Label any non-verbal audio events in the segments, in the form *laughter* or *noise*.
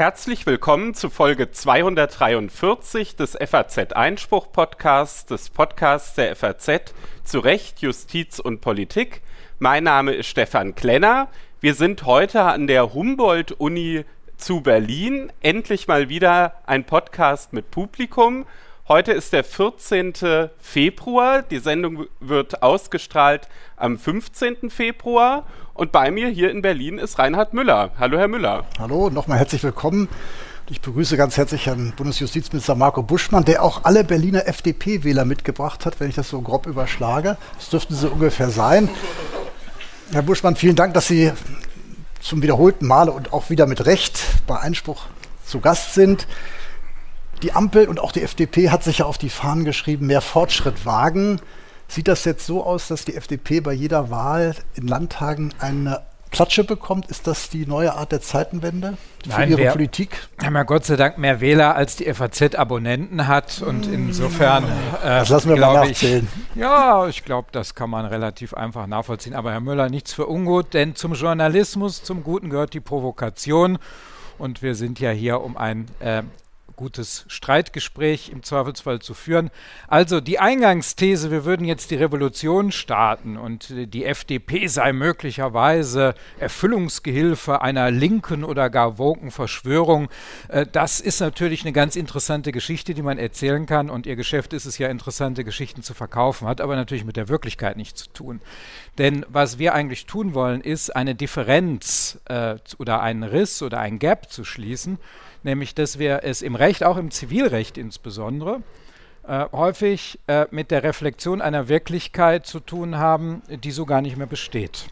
Herzlich willkommen zu Folge 243 des FAZ Einspruch Podcasts, des Podcasts der FAZ zu Recht, Justiz und Politik. Mein Name ist Stefan Klenner. Wir sind heute an der Humboldt-Uni zu Berlin. Endlich mal wieder ein Podcast mit Publikum. Heute ist der 14. Februar. Die Sendung wird ausgestrahlt am 15. Februar. Und bei mir hier in Berlin ist Reinhard Müller. Hallo, Herr Müller. Hallo, nochmal herzlich willkommen. Ich begrüße ganz herzlich Herrn Bundesjustizminister Marco Buschmann, der auch alle Berliner FDP-Wähler mitgebracht hat, wenn ich das so grob überschlage. Das dürften sie ungefähr sein. Herr Buschmann, vielen Dank, dass Sie zum wiederholten Male und auch wieder mit Recht bei Einspruch zu Gast sind. Die Ampel und auch die FDP hat sich ja auf die Fahnen geschrieben, mehr Fortschritt wagen. Sieht das jetzt so aus, dass die FDP bei jeder Wahl in Landtagen eine Klatsche bekommt? Ist das die neue Art der Zeitenwende für Nein, Ihre wir Politik? haben ja Gott sei Dank mehr Wähler, als die FAZ-Abonnenten hat. Und insofern. Äh, das lassen wir mal nachzählen. Ich, ja, ich glaube, das kann man relativ einfach nachvollziehen. Aber Herr Müller, nichts für ungut, denn zum Journalismus, zum Guten gehört die Provokation. Und wir sind ja hier, um ein äh, gutes Streitgespräch im Zweifelsfall zu führen. Also die Eingangsthese, wir würden jetzt die Revolution starten und die FDP sei möglicherweise Erfüllungsgehilfe einer linken oder gar woken Verschwörung, äh, das ist natürlich eine ganz interessante Geschichte, die man erzählen kann und ihr Geschäft ist es ja, interessante Geschichten zu verkaufen, hat aber natürlich mit der Wirklichkeit nichts zu tun. Denn was wir eigentlich tun wollen, ist eine Differenz äh, oder einen Riss oder ein Gap zu schließen nämlich dass wir es im Recht, auch im Zivilrecht insbesondere, äh, häufig äh, mit der Reflexion einer Wirklichkeit zu tun haben, die so gar nicht mehr besteht.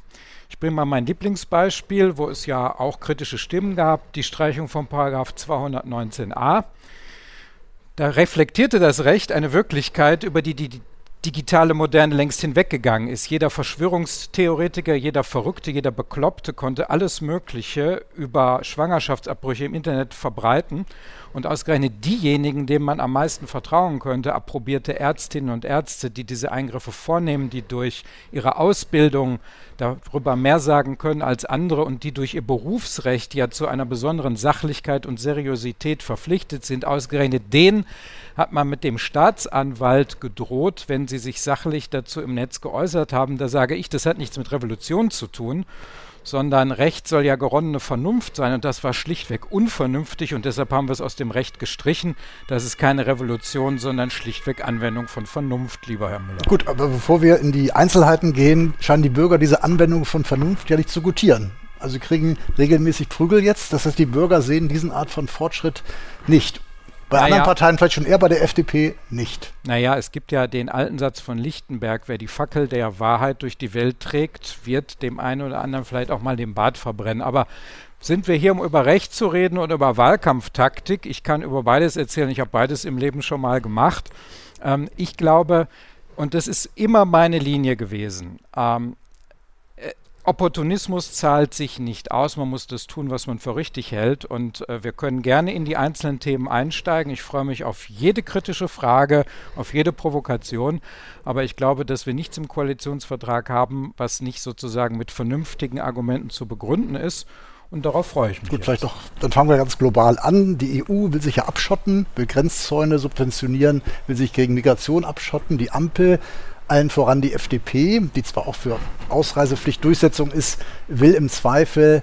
Ich bringe mal mein Lieblingsbeispiel, wo es ja auch kritische Stimmen gab, die Streichung von Paragraph 219a. Da reflektierte das Recht eine Wirklichkeit, über die die digitale Moderne längst hinweggegangen ist. Jeder Verschwörungstheoretiker, jeder Verrückte, jeder Bekloppte konnte alles Mögliche über Schwangerschaftsabbrüche im Internet verbreiten. Und ausgerechnet diejenigen, denen man am meisten vertrauen könnte, approbierte Ärztinnen und Ärzte, die diese Eingriffe vornehmen, die durch ihre Ausbildung darüber mehr sagen können als andere und die durch ihr Berufsrecht ja zu einer besonderen Sachlichkeit und Seriosität verpflichtet sind, ausgerechnet denen hat man mit dem Staatsanwalt gedroht, wenn sie sich sachlich dazu im Netz geäußert haben. Da sage ich, das hat nichts mit Revolution zu tun, sondern Recht soll ja geronnene Vernunft sein und das war schlichtweg unvernünftig und deshalb haben wir es aus dem Recht gestrichen. Das ist keine Revolution, sondern schlichtweg Anwendung von Vernunft, lieber Herr Müller. Gut, aber bevor wir in die Einzelheiten gehen, scheinen die Bürger diese Anwendung von Vernunft ja nicht zu gutieren. Also sie kriegen regelmäßig Prügel jetzt, das heißt, die Bürger sehen diesen Art von Fortschritt nicht. Bei naja. anderen Parteien vielleicht schon eher, bei der FDP nicht. Naja, es gibt ja den alten Satz von Lichtenberg, wer die Fackel der Wahrheit durch die Welt trägt, wird dem einen oder anderen vielleicht auch mal den Bart verbrennen. Aber sind wir hier, um über Recht zu reden oder über Wahlkampftaktik? Ich kann über beides erzählen. Ich habe beides im Leben schon mal gemacht. Ähm, ich glaube, und das ist immer meine Linie gewesen, ähm, Opportunismus zahlt sich nicht aus. Man muss das tun, was man für richtig hält. Und äh, wir können gerne in die einzelnen Themen einsteigen. Ich freue mich auf jede kritische Frage, auf jede Provokation. Aber ich glaube, dass wir nichts im Koalitionsvertrag haben, was nicht sozusagen mit vernünftigen Argumenten zu begründen ist. Und darauf freue ich mich. Gut, jetzt. vielleicht doch, dann fangen wir ganz global an. Die EU will sich ja abschotten, will Grenzzäune subventionieren, will sich gegen Migration abschotten. Die Ampel allen voran die FDP, die zwar auch für Ausreisepflichtdurchsetzung ist, will im Zweifel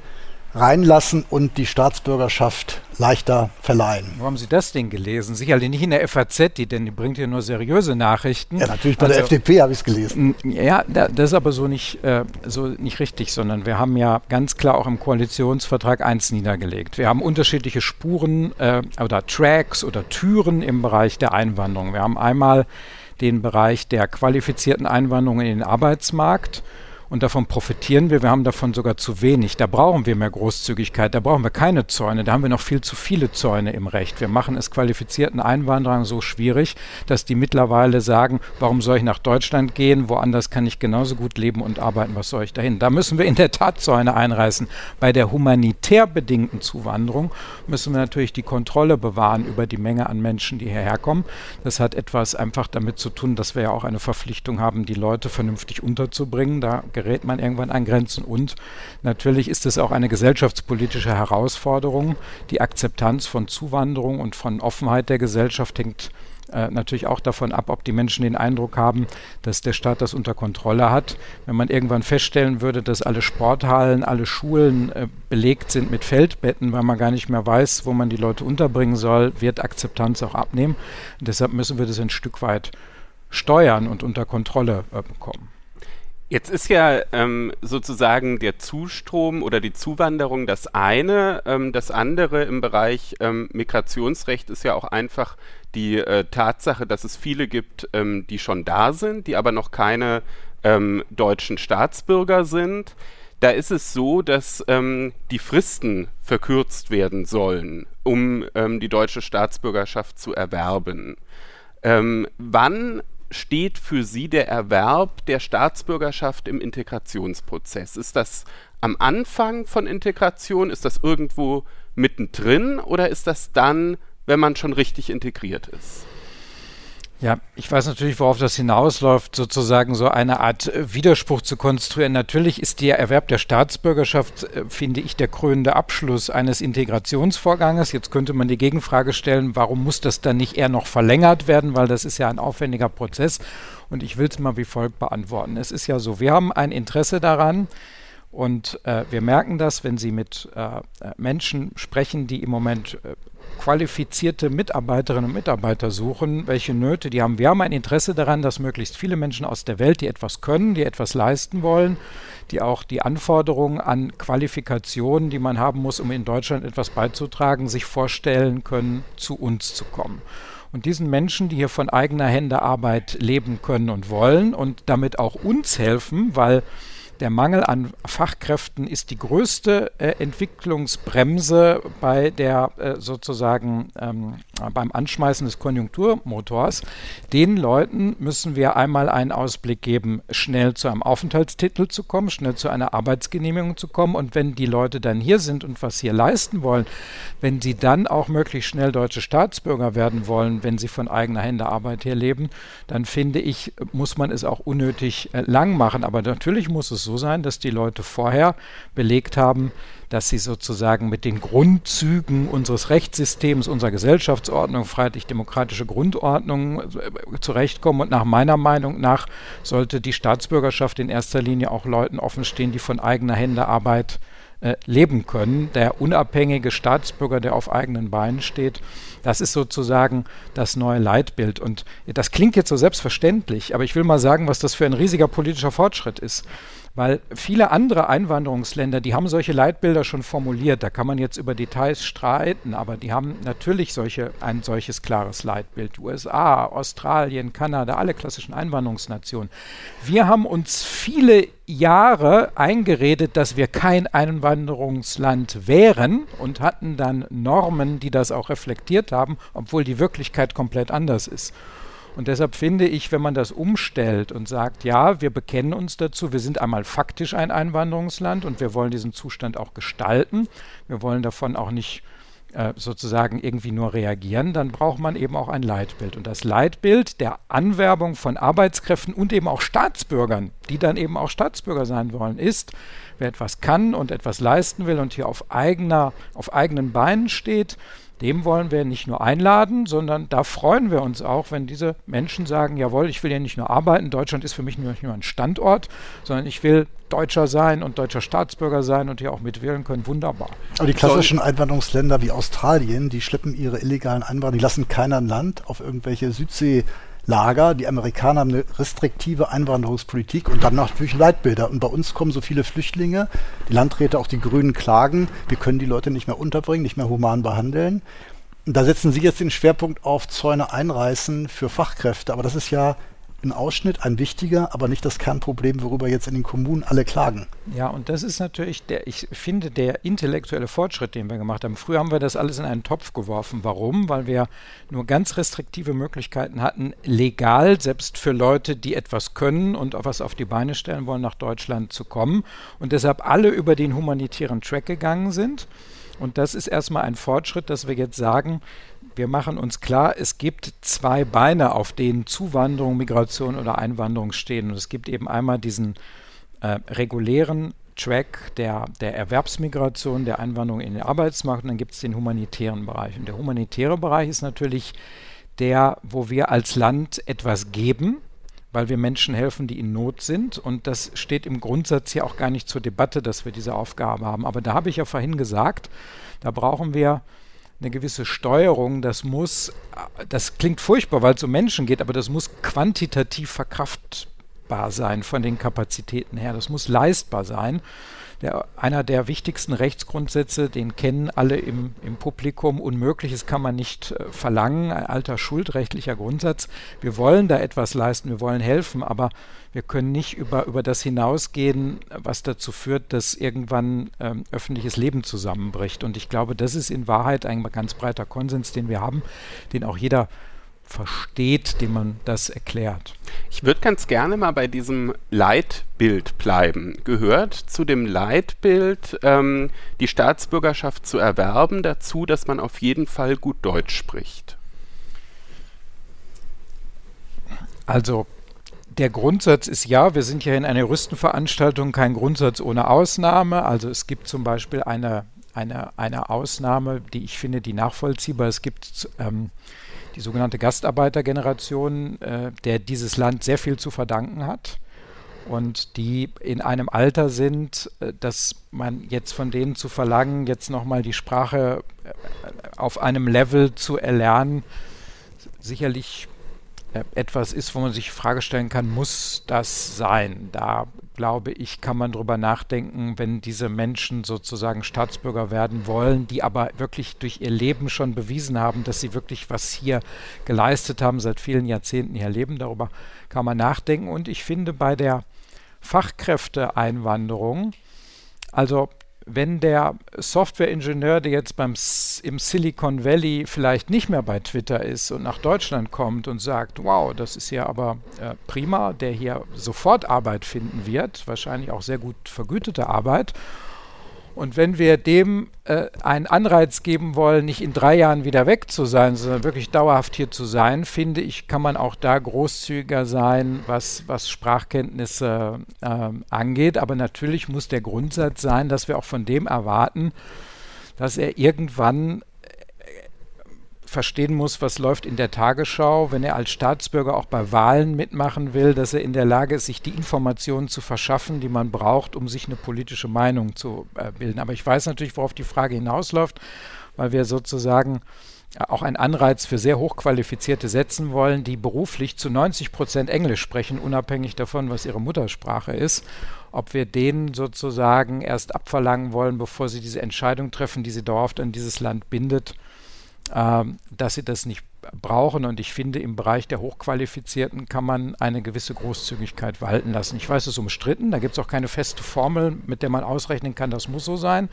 reinlassen und die Staatsbürgerschaft leichter verleihen. Wo haben Sie das denn gelesen? Sicherlich nicht in der FAZ, die denn die bringt ja nur seriöse Nachrichten. Ja, natürlich bei also, der FDP habe ich es gelesen. Ja, das ist aber so nicht, äh, so nicht richtig, sondern wir haben ja ganz klar auch im Koalitionsvertrag eins niedergelegt. Wir haben unterschiedliche Spuren äh, oder Tracks oder Türen im Bereich der Einwanderung. Wir haben einmal den Bereich der qualifizierten Einwanderung in den Arbeitsmarkt und davon profitieren wir. Wir haben davon sogar zu wenig. Da brauchen wir mehr Großzügigkeit. Da brauchen wir keine Zäune. Da haben wir noch viel zu viele Zäune im Recht. Wir machen es qualifizierten Einwanderern so schwierig, dass die mittlerweile sagen, warum soll ich nach Deutschland gehen? Woanders kann ich genauso gut leben und arbeiten. Was soll ich dahin? Da müssen wir in der Tat Zäune einreißen. Bei der humanitär bedingten Zuwanderung müssen wir natürlich die Kontrolle bewahren über die Menge an Menschen, die hierher kommen. Das hat etwas einfach damit zu tun, dass wir ja auch eine Verpflichtung haben, die Leute vernünftig unterzubringen. Da gerät man irgendwann an Grenzen. Und natürlich ist es auch eine gesellschaftspolitische Herausforderung. Die Akzeptanz von Zuwanderung und von Offenheit der Gesellschaft hängt äh, natürlich auch davon ab, ob die Menschen den Eindruck haben, dass der Staat das unter Kontrolle hat. Wenn man irgendwann feststellen würde, dass alle Sporthallen, alle Schulen äh, belegt sind mit Feldbetten, weil man gar nicht mehr weiß, wo man die Leute unterbringen soll, wird Akzeptanz auch abnehmen. Und deshalb müssen wir das ein Stück weit steuern und unter Kontrolle äh, bekommen. Jetzt ist ja ähm, sozusagen der Zustrom oder die Zuwanderung das eine. Ähm, das andere im Bereich ähm, Migrationsrecht ist ja auch einfach die äh, Tatsache, dass es viele gibt, ähm, die schon da sind, die aber noch keine ähm, deutschen Staatsbürger sind. Da ist es so, dass ähm, die Fristen verkürzt werden sollen, um die deutsche Staatsbürgerschaft zu erwerben. wann steht für Sie der Erwerb der Staatsbürgerschaft im Integrationsprozess? Ist das am Anfang von Integration? Ist das irgendwo mittendrin oder ist das dann, wenn man schon richtig integriert ist? Ja, ich weiß natürlich, worauf das hinausläuft, sozusagen so eine Art Widerspruch zu konstruieren. Natürlich ist der Erwerb der Staatsbürgerschaft, äh, finde ich, der krönende Abschluss eines Integrationsvorganges. Jetzt könnte man die Gegenfrage stellen, warum muss das dann nicht eher noch verlängert werden, weil das ist ja ein aufwendiger Prozess. Und ich will es mal wie folgt beantworten. Es ist ja so, wir haben ein Interesse daran, und äh, wir merken das, wenn Sie mit äh, äh Menschen sprechen, die im Moment äh, qualifizierte Mitarbeiterinnen und Mitarbeiter suchen, welche Nöte die haben. Wir haben ein Interesse daran, dass möglichst viele Menschen aus der Welt, die etwas können, die etwas leisten wollen, die auch die Anforderungen an Qualifikationen, die man haben muss, um in Deutschland etwas beizutragen, sich vorstellen können, zu uns zu kommen. Und diesen Menschen, die hier von eigener Hände Arbeit leben können und wollen und damit auch uns helfen, weil der Mangel an Fachkräften ist die größte äh, Entwicklungsbremse bei der äh, sozusagen ähm, beim Anschmeißen des Konjunkturmotors. Den Leuten müssen wir einmal einen Ausblick geben, schnell zu einem Aufenthaltstitel zu kommen, schnell zu einer Arbeitsgenehmigung zu kommen. Und wenn die Leute dann hier sind und was hier leisten wollen, wenn sie dann auch möglichst schnell deutsche Staatsbürger werden wollen, wenn sie von eigener Hände Arbeit hier leben, dann finde ich, muss man es auch unnötig äh, lang machen. Aber natürlich muss es so sein, dass die Leute vorher belegt haben, dass sie sozusagen mit den Grundzügen unseres Rechtssystems, unserer Gesellschaftsordnung, freiheitlich-demokratische Grundordnung äh, zurechtkommen. Und nach meiner Meinung nach sollte die Staatsbürgerschaft in erster Linie auch Leuten offenstehen, die von eigener Hände Arbeit äh, leben können. Der unabhängige Staatsbürger, der auf eigenen Beinen steht, das ist sozusagen das neue Leitbild. Und das klingt jetzt so selbstverständlich, aber ich will mal sagen, was das für ein riesiger politischer Fortschritt ist. Weil viele andere Einwanderungsländer, die haben solche Leitbilder schon formuliert. Da kann man jetzt über Details streiten, aber die haben natürlich solche, ein solches klares Leitbild. USA, Australien, Kanada, alle klassischen Einwanderungsnationen. Wir haben uns viele Jahre eingeredet, dass wir kein Einwanderungsland wären und hatten dann Normen, die das auch reflektiert haben, obwohl die Wirklichkeit komplett anders ist. Und deshalb finde ich, wenn man das umstellt und sagt, ja, wir bekennen uns dazu, wir sind einmal faktisch ein Einwanderungsland und wir wollen diesen Zustand auch gestalten, wir wollen davon auch nicht äh, sozusagen irgendwie nur reagieren, dann braucht man eben auch ein Leitbild. Und das Leitbild der Anwerbung von Arbeitskräften und eben auch Staatsbürgern, die dann eben auch Staatsbürger sein wollen, ist, wer etwas kann und etwas leisten will und hier auf eigener, auf eigenen Beinen steht, dem wollen wir nicht nur einladen, sondern da freuen wir uns auch, wenn diese Menschen sagen, jawohl, ich will ja nicht nur arbeiten, Deutschland ist für mich nicht nur ein Standort, sondern ich will Deutscher sein und deutscher Staatsbürger sein und hier auch mitwählen können, wunderbar. Aber die klassischen Einwanderungsländer wie Australien, die schleppen ihre illegalen Einwanderer, die lassen keiner Land auf irgendwelche Südsee- Lager. Die Amerikaner haben eine restriktive Einwanderungspolitik und dann natürlich Leitbilder. Und bei uns kommen so viele Flüchtlinge, die Landräte, auch die Grünen klagen, wir können die Leute nicht mehr unterbringen, nicht mehr human behandeln. Und da setzen Sie jetzt den Schwerpunkt auf Zäune einreißen für Fachkräfte. Aber das ist ja ein Ausschnitt, ein wichtiger, aber nicht das Kernproblem, worüber jetzt in den Kommunen alle klagen. Ja, und das ist natürlich der, ich finde, der intellektuelle Fortschritt, den wir gemacht haben. Früher haben wir das alles in einen Topf geworfen. Warum? Weil wir nur ganz restriktive Möglichkeiten hatten, legal, selbst für Leute, die etwas können und was auf die Beine stellen wollen, nach Deutschland zu kommen. Und deshalb alle über den humanitären Track gegangen sind. Und das ist erstmal ein Fortschritt, dass wir jetzt sagen, wir machen uns klar, es gibt zwei Beine, auf denen Zuwanderung, Migration oder Einwanderung stehen. Und es gibt eben einmal diesen äh, regulären Track der, der Erwerbsmigration, der Einwanderung in den Arbeitsmarkt und dann gibt es den humanitären Bereich. Und der humanitäre Bereich ist natürlich der, wo wir als Land etwas geben, weil wir Menschen helfen, die in Not sind. Und das steht im Grundsatz hier auch gar nicht zur Debatte, dass wir diese Aufgabe haben. Aber da habe ich ja vorhin gesagt, da brauchen wir eine gewisse Steuerung. Das muss, das klingt furchtbar, weil es um Menschen geht, aber das muss quantitativ verkraftbar sein von den Kapazitäten her. Das muss leistbar sein der, einer der wichtigsten Rechtsgrundsätze, den kennen alle im, im Publikum. Unmögliches kann man nicht äh, verlangen, ein alter schuldrechtlicher Grundsatz. Wir wollen da etwas leisten, wir wollen helfen, aber wir können nicht über, über das hinausgehen, was dazu führt, dass irgendwann ähm, öffentliches Leben zusammenbricht. Und ich glaube, das ist in Wahrheit ein ganz breiter Konsens, den wir haben, den auch jeder versteht, dem man das erklärt. Ich würde ganz gerne mal bei diesem Leitbild bleiben. Gehört zu dem Leitbild, ähm, die Staatsbürgerschaft zu erwerben, dazu, dass man auf jeden Fall gut Deutsch spricht? Also der Grundsatz ist ja, wir sind ja in einer Juristenveranstaltung kein Grundsatz ohne Ausnahme. Also es gibt zum Beispiel eine, eine, eine Ausnahme, die ich finde, die nachvollziehbar. Es gibt ähm, die sogenannte Gastarbeitergeneration, äh, der dieses Land sehr viel zu verdanken hat und die in einem Alter sind, äh, dass man jetzt von denen zu verlangen, jetzt nochmal die Sprache äh, auf einem Level zu erlernen, sicherlich äh, etwas ist, wo man sich die Frage stellen kann, muss das sein? Da glaube ich, kann man drüber nachdenken, wenn diese Menschen sozusagen Staatsbürger werden wollen, die aber wirklich durch ihr Leben schon bewiesen haben, dass sie wirklich was hier geleistet haben, seit vielen Jahrzehnten hier leben. Darüber kann man nachdenken. Und ich finde bei der Fachkräfteeinwanderung, also wenn der Softwareingenieur, der jetzt beim im Silicon Valley vielleicht nicht mehr bei Twitter ist und nach Deutschland kommt und sagt, wow, das ist ja aber äh, prima, der hier sofort Arbeit finden wird, wahrscheinlich auch sehr gut vergütete Arbeit und wenn wir dem äh, einen Anreiz geben wollen, nicht in drei Jahren wieder weg zu sein, sondern wirklich dauerhaft hier zu sein, finde ich, kann man auch da großzügiger sein, was, was Sprachkenntnisse äh, angeht. Aber natürlich muss der Grundsatz sein, dass wir auch von dem erwarten, dass er irgendwann verstehen muss, was läuft in der Tagesschau, wenn er als Staatsbürger auch bei Wahlen mitmachen will, dass er in der Lage ist, sich die Informationen zu verschaffen, die man braucht, um sich eine politische Meinung zu äh, bilden. Aber ich weiß natürlich, worauf die Frage hinausläuft, weil wir sozusagen äh, auch einen Anreiz für sehr hochqualifizierte setzen wollen, die beruflich zu 90 Prozent Englisch sprechen, unabhängig davon, was ihre Muttersprache ist. Ob wir denen sozusagen erst abverlangen wollen, bevor sie diese Entscheidung treffen, die sie dauerhaft an dieses Land bindet, dass sie das nicht brauchen. Und ich finde, im Bereich der Hochqualifizierten kann man eine gewisse Großzügigkeit walten lassen. Ich weiß, es ist umstritten, da gibt es auch keine feste Formel, mit der man ausrechnen kann, das muss so sein.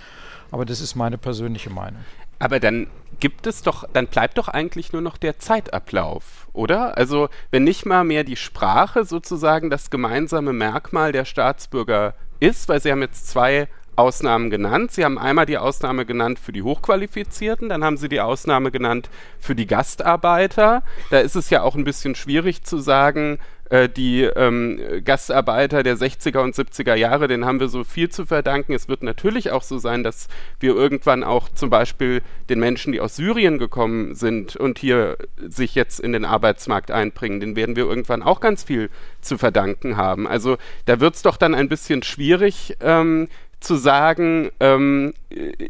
Aber das ist meine persönliche Meinung. Aber dann gibt es doch, dann bleibt doch eigentlich nur noch der Zeitablauf, oder? Also, wenn nicht mal mehr die Sprache sozusagen das gemeinsame Merkmal der Staatsbürger ist, weil Sie haben jetzt zwei Ausnahmen genannt. Sie haben einmal die Ausnahme genannt für die Hochqualifizierten, dann haben Sie die Ausnahme genannt für die Gastarbeiter. Da ist es ja auch ein bisschen schwierig zu sagen, äh, die ähm, Gastarbeiter der 60er und 70er Jahre, denen haben wir so viel zu verdanken. Es wird natürlich auch so sein, dass wir irgendwann auch zum Beispiel den Menschen, die aus Syrien gekommen sind und hier sich jetzt in den Arbeitsmarkt einbringen, denen werden wir irgendwann auch ganz viel zu verdanken haben. Also da wird es doch dann ein bisschen schwierig, ähm, zu sagen, ähm,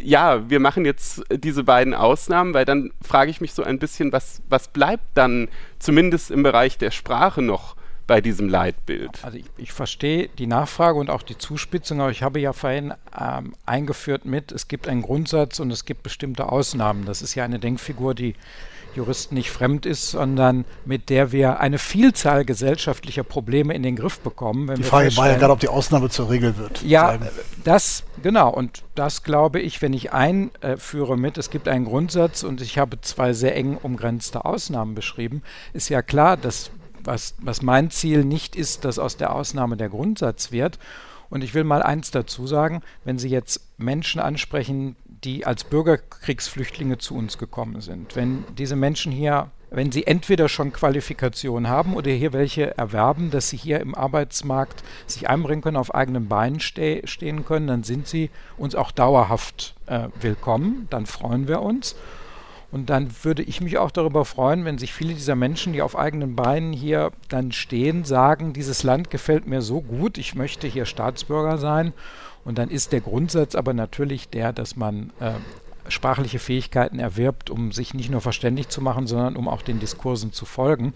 ja, wir machen jetzt diese beiden Ausnahmen, weil dann frage ich mich so ein bisschen, was, was bleibt dann zumindest im Bereich der Sprache noch bei diesem Leitbild? Also ich, ich verstehe die Nachfrage und auch die Zuspitzung, aber ich habe ja vorhin ähm, eingeführt mit, es gibt einen Grundsatz und es gibt bestimmte Ausnahmen. Das ist ja eine Denkfigur, die Juristen nicht fremd ist, sondern mit der wir eine Vielzahl gesellschaftlicher Probleme in den Griff bekommen. die Frage war ja gerade, ob die Ausnahme zur Regel wird. Ja, sagen. das, genau. Und das glaube ich, wenn ich einführe mit, es gibt einen Grundsatz und ich habe zwei sehr eng umgrenzte Ausnahmen beschrieben, ist ja klar, dass was, was mein Ziel nicht ist, dass aus der Ausnahme der Grundsatz wird. Und ich will mal eins dazu sagen, wenn Sie jetzt Menschen ansprechen, die als Bürgerkriegsflüchtlinge zu uns gekommen sind. Wenn diese Menschen hier wenn sie entweder schon Qualifikationen haben oder hier welche erwerben, dass sie hier im Arbeitsmarkt sich einbringen können, auf eigenen Beinen ste stehen können, dann sind sie uns auch dauerhaft äh, willkommen. Dann freuen wir uns. Und dann würde ich mich auch darüber freuen, wenn sich viele dieser Menschen, die auf eigenen Beinen hier dann stehen, sagen, dieses Land gefällt mir so gut, ich möchte hier Staatsbürger sein. Und dann ist der Grundsatz aber natürlich der, dass man äh, sprachliche Fähigkeiten erwirbt, um sich nicht nur verständlich zu machen, sondern um auch den Diskursen zu folgen.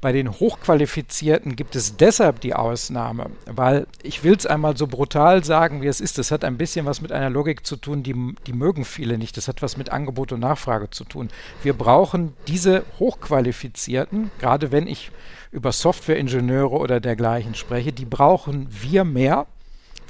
Bei den Hochqualifizierten gibt es deshalb die Ausnahme, weil ich will es einmal so brutal sagen, wie es ist. Das hat ein bisschen was mit einer Logik zu tun, die, die mögen viele nicht. Das hat was mit Angebot und Nachfrage zu tun. Wir brauchen diese Hochqualifizierten, gerade wenn ich über Softwareingenieure oder dergleichen spreche, die brauchen wir mehr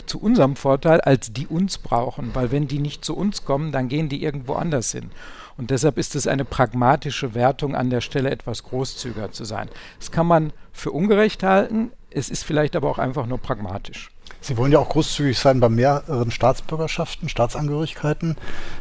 zu unserem Vorteil, als die uns brauchen, weil wenn die nicht zu uns kommen, dann gehen die irgendwo anders hin. Und deshalb ist es eine pragmatische Wertung an der Stelle etwas großzügiger zu sein. Das kann man für ungerecht halten, es ist vielleicht aber auch einfach nur pragmatisch. Sie wollen ja auch großzügig sein bei mehreren Staatsbürgerschaften, Staatsangehörigkeiten.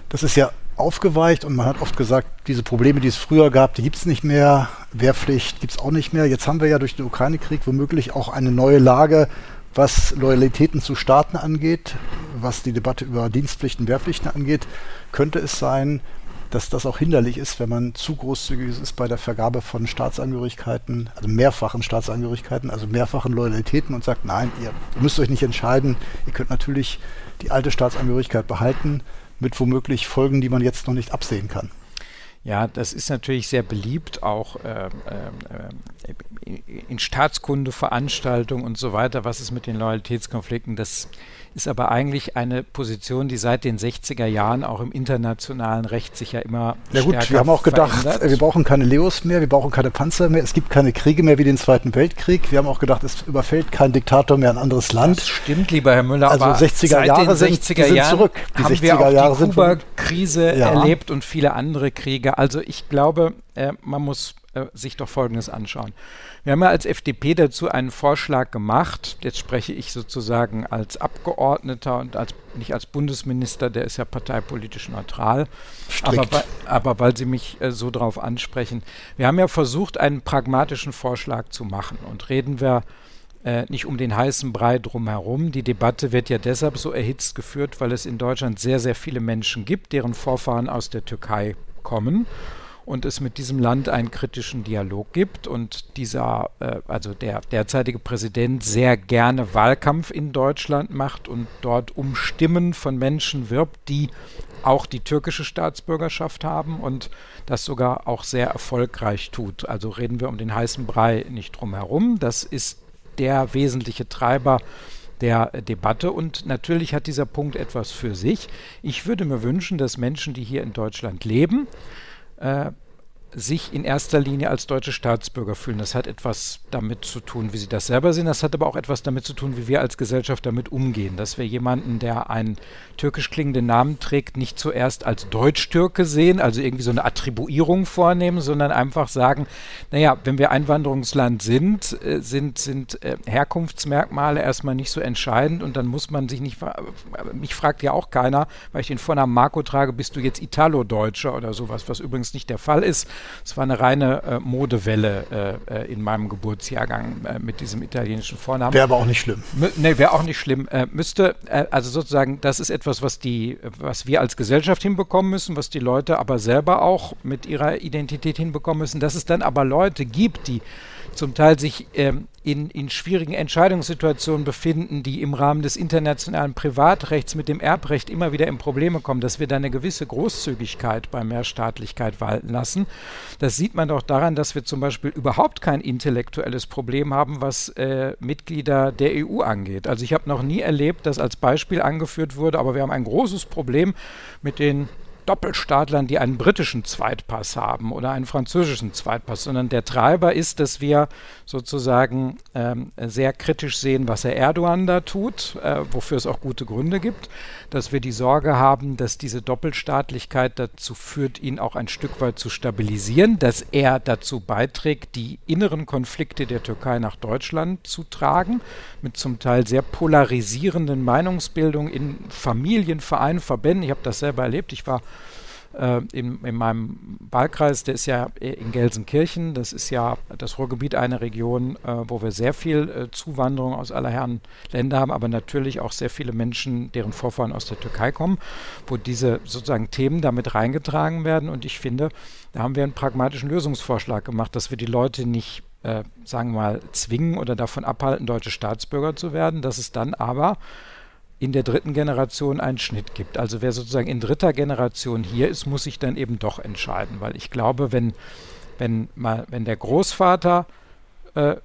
Das ist ja aufgeweicht und man hat oft gesagt, diese Probleme, die es früher gab, die gibt es nicht mehr. Wehrpflicht gibt es auch nicht mehr. Jetzt haben wir ja durch den Ukraine-Krieg womöglich auch eine neue Lage, was Loyalitäten zu Staaten angeht, was die Debatte über Dienstpflichten, Wehrpflichten angeht, könnte es sein, dass das auch hinderlich ist, wenn man zu großzügig ist bei der Vergabe von Staatsangehörigkeiten, also mehrfachen Staatsangehörigkeiten, also mehrfachen Loyalitäten und sagt, nein, ihr müsst euch nicht entscheiden, ihr könnt natürlich die alte Staatsangehörigkeit behalten, mit womöglich Folgen, die man jetzt noch nicht absehen kann. Ja, das ist natürlich sehr beliebt, auch äh, äh, in Staatskundeveranstaltungen und so weiter. Was ist mit den Loyalitätskonflikten? Das ist aber eigentlich eine Position, die seit den 60er Jahren auch im internationalen Recht sich ja immer Ja gut, wir haben auch gedacht, verändert. wir brauchen keine Leos mehr, wir brauchen keine Panzer mehr, es gibt keine Kriege mehr wie den Zweiten Weltkrieg. Wir haben auch gedacht, es überfällt kein Diktator mehr ein anderes Land. Das stimmt, lieber Herr Müller, also aber 60er seit Jahre den 60er sind, Jahren zurück. Die haben 60er wir auch Jahre die Kuba-Krise ja. erlebt und viele andere Kriege. Also ich glaube, äh, man muss äh, sich doch Folgendes anschauen. Wir haben ja als FDP dazu einen Vorschlag gemacht. Jetzt spreche ich sozusagen als Abgeordneter und als, nicht als Bundesminister, der ist ja parteipolitisch neutral. Aber, aber, weil Sie mich äh, so drauf ansprechen. Wir haben ja versucht, einen pragmatischen Vorschlag zu machen. Und reden wir äh, nicht um den heißen Brei drumherum. Die Debatte wird ja deshalb so erhitzt geführt, weil es in Deutschland sehr, sehr viele Menschen gibt, deren Vorfahren aus der Türkei kommen und es mit diesem Land einen kritischen Dialog gibt und dieser, äh, also der derzeitige Präsident sehr gerne Wahlkampf in Deutschland macht und dort um Stimmen von Menschen wirbt, die auch die türkische Staatsbürgerschaft haben und das sogar auch sehr erfolgreich tut. Also reden wir um den heißen Brei nicht drum herum. Das ist der wesentliche Treiber der Debatte. Und natürlich hat dieser Punkt etwas für sich. Ich würde mir wünschen, dass Menschen, die hier in Deutschland leben, äh, sich in erster Linie als deutsche Staatsbürger fühlen. Das hat etwas damit zu tun, wie sie das selber sehen. Das hat aber auch etwas damit zu tun, wie wir als Gesellschaft damit umgehen. Dass wir jemanden, der einen türkisch klingenden Namen trägt, nicht zuerst als Deutsch-Türke sehen, also irgendwie so eine Attribuierung vornehmen, sondern einfach sagen, naja, wenn wir Einwanderungsland sind, äh, sind, sind äh, Herkunftsmerkmale erstmal nicht so entscheidend und dann muss man sich nicht, mich fragt ja auch keiner, weil ich den Vornamen Marco trage, bist du jetzt Italo-Deutscher oder sowas, was übrigens nicht der Fall ist es war eine reine äh, Modewelle äh, äh, in meinem Geburtsjahrgang äh, mit diesem italienischen Vornamen. Wäre aber auch nicht schlimm. M nee, wäre auch nicht schlimm. Äh, müsste, äh, also sozusagen, das ist etwas, was die, was wir als Gesellschaft hinbekommen müssen, was die Leute aber selber auch mit ihrer Identität hinbekommen müssen. Dass es dann aber Leute gibt, die zum Teil sich ähm, in, in schwierigen Entscheidungssituationen befinden, die im Rahmen des internationalen Privatrechts mit dem Erbrecht immer wieder in Probleme kommen, dass wir da eine gewisse Großzügigkeit bei Mehrstaatlichkeit walten lassen. Das sieht man doch daran, dass wir zum Beispiel überhaupt kein intellektuelles Problem haben, was äh, Mitglieder der EU angeht. Also ich habe noch nie erlebt, dass als Beispiel angeführt wurde, aber wir haben ein großes Problem mit den Doppelstaatlern, die einen britischen Zweitpass haben oder einen französischen Zweitpass, sondern der Treiber ist, dass wir sozusagen ähm, sehr kritisch sehen, was Herr Erdogan da tut, äh, wofür es auch gute Gründe gibt, dass wir die Sorge haben, dass diese Doppelstaatlichkeit dazu führt, ihn auch ein Stück weit zu stabilisieren, dass er dazu beiträgt, die inneren Konflikte der Türkei nach Deutschland zu tragen, mit zum Teil sehr polarisierenden Meinungsbildungen in Familien, Vereinen, Verbänden. Ich habe das selber erlebt. Ich war äh, in, in, meinem Wahlkreis, der ist ja in Gelsenkirchen. Das ist ja das Ruhrgebiet eine Region, äh, wo wir sehr viel äh, Zuwanderung aus aller Herren Länder haben, aber natürlich auch sehr viele Menschen, deren Vorfahren aus der Türkei kommen, wo diese sozusagen Themen damit reingetragen werden. Und ich finde, da haben wir einen pragmatischen Lösungsvorschlag gemacht, dass wir die Leute nicht äh, sagen wir mal, zwingen oder davon abhalten, deutsche Staatsbürger zu werden, dass es dann aber in der dritten Generation einen Schnitt gibt. Also wer sozusagen in dritter Generation hier ist, muss sich dann eben doch entscheiden, weil ich glaube, wenn, wenn, mal, wenn der Großvater äh,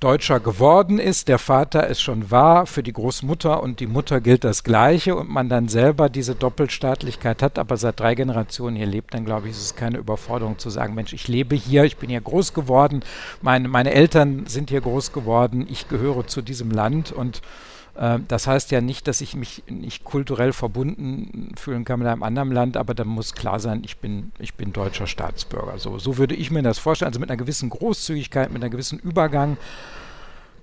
Deutscher geworden ist, der Vater es schon war, für die Großmutter und die Mutter gilt das Gleiche und man dann selber diese Doppelstaatlichkeit hat, aber seit drei Generationen hier lebt, dann glaube ich, ist es keine Überforderung zu sagen, Mensch, ich lebe hier, ich bin hier groß geworden, meine, meine Eltern sind hier groß geworden, ich gehöre zu diesem Land und das heißt ja nicht, dass ich mich nicht kulturell verbunden fühlen kann mit einem anderen Land, aber da muss klar sein, ich bin, ich bin deutscher Staatsbürger. So, so würde ich mir das vorstellen. Also mit einer gewissen Großzügigkeit, mit einer gewissen Übergang,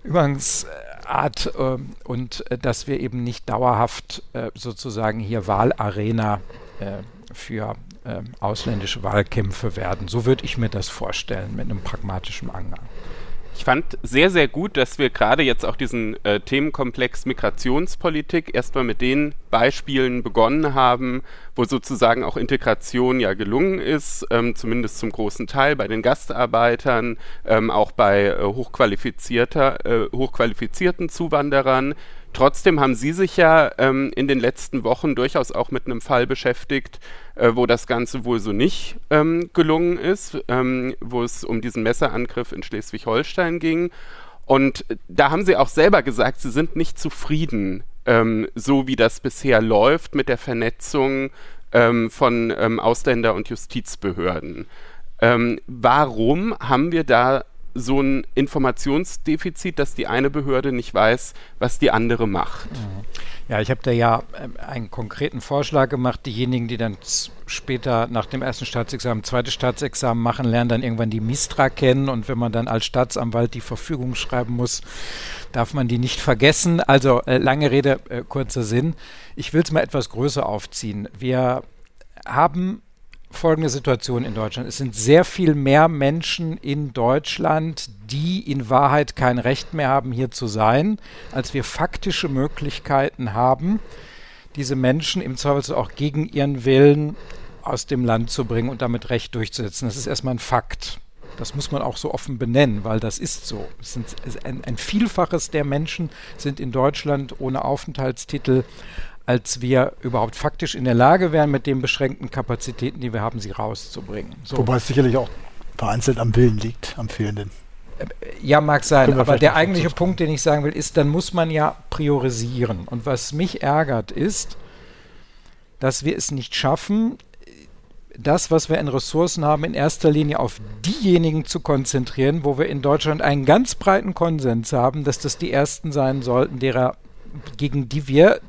Übergangsart äh, und äh, dass wir eben nicht dauerhaft äh, sozusagen hier Wahlarena äh, für äh, ausländische Wahlkämpfe werden. So würde ich mir das vorstellen mit einem pragmatischen Angang. Ich fand sehr, sehr gut, dass wir gerade jetzt auch diesen äh, Themenkomplex Migrationspolitik erstmal mit den Beispielen begonnen haben, wo sozusagen auch Integration ja gelungen ist, ähm, zumindest zum großen Teil bei den Gastarbeitern, ähm, auch bei äh, hochqualifizierter, äh, hochqualifizierten Zuwanderern. Trotzdem haben Sie sich ja ähm, in den letzten Wochen durchaus auch mit einem Fall beschäftigt, äh, wo das Ganze wohl so nicht ähm, gelungen ist, ähm, wo es um diesen Messerangriff in Schleswig-Holstein ging. Und da haben Sie auch selber gesagt, Sie sind nicht zufrieden, ähm, so wie das bisher läuft mit der Vernetzung ähm, von ähm, Ausländer- und Justizbehörden. warum haben wir da so ein Informationsdefizit, dass die eine Behörde nicht weiß, was die andere macht. Ja, ich habe da ja ähm, einen konkreten Vorschlag gemacht. Diejenigen, die dann später nach dem ersten Staatsexamen zweites Staatsexamen machen, lernen dann irgendwann die Mistra kennen und wenn man dann als Staatsanwalt die Verfügung schreiben muss, darf man die nicht vergessen. Also äh, lange Rede, äh, kurzer Sinn. Ich will es mal etwas größer aufziehen. Wir haben folgende Situation in Deutschland. Es sind sehr viel mehr Menschen in Deutschland, die in Wahrheit kein Recht mehr haben, hier zu sein, als wir faktische Möglichkeiten haben, diese Menschen im Zweifelsfall auch gegen ihren Willen aus dem Land zu bringen und damit Recht durchzusetzen. Das ist erstmal ein Fakt. Das muss man auch so offen benennen, weil das ist so. Sind, ein, ein Vielfaches der Menschen sind in Deutschland ohne Aufenthaltstitel als wir überhaupt faktisch in der Lage wären, mit den beschränkten Kapazitäten, die wir haben, sie rauszubringen. So. Wobei es sicherlich auch vereinzelt am Willen liegt, am fehlenden. Äh, ja, mag sein, aber der eigentliche Punkt, den ich sagen will, ist, dann muss man ja priorisieren. Und was mich ärgert, ist, dass wir es nicht schaffen, das, was wir in Ressourcen haben, in erster Linie auf diejenigen zu konzentrieren, wo wir in Deutschland einen ganz breiten Konsens haben, dass das die ersten sein sollten, derer, gegen die wir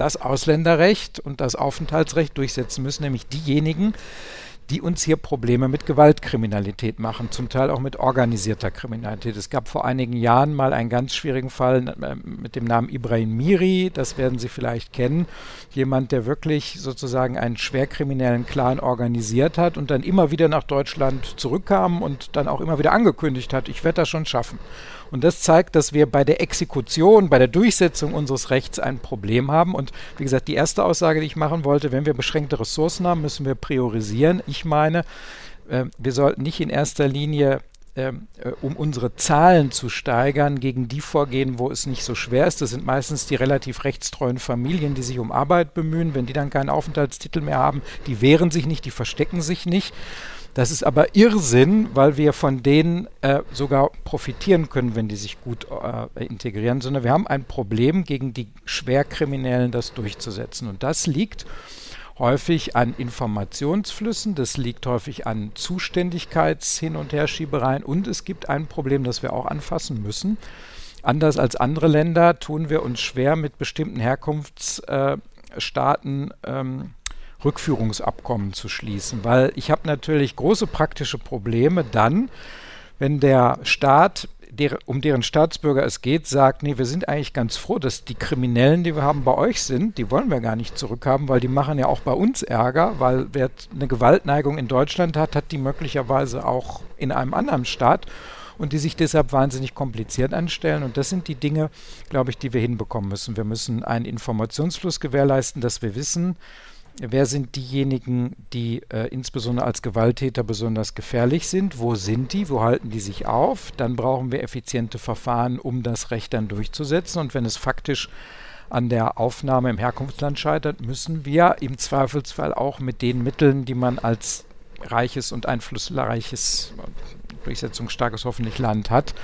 das Ausländerrecht und das Aufenthaltsrecht durchsetzen müssen, nämlich diejenigen, die uns hier Probleme mit Gewaltkriminalität machen, zum Teil auch mit organisierter Kriminalität. Es gab vor einigen Jahren mal einen ganz schwierigen Fall äh, mit dem Namen Ibrahim Miri, das werden Sie vielleicht kennen. Jemand, der wirklich sozusagen einen schwerkriminellen Clan organisiert hat und dann immer wieder nach Deutschland zurückkam und dann auch immer wieder angekündigt hat, ich werde das schon schaffen. Und das zeigt, dass wir bei der Exekution, bei der Durchsetzung unseres Rechts ein Problem haben. Und wie gesagt, die erste Aussage, die ich machen wollte, wenn wir beschränkte Ressourcen haben, müssen wir priorisieren. Ich meine, äh, wir sollten nicht in erster Linie ähm, äh, um unsere Zahlen zu steigern, gegen die vorgehen, wo es nicht so schwer ist. Das sind meistens die relativ rechtstreuen Familien, die sich um Arbeit bemühen. Wenn die dann keinen Aufenthaltstitel mehr haben, die wehren sich nicht, die verstecken sich nicht. Das ist aber Irrsinn, weil wir von denen äh, sogar profitieren können, wenn die sich gut äh, integrieren, sondern wir haben ein Problem, gegen die Schwerkriminellen das durchzusetzen. Und das liegt häufig an Informationsflüssen, das liegt häufig an Zuständigkeits-Hin- und Herschiebereien und es gibt ein Problem, das wir auch anfassen müssen. Anders als andere Länder tun wir uns schwer mit bestimmten Herkunftsstaaten ähm, Rückführungsabkommen zu schließen, weil ich habe natürlich große praktische Probleme dann, wenn der Staat der, um deren Staatsbürger es geht, sagt, nee, wir sind eigentlich ganz froh, dass die Kriminellen, die wir haben, bei euch sind. Die wollen wir gar nicht zurückhaben, weil die machen ja auch bei uns Ärger, weil wer eine Gewaltneigung in Deutschland hat, hat die möglicherweise auch in einem anderen Staat und die sich deshalb wahnsinnig kompliziert anstellen. Und das sind die Dinge, glaube ich, die wir hinbekommen müssen. Wir müssen einen Informationsfluss gewährleisten, dass wir wissen, wer sind diejenigen, die äh, insbesondere als Gewalttäter besonders gefährlich sind, wo sind die, wo halten die sich auf. Dann brauchen wir effiziente Verfahren, um das Recht dann durchzusetzen. Und wenn es faktisch an der Aufnahme im Herkunftsland scheitert, müssen wir im Zweifelsfall auch mit den Mitteln, die man als reiches und einflussreiches, durchsetzungsstarkes hoffentlich Land hat,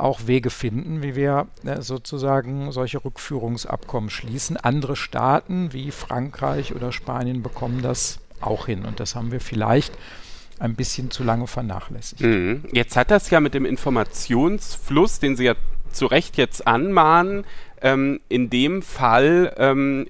auch Wege finden, wie wir äh, sozusagen solche Rückführungsabkommen schließen. Andere Staaten wie Frankreich oder Spanien bekommen das auch hin. Und das haben wir vielleicht ein bisschen zu lange vernachlässigt. Mhm. Jetzt hat das ja mit dem Informationsfluss, den Sie ja zu Recht jetzt anmahnen, ähm, in dem Fall ähm,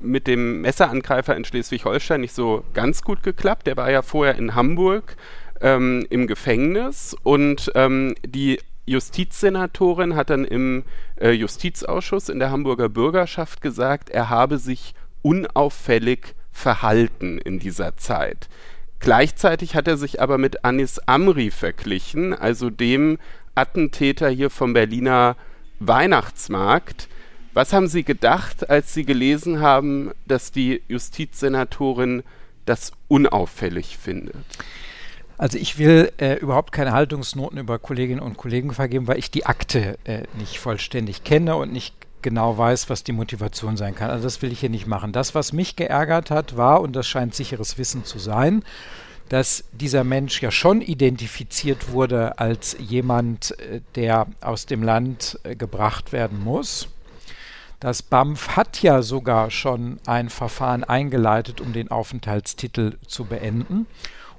mit dem Messerangreifer in Schleswig-Holstein nicht so ganz gut geklappt. Der war ja vorher in Hamburg ähm, im Gefängnis und ähm, die Justizsenatorin hat dann im äh, Justizausschuss in der Hamburger Bürgerschaft gesagt, er habe sich unauffällig verhalten in dieser Zeit. Gleichzeitig hat er sich aber mit Anis Amri verglichen, also dem Attentäter hier vom Berliner Weihnachtsmarkt. Was haben Sie gedacht, als Sie gelesen haben, dass die Justizsenatorin das unauffällig findet? Also ich will äh, überhaupt keine Haltungsnoten über Kolleginnen und Kollegen vergeben, weil ich die Akte äh, nicht vollständig kenne und nicht genau weiß, was die Motivation sein kann. Also das will ich hier nicht machen. Das, was mich geärgert hat, war, und das scheint sicheres Wissen zu sein, dass dieser Mensch ja schon identifiziert wurde als jemand, äh, der aus dem Land äh, gebracht werden muss. Das BAMF hat ja sogar schon ein Verfahren eingeleitet, um den Aufenthaltstitel zu beenden.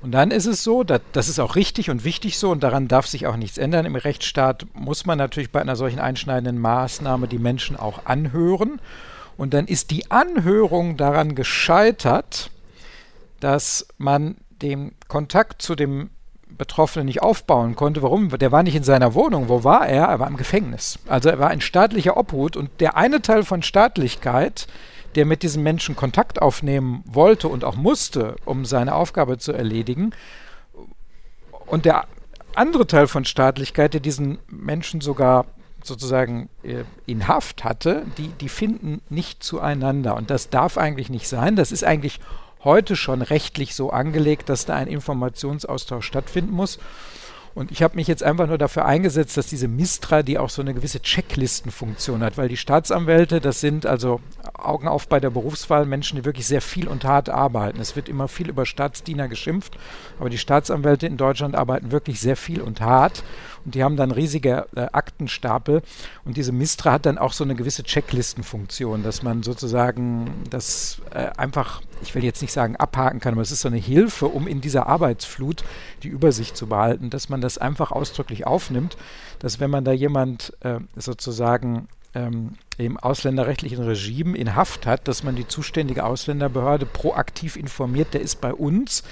Und dann ist es so, dass, das ist auch richtig und wichtig so und daran darf sich auch nichts ändern. Im Rechtsstaat muss man natürlich bei einer solchen einschneidenden Maßnahme die Menschen auch anhören. Und dann ist die Anhörung daran gescheitert, dass man den Kontakt zu dem Betroffenen nicht aufbauen konnte. Warum? Der war nicht in seiner Wohnung. Wo war er? Er war im Gefängnis. Also er war ein staatlicher Obhut und der eine Teil von Staatlichkeit der mit diesem Menschen Kontakt aufnehmen wollte und auch musste, um seine Aufgabe zu erledigen. Und der andere Teil von Staatlichkeit, der diesen Menschen sogar sozusagen äh, in Haft hatte, die, die finden nicht zueinander. Und das darf eigentlich nicht sein. Das ist eigentlich heute schon rechtlich so angelegt, dass da ein Informationsaustausch stattfinden muss. Und ich habe mich jetzt einfach nur dafür eingesetzt, dass diese Mistra, die auch so eine gewisse Checklistenfunktion hat, weil die Staatsanwälte, das sind also Augen auf bei der Berufswahl Menschen, die wirklich sehr viel und hart arbeiten. Es wird immer viel über Staatsdiener geschimpft, aber die Staatsanwälte in Deutschland arbeiten wirklich sehr viel und hart und die haben dann riesige äh, Aktenstapel. Und diese Mistra hat dann auch so eine gewisse Checklistenfunktion, dass man sozusagen das äh, einfach, ich will jetzt nicht sagen abhaken kann, aber es ist so eine Hilfe, um in dieser Arbeitsflut die Übersicht zu behalten, dass man das einfach ausdrücklich aufnimmt, dass wenn man da jemand äh, sozusagen ähm, im ausländerrechtlichen Regime in Haft hat, dass man die zuständige Ausländerbehörde proaktiv informiert, der ist bei uns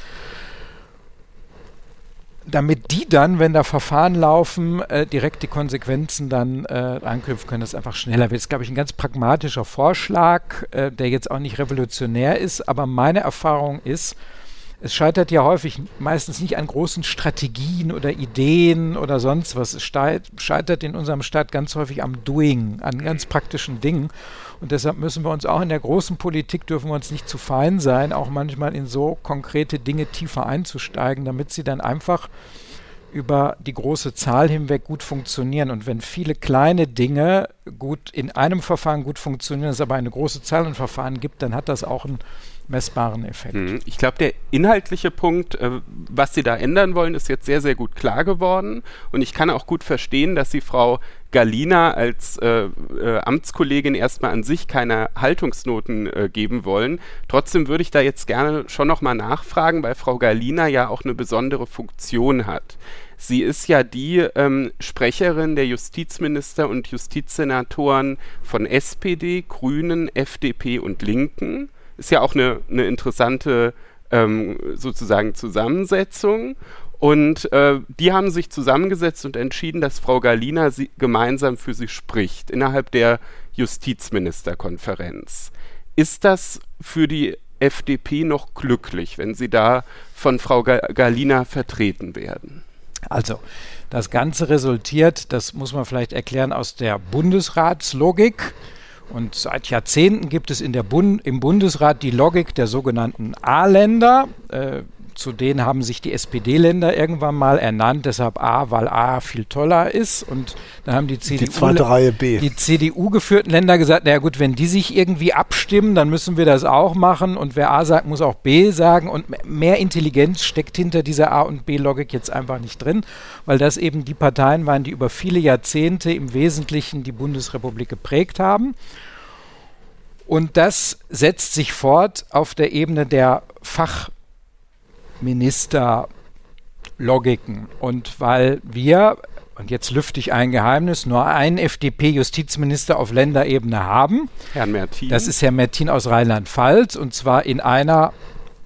damit die dann, wenn da Verfahren laufen, äh, direkt die Konsequenzen dann äh, anknüpfen können, das einfach schneller wird. Das ist, glaube ich, ein ganz pragmatischer Vorschlag, äh, der jetzt auch nicht revolutionär ist, aber meine Erfahrung ist, es scheitert ja häufig meistens nicht an großen Strategien oder Ideen oder sonst was. Es scheitert in unserem Staat ganz häufig am Doing, an ganz praktischen Dingen. Und deshalb müssen wir uns auch in der großen Politik dürfen wir uns nicht zu fein sein, auch manchmal in so konkrete Dinge tiefer einzusteigen, damit sie dann einfach über die große Zahl hinweg gut funktionieren. Und wenn viele kleine Dinge gut in einem Verfahren gut funktionieren, es aber eine große Zahl an Verfahren gibt, dann hat das auch einen messbaren Effekt. Mhm. Ich glaube, der inhaltliche Punkt, äh, was Sie da ändern wollen, ist jetzt sehr, sehr gut klar geworden. Und ich kann auch gut verstehen, dass Sie Frau Galina als äh, äh, Amtskollegin erstmal an sich keine Haltungsnoten äh, geben wollen. Trotzdem würde ich da jetzt gerne schon nochmal nachfragen, weil Frau Galina ja auch eine besondere Funktion hat. Sie ist ja die ähm, Sprecherin der Justizminister und Justizsenatoren von SPD, Grünen, FDP und Linken ist ja auch eine, eine interessante ähm, sozusagen Zusammensetzung. Und äh, die haben sich zusammengesetzt und entschieden, dass Frau Galina sie, gemeinsam für sie spricht innerhalb der Justizministerkonferenz. Ist das für die FDP noch glücklich, wenn sie da von Frau Galina vertreten werden? Also, das Ganze resultiert, das muss man vielleicht erklären, aus der Bundesratslogik. Und seit Jahrzehnten gibt es in der Bund im Bundesrat die Logik der sogenannten A-Länder. Äh, zu denen haben sich die SPD-Länder irgendwann mal ernannt, deshalb A, weil A viel toller ist. Und da haben die CDU, die zweite Reihe B. Die CDU-geführten Länder gesagt, naja gut, wenn die sich irgendwie abstimmen, dann müssen wir das auch machen. Und wer A sagt, muss auch B sagen. Und mehr Intelligenz steckt hinter dieser A- und B-Logik jetzt einfach nicht drin, weil das eben die Parteien waren, die über viele Jahrzehnte im Wesentlichen die Bundesrepublik geprägt haben. Und das setzt sich fort auf der Ebene der Fach- Ministerlogiken. Und weil wir, und jetzt lüfte ich ein Geheimnis, nur einen FDP-Justizminister auf Länderebene haben. Herrn Mertin. Das ist Herr Mertin aus Rheinland-Pfalz und zwar in einer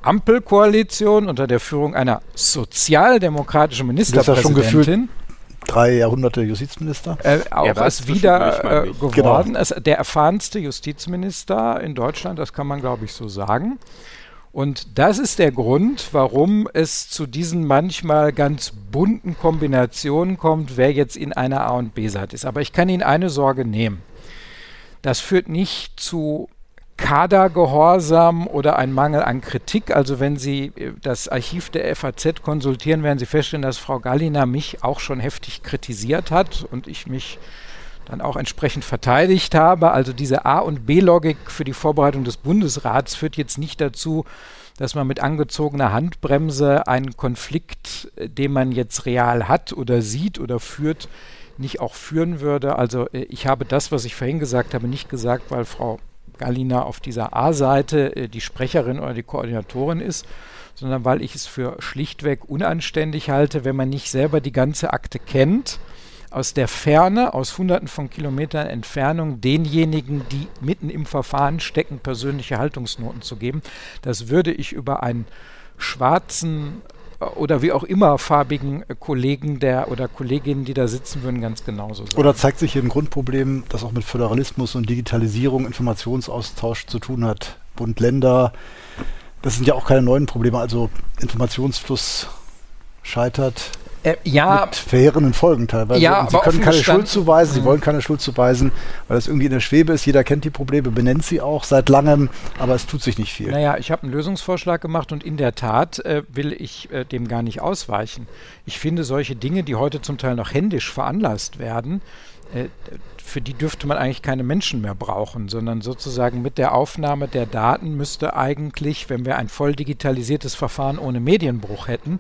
Ampelkoalition unter der Führung einer sozialdemokratischen Ministerpräsidentin drei Jahrhunderte Justizminister. Äh, auch ist wieder äh, geworden. Genau. der erfahrenste Justizminister in Deutschland, das kann man glaube ich so sagen. Und das ist der Grund, warum es zu diesen manchmal ganz bunten Kombinationen kommt, wer jetzt in einer A- und B-Seite ist. Aber ich kann Ihnen eine Sorge nehmen. Das führt nicht zu Kadergehorsam oder ein Mangel an Kritik. Also wenn Sie äh, das Archiv der FAZ konsultieren, werden Sie feststellen, dass Frau Gallina mich auch schon heftig kritisiert hat und ich mich dann auch entsprechend verteidigt habe. Also diese A- und B-Logik für die Vorbereitung des Bundesrats führt jetzt nicht dazu, dass man mit angezogener Handbremse einen Konflikt, äh, den man jetzt real hat oder sieht oder führt, nicht auch führen würde. Also äh, ich habe das, was ich vorhin gesagt habe, nicht gesagt, weil Frau Galina auf dieser A-Seite äh, die Sprecherin oder die Koordinatorin ist, sondern weil ich es für schlichtweg unanständig halte, wenn man nicht selber die ganze Akte kennt aus der Ferne, aus hunderten von Kilometern Entfernung, denjenigen, die mitten im Verfahren stecken, persönliche Haltungsnoten zu geben. Das würde ich über einen schwarzen äh, oder wie auch immer farbigen äh, Kollegen der oder Kolleginnen, die da sitzen würden, ganz genauso sagen. Oder zeigt sich hier ein Grundproblem, das auch mit Föderalismus und Digitalisierung, Informationsaustausch zu tun hat. Bund, Länder, das sind ja auch keine neuen Probleme, also Informationsfluss scheitert. Äh, ja, mit verheerenden Folgen teilweise. Ja, und sie können keine Schuld zuweisen, sie mhm. wollen keine Schuld zuweisen, weil das irgendwie in der Schwebe ist. Jeder kennt die Probleme, benennt sie auch seit langem, aber es tut sich nicht viel. Naja, ich habe einen Lösungsvorschlag gemacht und in der Tat äh, will ich äh, dem gar nicht ausweichen. Ich finde solche Dinge, die heute zum Teil noch händisch veranlasst werden, äh, für die dürfte man eigentlich keine Menschen mehr brauchen, sondern sozusagen mit der Aufnahme der Daten müsste eigentlich, wenn wir ein voll digitalisiertes Verfahren ohne Medienbruch hätten,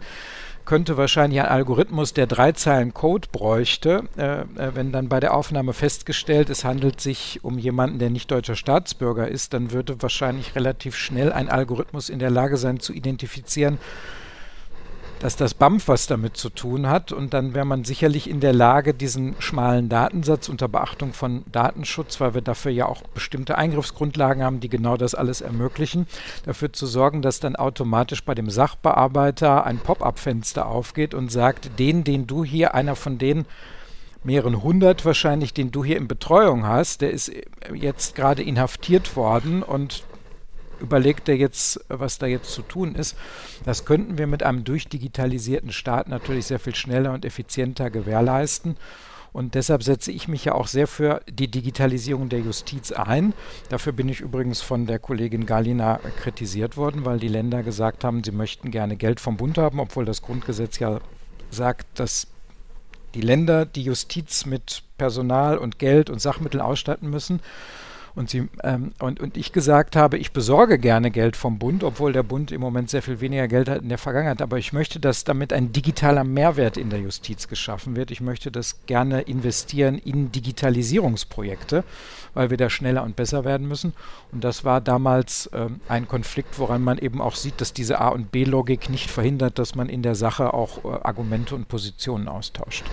könnte wahrscheinlich ein Algorithmus, der drei Zeilen Code bräuchte, äh, äh, wenn dann bei der Aufnahme festgestellt, es handelt sich um jemanden, der nicht deutscher Staatsbürger ist, dann würde wahrscheinlich relativ schnell ein Algorithmus in der Lage sein zu identifizieren, dass das BAMF was damit zu tun hat. Und dann wäre man sicherlich in der Lage, diesen schmalen Datensatz unter Beachtung von Datenschutz, weil wir dafür ja auch bestimmte Eingriffsgrundlagen haben, die genau das alles ermöglichen, dafür zu sorgen, dass dann automatisch bei dem Sachbearbeiter ein Pop-up-Fenster aufgeht und sagt, den, den du hier, einer von den mehreren hundert wahrscheinlich, den du hier in Betreuung hast, der ist jetzt gerade inhaftiert worden und überlegt er jetzt, was da jetzt zu tun ist. Das könnten wir mit einem durchdigitalisierten Staat natürlich sehr viel schneller und effizienter gewährleisten. Und deshalb setze ich mich ja auch sehr für die Digitalisierung der Justiz ein. Dafür bin ich übrigens von der Kollegin Galina kritisiert worden, weil die Länder gesagt haben, sie möchten gerne Geld vom Bund haben, obwohl das Grundgesetz ja sagt, dass die Länder die Justiz mit Personal und Geld und Sachmitteln ausstatten müssen und, sie, ähm, und, und ich gesagt habe, ich besorge gerne Geld vom Bund, obwohl der Bund im Moment sehr viel weniger Geld hat in der Vergangenheit. Aber ich möchte, dass damit ein digitaler Mehrwert in der Justiz geschaffen wird. Ich möchte das gerne investieren in Digitalisierungsprojekte, weil wir da schneller und besser werden müssen. Und das war damals ähm, ein Konflikt, woran man eben auch sieht, dass diese A- und B-Logik nicht verhindert, dass man in der Sache auch äh, Argumente und Positionen austauscht.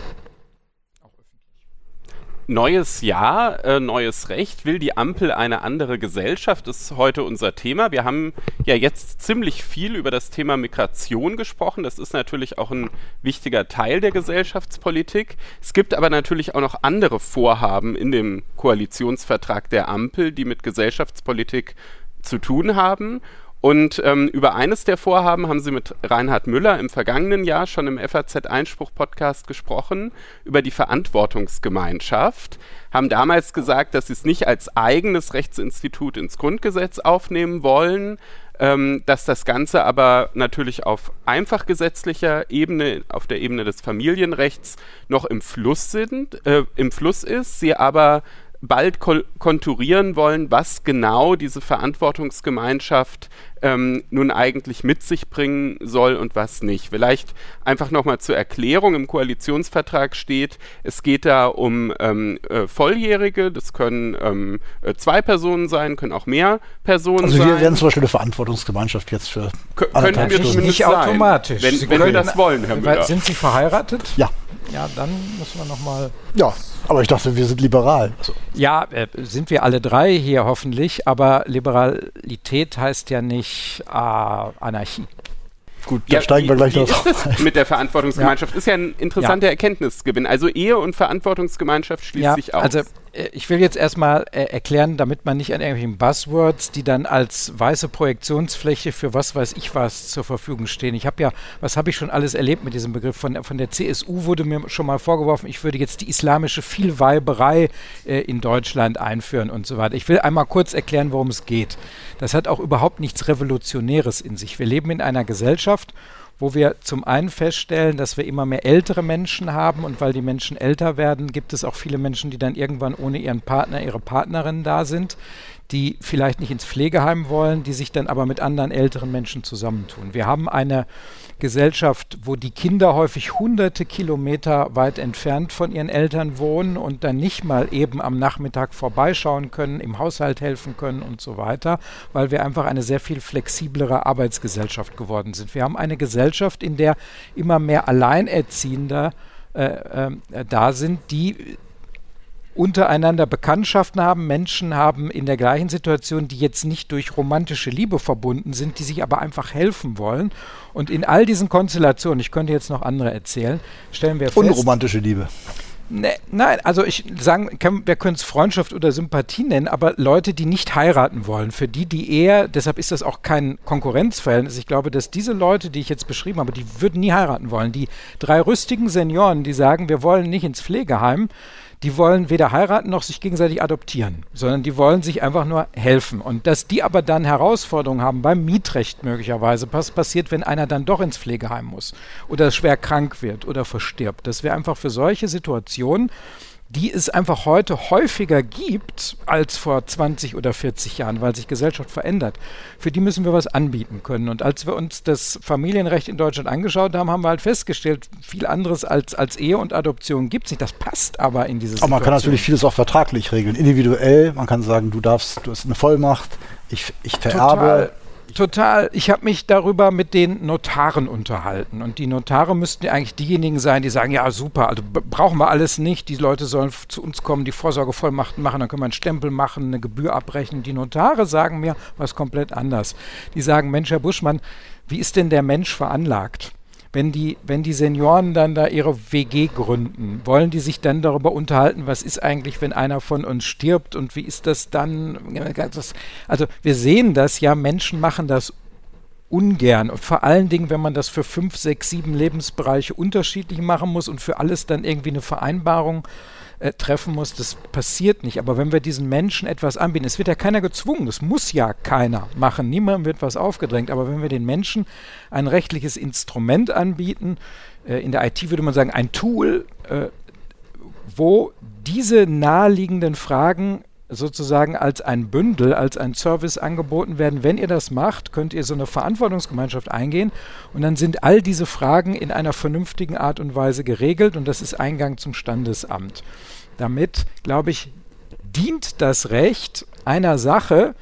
Neues Jahr, äh, neues Recht. Will die Ampel eine andere Gesellschaft? ist heute unser Thema. Wir haben ja jetzt ziemlich viel über das Thema Migration gesprochen. Das ist natürlich auch ein wichtiger Teil der Gesellschaftspolitik. Es gibt aber natürlich auch noch andere Vorhaben in dem Koalitionsvertrag der Ampel, die mit Gesellschaftspolitik zu tun haben. Und ähm, über eines der Vorhaben haben Sie mit Reinhard Müller im vergangenen Jahr schon im FAZ-Einspruch-Podcast gesprochen, über die Verantwortungsgemeinschaft, haben damals gesagt, dass Sie es nicht als eigenes Rechtsinstitut ins Grundgesetz aufnehmen wollen, ähm, dass das Ganze aber natürlich auf einfach gesetzlicher Ebene, auf der Ebene des Familienrechts noch im Fluss sind, äh, im Fluss ist, sie aber bald konturieren wollen, was genau diese Verantwortungsgemeinschaft ähm, nun eigentlich mit sich bringen soll und was nicht. Vielleicht einfach nochmal zur Erklärung. Im Koalitionsvertrag steht, es geht da um ähm, äh, Volljährige, das können ähm, äh, zwei Personen sein, können auch mehr Personen also sein. Also wir werden zum Beispiel eine Verantwortungsgemeinschaft jetzt für K Könnten wir zumindest nicht sein, automatisch. Wenn, Sie wenn können, wir das wollen, Herr Müller. Sind Sie verheiratet? Ja. Ja, dann müssen wir nochmal. Ja, aber ich dachte, wir sind liberal. Also. Ja, äh, sind wir alle drei hier hoffentlich, aber Liberalität heißt ja nicht äh, Anarchie. Gut, da ja, steigen wir gleich noch Mit der Verantwortungsgemeinschaft ja. ist ja ein interessanter ja. Erkenntnisgewinn. Also Ehe und Verantwortungsgemeinschaft schließt ja, sich aus. Also ich will jetzt erstmal äh, erklären, damit man nicht an irgendwelchen Buzzwords, die dann als weiße Projektionsfläche für was weiß ich was zur Verfügung stehen. Ich habe ja, was habe ich schon alles erlebt mit diesem Begriff? Von, von der CSU wurde mir schon mal vorgeworfen, ich würde jetzt die islamische Vielweiberei äh, in Deutschland einführen und so weiter. Ich will einmal kurz erklären, worum es geht. Das hat auch überhaupt nichts Revolutionäres in sich. Wir leben in einer Gesellschaft, wo wir zum einen feststellen, dass wir immer mehr ältere Menschen haben und weil die Menschen älter werden, gibt es auch viele Menschen, die dann irgendwann ohne ihren Partner, ihre Partnerin da sind die vielleicht nicht ins Pflegeheim wollen, die sich dann aber mit anderen älteren Menschen zusammentun. Wir haben eine Gesellschaft, wo die Kinder häufig hunderte Kilometer weit entfernt von ihren Eltern wohnen und dann nicht mal eben am Nachmittag vorbeischauen können, im Haushalt helfen können und so weiter, weil wir einfach eine sehr viel flexiblere Arbeitsgesellschaft geworden sind. Wir haben eine Gesellschaft, in der immer mehr Alleinerziehende äh, äh, da sind, die untereinander Bekanntschaften haben, Menschen haben in der gleichen Situation, die jetzt nicht durch romantische Liebe verbunden sind, die sich aber einfach helfen wollen. Und in all diesen Konstellationen, ich könnte jetzt noch andere erzählen, stellen wir fest. Unromantische Liebe. Ne, nein, also ich sagen, kann, wir können es Freundschaft oder Sympathie nennen, aber Leute, die nicht heiraten wollen, für die, die eher, deshalb ist das auch kein Konkurrenzverhältnis. Ich glaube, dass diese Leute, die ich jetzt beschrieben habe, die würden nie heiraten wollen. Die drei rüstigen Senioren, die sagen, wir wollen nicht ins Pflegeheim, die wollen weder heiraten noch sich gegenseitig adoptieren, sondern die wollen sich einfach nur helfen. Und dass die aber dann Herausforderungen haben beim Mietrecht möglicherweise, was passiert, wenn einer dann doch ins Pflegeheim muss oder schwer krank wird oder verstirbt. Das wäre einfach für solche Situationen die es einfach heute häufiger gibt als vor 20 oder 40 Jahren, weil sich Gesellschaft verändert. Für die müssen wir was anbieten können. Und als wir uns das Familienrecht in Deutschland angeschaut haben, haben wir halt festgestellt, viel anderes als, als Ehe und Adoption gibt es nicht. Das passt aber in dieses. Aber man kann natürlich vieles auch vertraglich regeln, individuell. Man kann sagen, du darfst, du hast eine Vollmacht, ich, ich vererbe. Total total. Ich habe mich darüber mit den Notaren unterhalten. Und die Notare müssten ja eigentlich diejenigen sein, die sagen, ja super, also brauchen wir alles nicht. Die Leute sollen zu uns kommen, die Vorsorgevollmachten machen, dann können wir einen Stempel machen, eine Gebühr abbrechen. Die Notare sagen mir was komplett anders. Die sagen, Mensch, Herr Buschmann, wie ist denn der Mensch veranlagt? Wenn die, wenn die Senioren dann da ihre WG gründen, wollen die sich dann darüber unterhalten, was ist eigentlich, wenn einer von uns stirbt und wie ist das dann? Also wir sehen das ja, Menschen machen das ungern. Und vor allen Dingen, wenn man das für fünf, sechs, sieben Lebensbereiche unterschiedlich machen muss und für alles dann irgendwie eine Vereinbarung äh, treffen muss, das passiert nicht. Aber wenn wir diesen Menschen etwas anbieten, es wird ja keiner gezwungen, das muss ja keiner machen, niemandem wird was aufgedrängt, aber wenn wir den Menschen ein rechtliches Instrument anbieten, äh, in der IT würde man sagen, ein Tool, äh, wo diese naheliegenden Fragen sozusagen als ein Bündel, als ein Service angeboten werden. Wenn ihr das macht, könnt ihr so eine Verantwortungsgemeinschaft eingehen und dann sind all diese Fragen in einer vernünftigen Art und Weise geregelt und das ist Eingang zum Standesamt. Damit, glaube ich, dient das Recht einer Sache,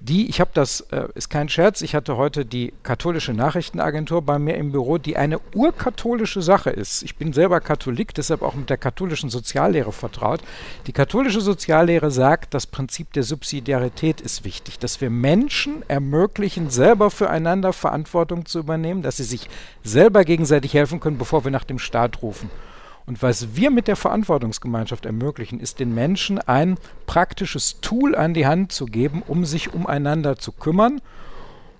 die, ich habe das, äh, ist kein Scherz, ich hatte heute die katholische Nachrichtenagentur bei mir im Büro, die eine urkatholische Sache ist. Ich bin selber Katholik, deshalb auch mit der katholischen Soziallehre vertraut. Die katholische Soziallehre sagt, das Prinzip der Subsidiarität ist wichtig, dass wir Menschen ermöglichen, selber füreinander Verantwortung zu übernehmen, dass sie sich selber gegenseitig helfen können, bevor wir nach dem Staat rufen. Und was wir mit der Verantwortungsgemeinschaft ermöglichen, ist den Menschen ein praktisches Tool an die Hand zu geben, um sich umeinander zu kümmern,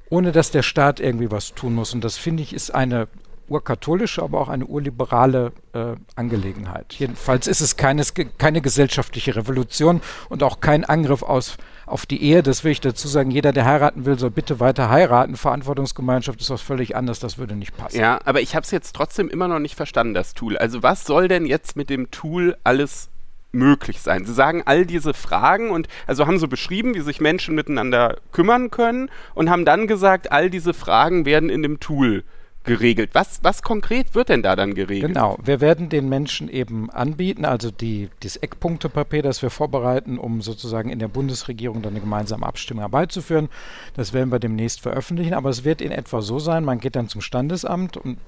ohne dass der Staat irgendwie was tun muss. Und das finde ich ist eine urkatholische, aber auch eine urliberale äh, Angelegenheit. Jedenfalls ist es keines, keine gesellschaftliche Revolution und auch kein Angriff aus, auf die Ehe. Das will ich dazu sagen. Jeder, der heiraten will, soll bitte weiter heiraten. Verantwortungsgemeinschaft ist was völlig anderes. Das würde nicht passen. Ja, aber ich habe es jetzt trotzdem immer noch nicht verstanden, das Tool. Also was soll denn jetzt mit dem Tool alles möglich sein. Sie sagen all diese Fragen und also haben so beschrieben, wie sich Menschen miteinander kümmern können und haben dann gesagt, all diese Fragen werden in dem Tool geregelt. Was, was konkret wird denn da dann geregelt? Genau, wir werden den Menschen eben anbieten, also die, das Eckpunktepapier, das wir vorbereiten, um sozusagen in der Bundesregierung dann eine gemeinsame Abstimmung herbeizuführen. Das werden wir demnächst veröffentlichen, aber es wird in etwa so sein, man geht dann zum Standesamt und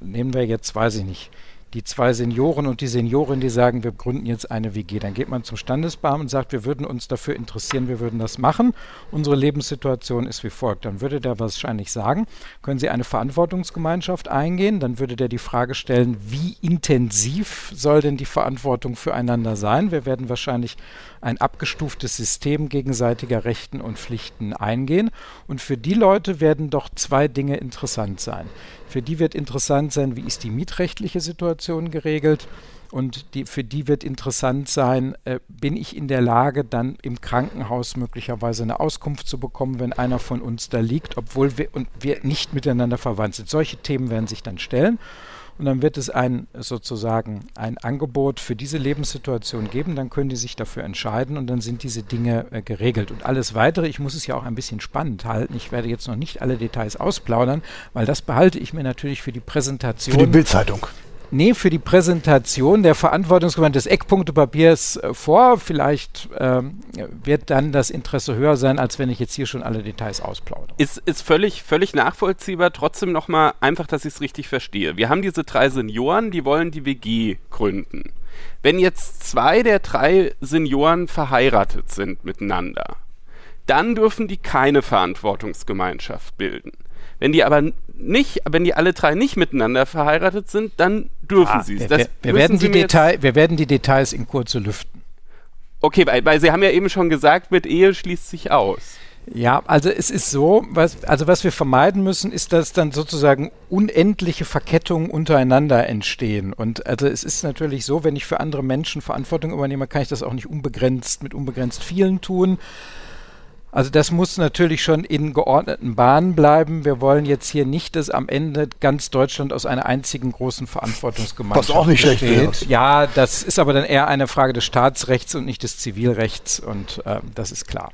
nehmen wir jetzt, weiß ich nicht, die zwei Senioren und die Seniorin, die sagen, wir gründen jetzt eine WG. Dann geht man zum Standesbeamten und sagt, wir würden uns dafür interessieren, wir würden das machen. Unsere Lebenssituation ist wie folgt. Dann würde der wahrscheinlich sagen, können Sie eine Verantwortungsgemeinschaft eingehen? Dann würde der die Frage stellen, wie intensiv soll denn die Verantwortung füreinander sein? Wir werden wahrscheinlich ein abgestuftes System gegenseitiger Rechten und Pflichten eingehen. Und für die Leute werden doch zwei Dinge interessant sein. Für die wird interessant sein, wie ist die mietrechtliche Situation geregelt. Und die, für die wird interessant sein, äh, bin ich in der Lage, dann im Krankenhaus möglicherweise eine Auskunft zu bekommen, wenn einer von uns da liegt, obwohl wir, und wir nicht miteinander verwandt sind. Solche Themen werden sich dann stellen. Und dann wird es ein sozusagen ein Angebot für diese Lebenssituation geben. Dann können die sich dafür entscheiden und dann sind diese Dinge äh, geregelt. Und alles weitere, ich muss es ja auch ein bisschen spannend halten. Ich werde jetzt noch nicht alle Details ausplaudern, weil das behalte ich mir natürlich für die Präsentation. Für die Bildzeitung. Nee, für die Präsentation der Verantwortungsgemeinschaft des Eckpunktepapiers äh, vor. Vielleicht ähm, wird dann das Interesse höher sein, als wenn ich jetzt hier schon alle Details ausplaudere. Ist, ist völlig, völlig nachvollziehbar. Trotzdem nochmal einfach, dass ich es richtig verstehe. Wir haben diese drei Senioren, die wollen die WG gründen. Wenn jetzt zwei der drei Senioren verheiratet sind miteinander, dann dürfen die keine Verantwortungsgemeinschaft bilden. Wenn die aber nicht, wenn die alle drei nicht miteinander verheiratet sind, dann dürfen ah, sie es. Wir, wir, werden Detail, wir werden die Details in Kurze lüften. Okay, weil, weil Sie haben ja eben schon gesagt, mit Ehe schließt sich aus. Ja, also es ist so, was, also was wir vermeiden müssen, ist, dass dann sozusagen unendliche Verkettungen untereinander entstehen. Und also es ist natürlich so, wenn ich für andere Menschen Verantwortung übernehme, kann ich das auch nicht unbegrenzt mit unbegrenzt vielen tun. Also das muss natürlich schon in geordneten Bahnen bleiben. Wir wollen jetzt hier nicht, dass am Ende ganz Deutschland aus einer einzigen großen Verantwortungsgemeinschaft Was auch nicht schlecht wäre. Ja, das ist aber dann eher eine Frage des Staatsrechts und nicht des Zivilrechts und äh, das ist klar.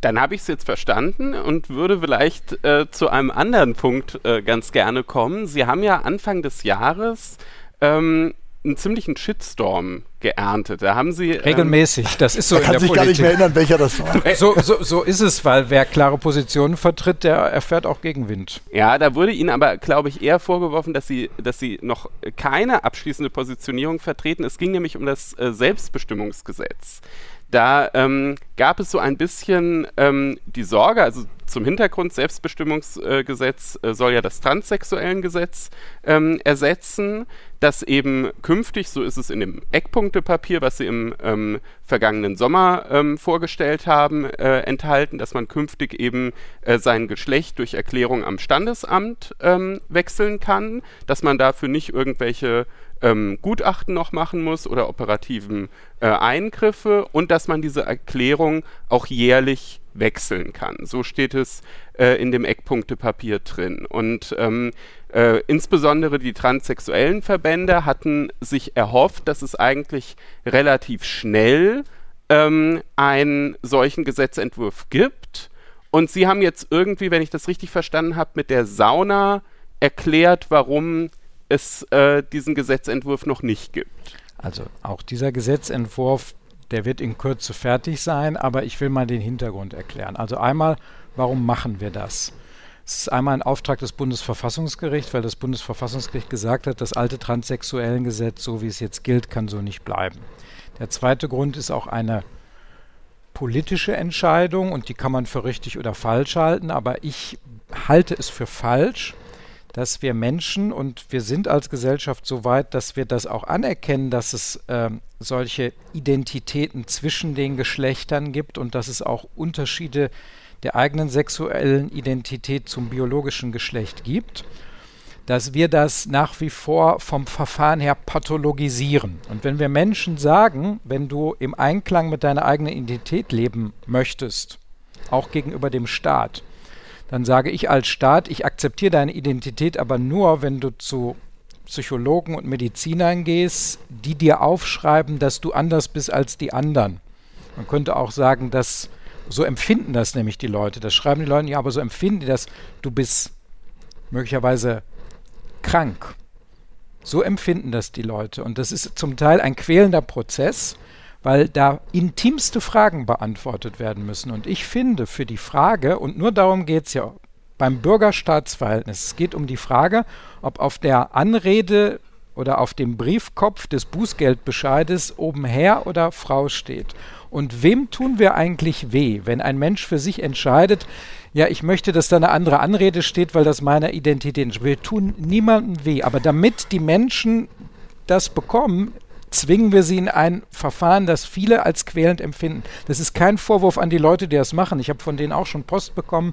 Dann habe ich es jetzt verstanden und würde vielleicht äh, zu einem anderen Punkt äh, ganz gerne kommen. Sie haben ja Anfang des Jahres ähm, einen ziemlichen Shitstorm geerntet. Da haben sie ähm, regelmäßig. Ähm, das ist so. Man kann sich Politik. gar nicht mehr erinnern, welcher das war. *laughs* so, so, so ist es, weil wer klare Positionen vertritt, der erfährt auch Gegenwind. Ja, da wurde ihnen aber, glaube ich, eher vorgeworfen, dass sie, dass sie noch keine abschließende Positionierung vertreten. Es ging nämlich um das äh, Selbstbestimmungsgesetz. Da ähm, gab es so ein bisschen ähm, die Sorge, also zum Hintergrund, Selbstbestimmungsgesetz äh, soll ja das Transsexuellengesetz ähm, ersetzen, das eben künftig, so ist es in dem Eckpunktepapier, was Sie im ähm, vergangenen Sommer ähm, vorgestellt haben, äh, enthalten, dass man künftig eben äh, sein Geschlecht durch Erklärung am Standesamt ähm, wechseln kann, dass man dafür nicht irgendwelche ähm, Gutachten noch machen muss oder operativen äh, Eingriffe und dass man diese Erklärung auch jährlich wechseln kann. So steht es äh, in dem Eckpunktepapier drin. Und ähm, äh, insbesondere die transsexuellen Verbände hatten sich erhofft, dass es eigentlich relativ schnell ähm, einen solchen Gesetzentwurf gibt. Und sie haben jetzt irgendwie, wenn ich das richtig verstanden habe, mit der Sauna erklärt, warum es äh, diesen Gesetzentwurf noch nicht gibt. Also auch dieser Gesetzentwurf der wird in Kürze fertig sein, aber ich will mal den Hintergrund erklären. Also einmal, warum machen wir das? Es ist einmal ein Auftrag des Bundesverfassungsgerichts, weil das Bundesverfassungsgericht gesagt hat, das alte Transsexuellengesetz, so wie es jetzt gilt, kann so nicht bleiben. Der zweite Grund ist auch eine politische Entscheidung und die kann man für richtig oder falsch halten, aber ich halte es für falsch, dass wir Menschen und wir sind als Gesellschaft so weit, dass wir das auch anerkennen, dass es äh, solche Identitäten zwischen den Geschlechtern gibt und dass es auch Unterschiede der eigenen sexuellen Identität zum biologischen Geschlecht gibt, dass wir das nach wie vor vom Verfahren her pathologisieren. Und wenn wir Menschen sagen, wenn du im Einklang mit deiner eigenen Identität leben möchtest, auch gegenüber dem Staat, dann sage ich als Staat, ich akzeptiere deine Identität aber nur, wenn du zu Psychologen und Medizinern gehst, die dir aufschreiben, dass du anders bist als die anderen. Man könnte auch sagen, dass so empfinden das nämlich die Leute. Das schreiben die Leute, ja, aber so empfinden die das, du bist möglicherweise krank. So empfinden das die Leute. Und das ist zum Teil ein quälender Prozess, weil da intimste Fragen beantwortet werden müssen. Und ich finde für die Frage, und nur darum geht es ja beim Bürgerstaatsverhältnis, es geht um die Frage, ob auf der Anrede oder auf dem Briefkopf des Bußgeldbescheides oben Herr oder Frau steht. Und wem tun wir eigentlich weh, wenn ein Mensch für sich entscheidet, ja, ich möchte, dass da eine andere Anrede steht, weil das meiner Identität entspricht. Wir tun niemandem weh. Aber damit die Menschen das bekommen, zwingen wir sie in ein Verfahren, das viele als quälend empfinden. Das ist kein Vorwurf an die Leute, die das machen. Ich habe von denen auch schon Post bekommen.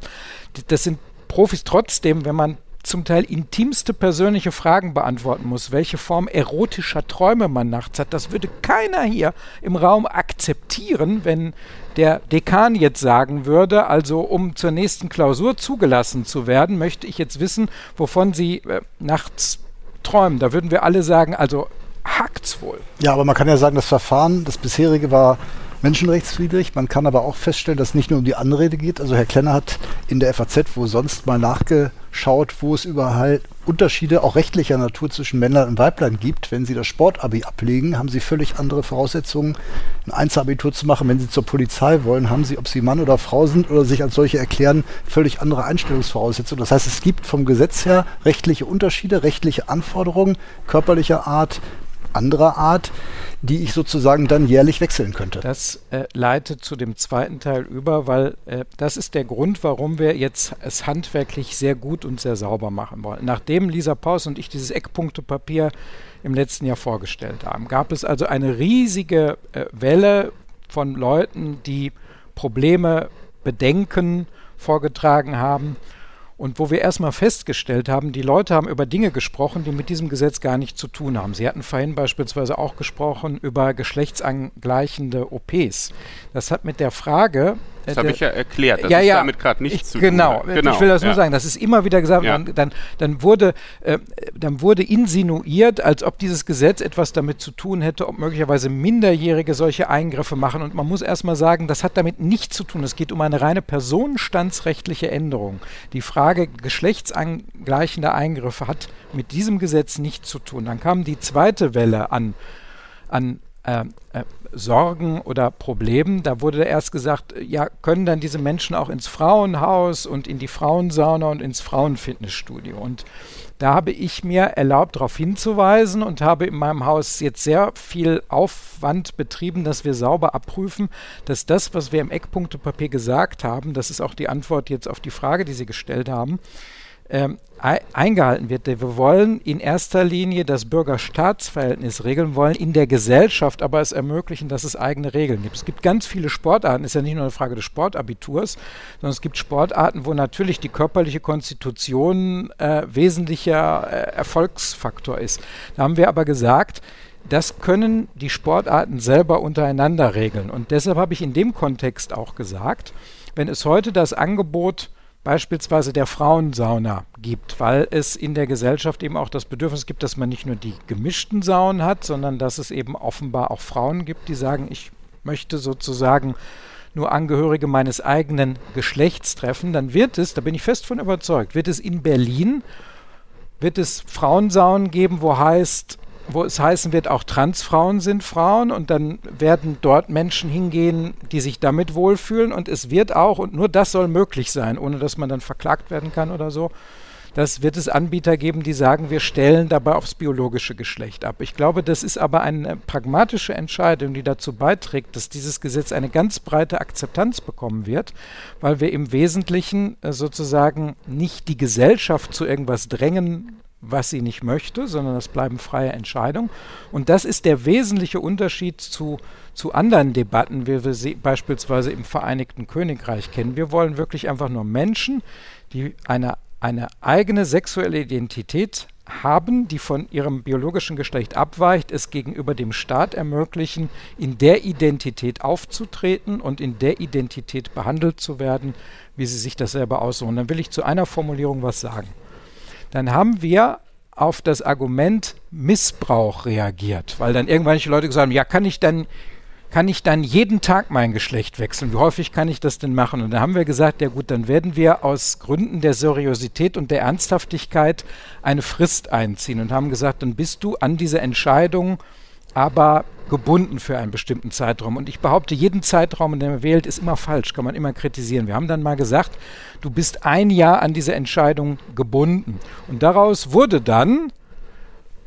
Das sind Profis trotzdem, wenn man zum Teil intimste persönliche Fragen beantworten muss, welche Form erotischer Träume man nachts hat. Das würde keiner hier im Raum akzeptieren, wenn der Dekan jetzt sagen würde, also um zur nächsten Klausur zugelassen zu werden, möchte ich jetzt wissen, wovon Sie äh, nachts träumen. Da würden wir alle sagen, also hakt's wohl. Ja, aber man kann ja sagen, das Verfahren, das bisherige war menschenrechtswidrig. Man kann aber auch feststellen, dass es nicht nur um die Anrede geht. Also Herr Klenner hat in der FAZ wo sonst mal nachgeschaut, wo es überall Unterschiede auch rechtlicher Natur zwischen Männern und Weiblein gibt. Wenn Sie das Sportabi ablegen, haben Sie völlig andere Voraussetzungen, ein Einzelabitur zu machen. Wenn Sie zur Polizei wollen, haben Sie, ob Sie Mann oder Frau sind oder sich als solche erklären, völlig andere Einstellungsvoraussetzungen. Das heißt, es gibt vom Gesetz her rechtliche Unterschiede, rechtliche Anforderungen körperlicher Art, anderer Art, die ich sozusagen dann jährlich wechseln könnte. Das äh, leitet zu dem zweiten Teil über, weil äh, das ist der Grund, warum wir jetzt es handwerklich sehr gut und sehr sauber machen wollen. Nachdem Lisa Paus und ich dieses Eckpunktepapier im letzten Jahr vorgestellt haben, gab es also eine riesige äh, Welle von Leuten, die Probleme, Bedenken vorgetragen haben und wo wir erstmal festgestellt haben, die Leute haben über Dinge gesprochen, die mit diesem Gesetz gar nichts zu tun haben. Sie hatten vorhin beispielsweise auch gesprochen über geschlechtsangleichende OPs. Das hat mit der Frage, das habe ich ja erklärt. Das ja, ist ja, damit gerade nichts ich, zu genau, tun. Genau, ich will das ja. nur sagen. Das ist immer wieder gesagt. Ja. Dann, dann, dann, wurde, äh, dann wurde insinuiert, als ob dieses Gesetz etwas damit zu tun hätte, ob möglicherweise Minderjährige solche Eingriffe machen. Und man muss erstmal sagen, das hat damit nichts zu tun. Es geht um eine reine personenstandsrechtliche Änderung. Die Frage geschlechtsangleichender Eingriffe hat mit diesem Gesetz nichts zu tun. Dann kam die zweite Welle an, an äh, äh, Sorgen oder Problemen. Da wurde erst gesagt, ja, können dann diese Menschen auch ins Frauenhaus und in die Frauensauna und ins Frauenfitnessstudio. Und da habe ich mir erlaubt, darauf hinzuweisen und habe in meinem Haus jetzt sehr viel Aufwand betrieben, dass wir sauber abprüfen, dass das, was wir im Eckpunktepapier gesagt haben, das ist auch die Antwort jetzt auf die Frage, die Sie gestellt haben, ähm, eingehalten wird. Wir wollen in erster Linie das Bürger-Staats-Verhältnis regeln, wollen in der Gesellschaft aber es ermöglichen, dass es eigene Regeln gibt. Es gibt ganz viele Sportarten, ist ja nicht nur eine Frage des Sportabiturs, sondern es gibt Sportarten, wo natürlich die körperliche Konstitution äh, wesentlicher äh, Erfolgsfaktor ist. Da haben wir aber gesagt, das können die Sportarten selber untereinander regeln. Und deshalb habe ich in dem Kontext auch gesagt, wenn es heute das Angebot beispielsweise der Frauensauna gibt, weil es in der Gesellschaft eben auch das Bedürfnis gibt, dass man nicht nur die gemischten Saunen hat, sondern dass es eben offenbar auch Frauen gibt, die sagen, ich möchte sozusagen nur Angehörige meines eigenen Geschlechts treffen, dann wird es, da bin ich fest von überzeugt, wird es in Berlin, wird es Frauensaunen geben, wo heißt, wo es heißen wird, auch Transfrauen sind Frauen und dann werden dort Menschen hingehen, die sich damit wohlfühlen und es wird auch, und nur das soll möglich sein, ohne dass man dann verklagt werden kann oder so, das wird es Anbieter geben, die sagen, wir stellen dabei aufs biologische Geschlecht ab. Ich glaube, das ist aber eine pragmatische Entscheidung, die dazu beiträgt, dass dieses Gesetz eine ganz breite Akzeptanz bekommen wird, weil wir im Wesentlichen äh, sozusagen nicht die Gesellschaft zu irgendwas drängen was sie nicht möchte, sondern das bleiben freie Entscheidungen. Und das ist der wesentliche Unterschied zu, zu anderen Debatten, wie wir sie beispielsweise im Vereinigten Königreich kennen. Wir wollen wirklich einfach nur Menschen, die eine eine eigene sexuelle Identität haben, die von ihrem biologischen Geschlecht abweicht, es gegenüber dem Staat ermöglichen, in der Identität aufzutreten und in der Identität behandelt zu werden, wie sie sich das selber aussuchen. Dann will ich zu einer Formulierung was sagen. Dann haben wir auf das Argument Missbrauch reagiert, weil dann irgendwann die Leute gesagt haben, ja, kann ich dann kann ich dann jeden Tag mein Geschlecht wechseln? Wie häufig kann ich das denn machen? Und da haben wir gesagt, ja gut, dann werden wir aus Gründen der Seriosität und der Ernsthaftigkeit eine Frist einziehen und haben gesagt, dann bist du an diese Entscheidung aber gebunden für einen bestimmten Zeitraum. Und ich behaupte, jeden Zeitraum, den man wählt, ist immer falsch, kann man immer kritisieren. Wir haben dann mal gesagt, du bist ein Jahr an diese Entscheidung gebunden. Und daraus wurde dann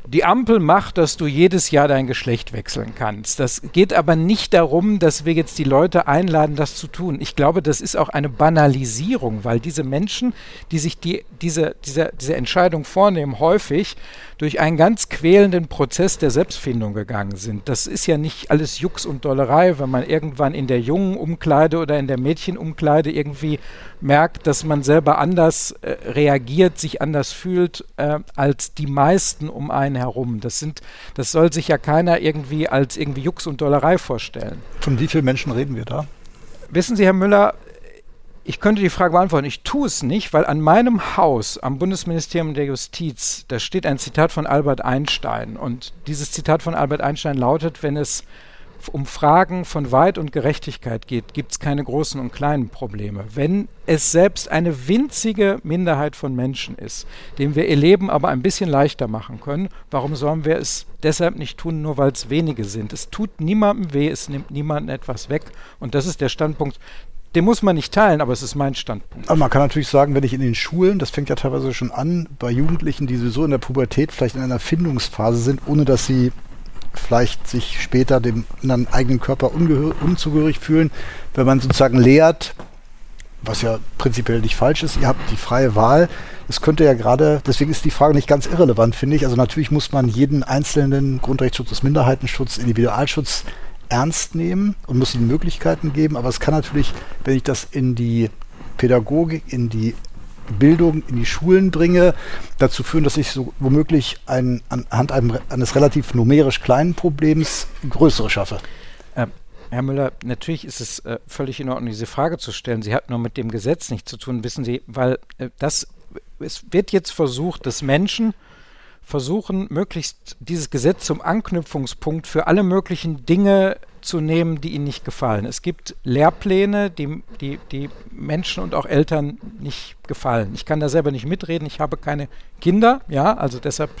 die Ampel macht, dass du jedes Jahr dein Geschlecht wechseln kannst. Das geht aber nicht darum, dass wir jetzt die Leute einladen, das zu tun. Ich glaube, das ist auch eine Banalisierung, weil diese Menschen, die sich die, diese, diese, diese Entscheidung vornehmen, häufig durch einen ganz quälenden Prozess der Selbstfindung gegangen sind. Das ist ja nicht alles Jux und Dollerei, wenn man irgendwann in der jungen Umkleide oder in der Mädchenumkleide irgendwie merkt, dass man selber anders äh, reagiert, sich anders fühlt äh, als die meisten um einen herum. Das sind, das soll sich ja keiner irgendwie als irgendwie Jux und Dollerei vorstellen. Von wie vielen Menschen reden wir da? Wissen Sie, Herr Müller, ich könnte die Frage beantworten. Ich tue es nicht, weil an meinem Haus am Bundesministerium der Justiz, da steht ein Zitat von Albert Einstein. Und dieses Zitat von Albert Einstein lautet, wenn es um Fragen von Wahrheit und Gerechtigkeit geht, gibt es keine großen und kleinen Probleme. Wenn es selbst eine winzige Minderheit von Menschen ist, dem wir ihr Leben aber ein bisschen leichter machen können, warum sollen wir es deshalb nicht tun, nur weil es wenige sind? Es tut niemandem weh, es nimmt niemandem etwas weg. Und das ist der Standpunkt, den muss man nicht teilen, aber es ist mein Standpunkt. Aber man kann natürlich sagen, wenn ich in den Schulen, das fängt ja teilweise schon an, bei Jugendlichen, die sowieso in der Pubertät vielleicht in einer Findungsphase sind, ohne dass sie vielleicht sich später dem anderen eigenen Körper unzugehörig fühlen, wenn man sozusagen lehrt, was ja prinzipiell nicht falsch ist, ihr habt die freie Wahl. Es könnte ja gerade, deswegen ist die Frage nicht ganz irrelevant, finde ich. Also natürlich muss man jeden einzelnen Grundrechtsschutz, Minderheitenschutz, Individualschutz ernst nehmen und muss ihnen Möglichkeiten geben. Aber es kann natürlich, wenn ich das in die Pädagogik, in die Bildung in die Schulen bringe, dazu führen, dass ich so womöglich ein, anhand einem, eines relativ numerisch kleinen Problems größere schaffe. Ähm, Herr Müller, natürlich ist es äh, völlig in Ordnung, diese Frage zu stellen. Sie hat nur mit dem Gesetz nichts zu tun, wissen Sie, weil äh, das, es wird jetzt versucht, dass Menschen versuchen, möglichst dieses Gesetz zum Anknüpfungspunkt für alle möglichen Dinge zu nehmen, die ihnen nicht gefallen. Es gibt Lehrpläne, die, die, die Menschen und auch Eltern nicht gefallen. Ich kann da selber nicht mitreden, ich habe keine Kinder, ja, also deshalb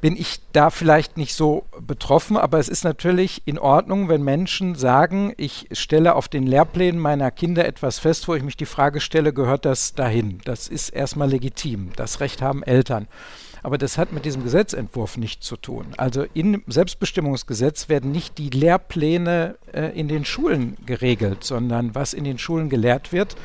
bin ich da vielleicht nicht so betroffen, aber es ist natürlich in Ordnung, wenn Menschen sagen, ich stelle auf den Lehrplänen meiner Kinder etwas fest, wo ich mich die Frage stelle, gehört das dahin? Das ist erstmal legitim. Das Recht haben Eltern. Aber das hat mit diesem Gesetzentwurf nichts zu tun. Also im Selbstbestimmungsgesetz werden nicht die Lehrpläne äh, in den Schulen geregelt, sondern was in den Schulen gelehrt wird,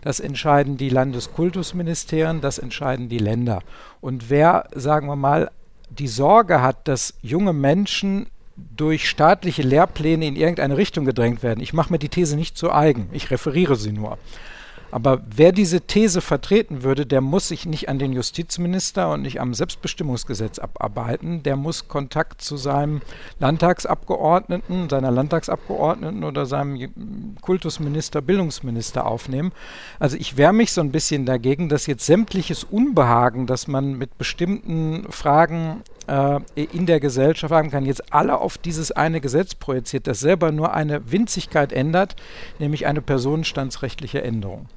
das entscheiden die Landeskultusministerien, das entscheiden die Länder. Und wer, sagen wir mal, die Sorge hat, dass junge Menschen durch staatliche Lehrpläne in irgendeine Richtung gedrängt werden. Ich mache mir die These nicht zu eigen, ich referiere sie nur. Aber wer diese These vertreten würde, der muss sich nicht an den Justizminister und nicht am Selbstbestimmungsgesetz abarbeiten. Der muss Kontakt zu seinem Landtagsabgeordneten, seiner Landtagsabgeordneten oder seinem Kultusminister, Bildungsminister aufnehmen. Also ich wehre mich so ein bisschen dagegen, dass jetzt sämtliches Unbehagen, das man mit bestimmten Fragen äh, in der Gesellschaft haben kann, jetzt alle auf dieses eine Gesetz projiziert, das selber nur eine Winzigkeit ändert, nämlich eine personenstandsrechtliche Änderung.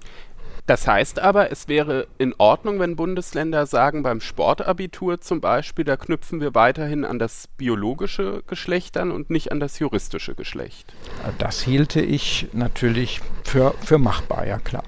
Das heißt aber, es wäre in Ordnung, wenn Bundesländer sagen, beim Sportabitur zum Beispiel, da knüpfen wir weiterhin an das biologische Geschlecht an und nicht an das juristische Geschlecht. Das hielte ich natürlich für, für machbar, ja klar.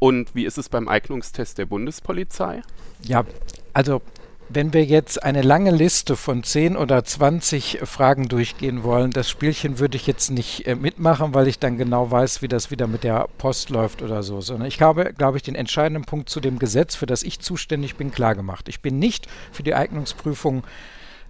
Und wie ist es beim Eignungstest der Bundespolizei? Ja, also wenn wir jetzt eine lange Liste von 10 oder 20 Fragen durchgehen wollen, das Spielchen würde ich jetzt nicht äh, mitmachen, weil ich dann genau weiß, wie das wieder mit der Post läuft oder so. Sondern ich habe, glaube ich, den entscheidenden Punkt zu dem Gesetz, für das ich zuständig bin, klargemacht. Ich bin nicht für die Eignungsprüfung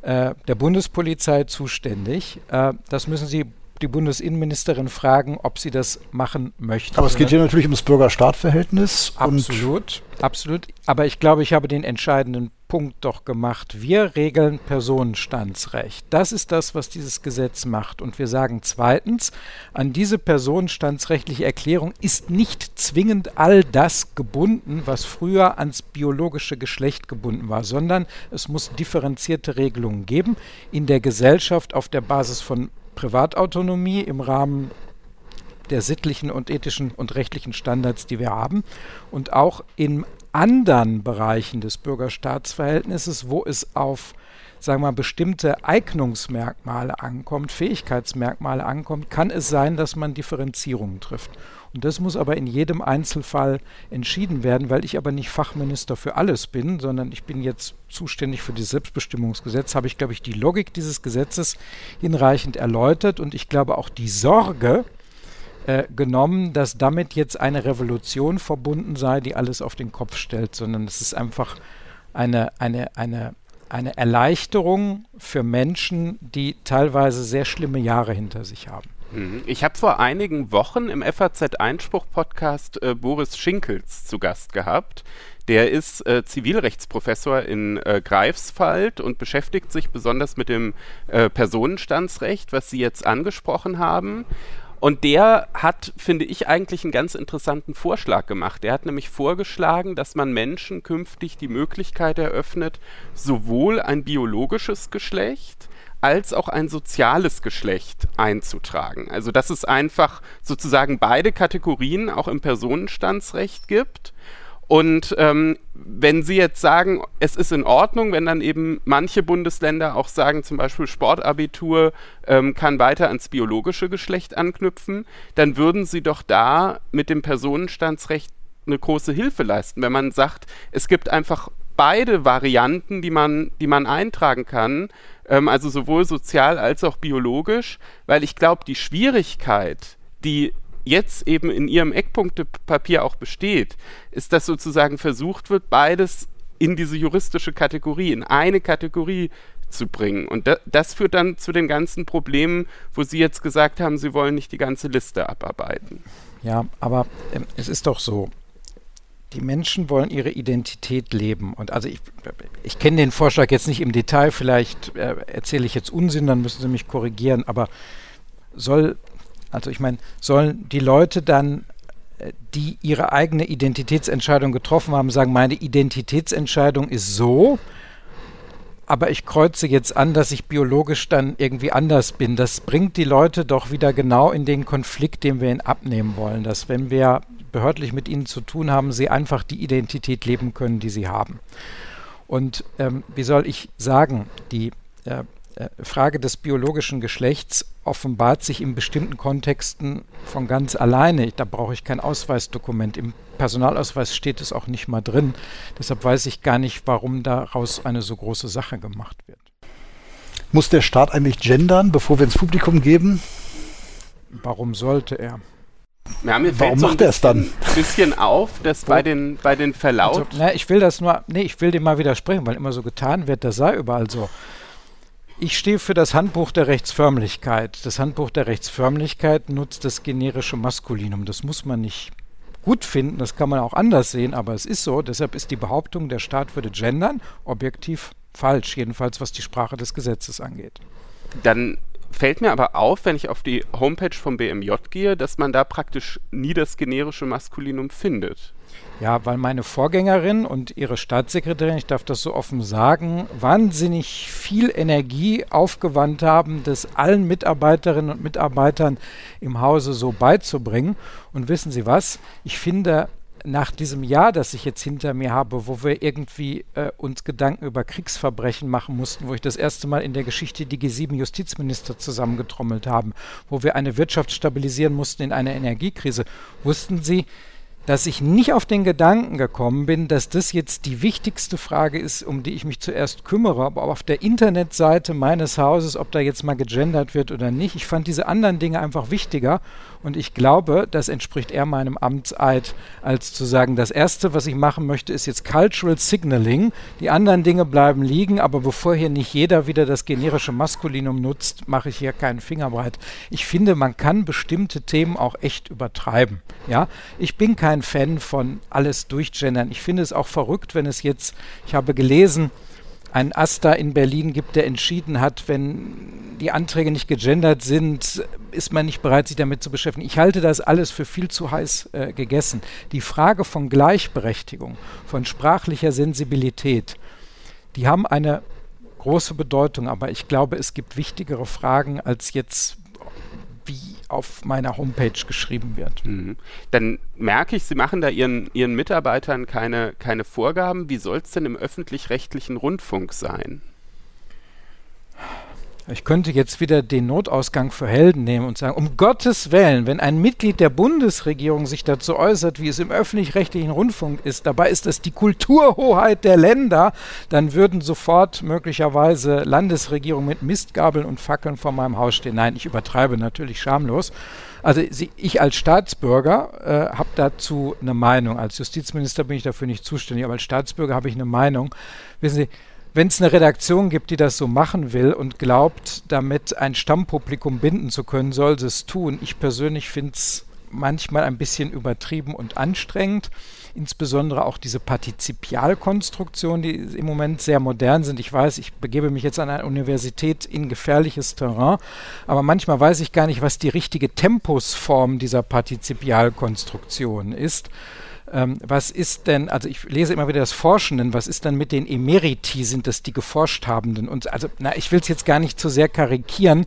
äh, der Bundespolizei zuständig. Äh, das müssen Sie die Bundesinnenministerin fragen, ob sie das machen möchte. Aber es geht hier natürlich ums Bürger-Staat-Verhältnis. Absolut, absolut. Aber ich glaube, ich habe den entscheidenden Punkt doch gemacht. Wir regeln Personenstandsrecht. Das ist das, was dieses Gesetz macht. Und wir sagen zweitens, an diese personenstandsrechtliche Erklärung ist nicht zwingend all das gebunden, was früher ans biologische Geschlecht gebunden war, sondern es muss differenzierte Regelungen geben in der Gesellschaft auf der Basis von Privatautonomie im Rahmen der sittlichen und ethischen und rechtlichen Standards, die wir haben und auch in anderen Bereichen des Bürgerstaatsverhältnisses, wo es auf sagen wir mal, bestimmte Eignungsmerkmale ankommt, Fähigkeitsmerkmale ankommt, kann es sein, dass man Differenzierungen trifft. Und das muss aber in jedem Einzelfall entschieden werden, weil ich aber nicht Fachminister für alles bin, sondern ich bin jetzt zuständig für das Selbstbestimmungsgesetz, habe ich, glaube ich, die Logik dieses Gesetzes hinreichend erläutert und ich glaube auch die Sorge, äh, genommen, dass damit jetzt eine Revolution verbunden sei, die alles auf den Kopf stellt, sondern es ist einfach eine, eine, eine, eine Erleichterung für Menschen, die teilweise sehr schlimme Jahre hinter sich haben. Mhm. Ich habe vor einigen Wochen im FAZ-Einspruch-Podcast äh, Boris Schinkels zu Gast gehabt. Der ist äh, Zivilrechtsprofessor in äh, Greifswald und beschäftigt sich besonders mit dem äh, Personenstandsrecht, was Sie jetzt angesprochen haben. Und der hat, finde ich, eigentlich einen ganz interessanten Vorschlag gemacht. Er hat nämlich vorgeschlagen, dass man Menschen künftig die Möglichkeit eröffnet, sowohl ein biologisches Geschlecht als auch ein soziales Geschlecht einzutragen. Also dass es einfach sozusagen beide Kategorien auch im Personenstandsrecht gibt und ähm, wenn Sie jetzt sagen, es ist in Ordnung, wenn dann eben manche Bundesländer auch sagen, zum Beispiel Sportabitur ähm, kann weiter ans biologische Geschlecht anknüpfen, dann würden Sie doch da mit dem Personenstandsrecht eine große Hilfe leisten, wenn man sagt, es gibt einfach beide Varianten, die man, die man eintragen kann, ähm, also sowohl sozial als auch biologisch, weil ich glaube, die Schwierigkeit, die jetzt eben in ihrem Eckpunktepapier auch besteht, ist, dass sozusagen versucht wird, beides in diese juristische Kategorie, in eine Kategorie zu bringen. Und da, das führt dann zu den ganzen Problemen, wo Sie jetzt gesagt haben, Sie wollen nicht die ganze Liste abarbeiten. Ja, aber äh, es ist doch so. Die Menschen wollen ihre Identität leben. Und also ich, ich kenne den Vorschlag jetzt nicht im Detail, vielleicht äh, erzähle ich jetzt Unsinn, dann müssen Sie mich korrigieren, aber soll also ich meine, sollen die Leute dann, äh, die ihre eigene Identitätsentscheidung getroffen haben, sagen, meine Identitätsentscheidung ist so, aber ich kreuze jetzt an, dass ich biologisch dann irgendwie anders bin. Das bringt die Leute doch wieder genau in den Konflikt, den wir ihnen abnehmen wollen. Dass wenn wir behördlich mit ihnen zu tun haben, sie einfach die Identität leben können, die sie haben. Und ähm, wie soll ich sagen, die äh, Frage des biologischen Geschlechts offenbart sich in bestimmten Kontexten von ganz alleine. Da brauche ich kein Ausweisdokument. Im Personalausweis steht es auch nicht mal drin. Deshalb weiß ich gar nicht, warum daraus eine so große Sache gemacht wird. Muss der Staat eigentlich gendern, bevor wir ins Publikum geben? Warum sollte er? Ja, mir Warum so macht er es dann? Ein bisschen auf, dass bei den, bei den Verlaut. Also, na, ich will das nur, nee, ich will dem mal widersprechen, weil immer so getan wird, das sei überall so. Ich stehe für das Handbuch der Rechtsförmlichkeit. Das Handbuch der Rechtsförmlichkeit nutzt das generische Maskulinum. Das muss man nicht gut finden, das kann man auch anders sehen, aber es ist so. Deshalb ist die Behauptung, der Staat würde gendern, objektiv falsch, jedenfalls was die Sprache des Gesetzes angeht. Dann fällt mir aber auf, wenn ich auf die Homepage vom BMJ gehe, dass man da praktisch nie das generische Maskulinum findet. Ja, weil meine Vorgängerin und ihre Staatssekretärin, ich darf das so offen sagen, wahnsinnig viel Energie aufgewandt haben, das allen Mitarbeiterinnen und Mitarbeitern im Hause so beizubringen. Und wissen Sie was? Ich finde, nach diesem Jahr, das ich jetzt hinter mir habe, wo wir irgendwie äh, uns Gedanken über Kriegsverbrechen machen mussten, wo ich das erste Mal in der Geschichte die G7 Justizminister zusammengetrommelt haben, wo wir eine Wirtschaft stabilisieren mussten in einer Energiekrise, wussten Sie, dass ich nicht auf den Gedanken gekommen bin, dass das jetzt die wichtigste Frage ist, um die ich mich zuerst kümmere, aber auf der Internetseite meines Hauses, ob da jetzt mal gegendert wird oder nicht. Ich fand diese anderen Dinge einfach wichtiger und ich glaube, das entspricht eher meinem Amtseid, als zu sagen, das Erste, was ich machen möchte, ist jetzt Cultural Signaling. Die anderen Dinge bleiben liegen, aber bevor hier nicht jeder wieder das generische Maskulinum nutzt, mache ich hier keinen Fingerbreit. Ich finde, man kann bestimmte Themen auch echt übertreiben. Ja, ich bin kein Fan von alles durchgendern. Ich finde es auch verrückt, wenn es jetzt, ich habe gelesen, einen Asta in Berlin gibt, der entschieden hat, wenn die Anträge nicht gegendert sind, ist man nicht bereit, sich damit zu beschäftigen. Ich halte das alles für viel zu heiß äh, gegessen. Die Frage von Gleichberechtigung, von sprachlicher Sensibilität, die haben eine große Bedeutung, aber ich glaube, es gibt wichtigere Fragen als jetzt auf meiner Homepage geschrieben wird. Mhm. Dann merke ich, Sie machen da Ihren, Ihren Mitarbeitern keine, keine Vorgaben. Wie soll es denn im öffentlich-rechtlichen Rundfunk sein? Ich könnte jetzt wieder den Notausgang für Helden nehmen und sagen, um Gottes Willen, wenn ein Mitglied der Bundesregierung sich dazu äußert, wie es im öffentlich-rechtlichen Rundfunk ist, dabei ist das die Kulturhoheit der Länder, dann würden sofort möglicherweise Landesregierungen mit Mistgabeln und Fackeln vor meinem Haus stehen. Nein, ich übertreibe natürlich schamlos. Also ich als Staatsbürger äh, habe dazu eine Meinung. Als Justizminister bin ich dafür nicht zuständig, aber als Staatsbürger habe ich eine Meinung. Wissen Sie, wenn es eine Redaktion gibt, die das so machen will und glaubt, damit ein Stammpublikum binden zu können, soll sie es tun. Ich persönlich finde es manchmal ein bisschen übertrieben und anstrengend. Insbesondere auch diese Partizipialkonstruktionen, die im Moment sehr modern sind. Ich weiß, ich begebe mich jetzt an eine Universität in gefährliches Terrain, aber manchmal weiß ich gar nicht, was die richtige Tempusform dieser Partizipialkonstruktion ist. Ähm, was ist denn, also ich lese immer wieder das Forschenden, was ist denn mit den Emeriti, sind das die geforscht Habenden? Und also, na, ich will es jetzt gar nicht zu sehr karikieren,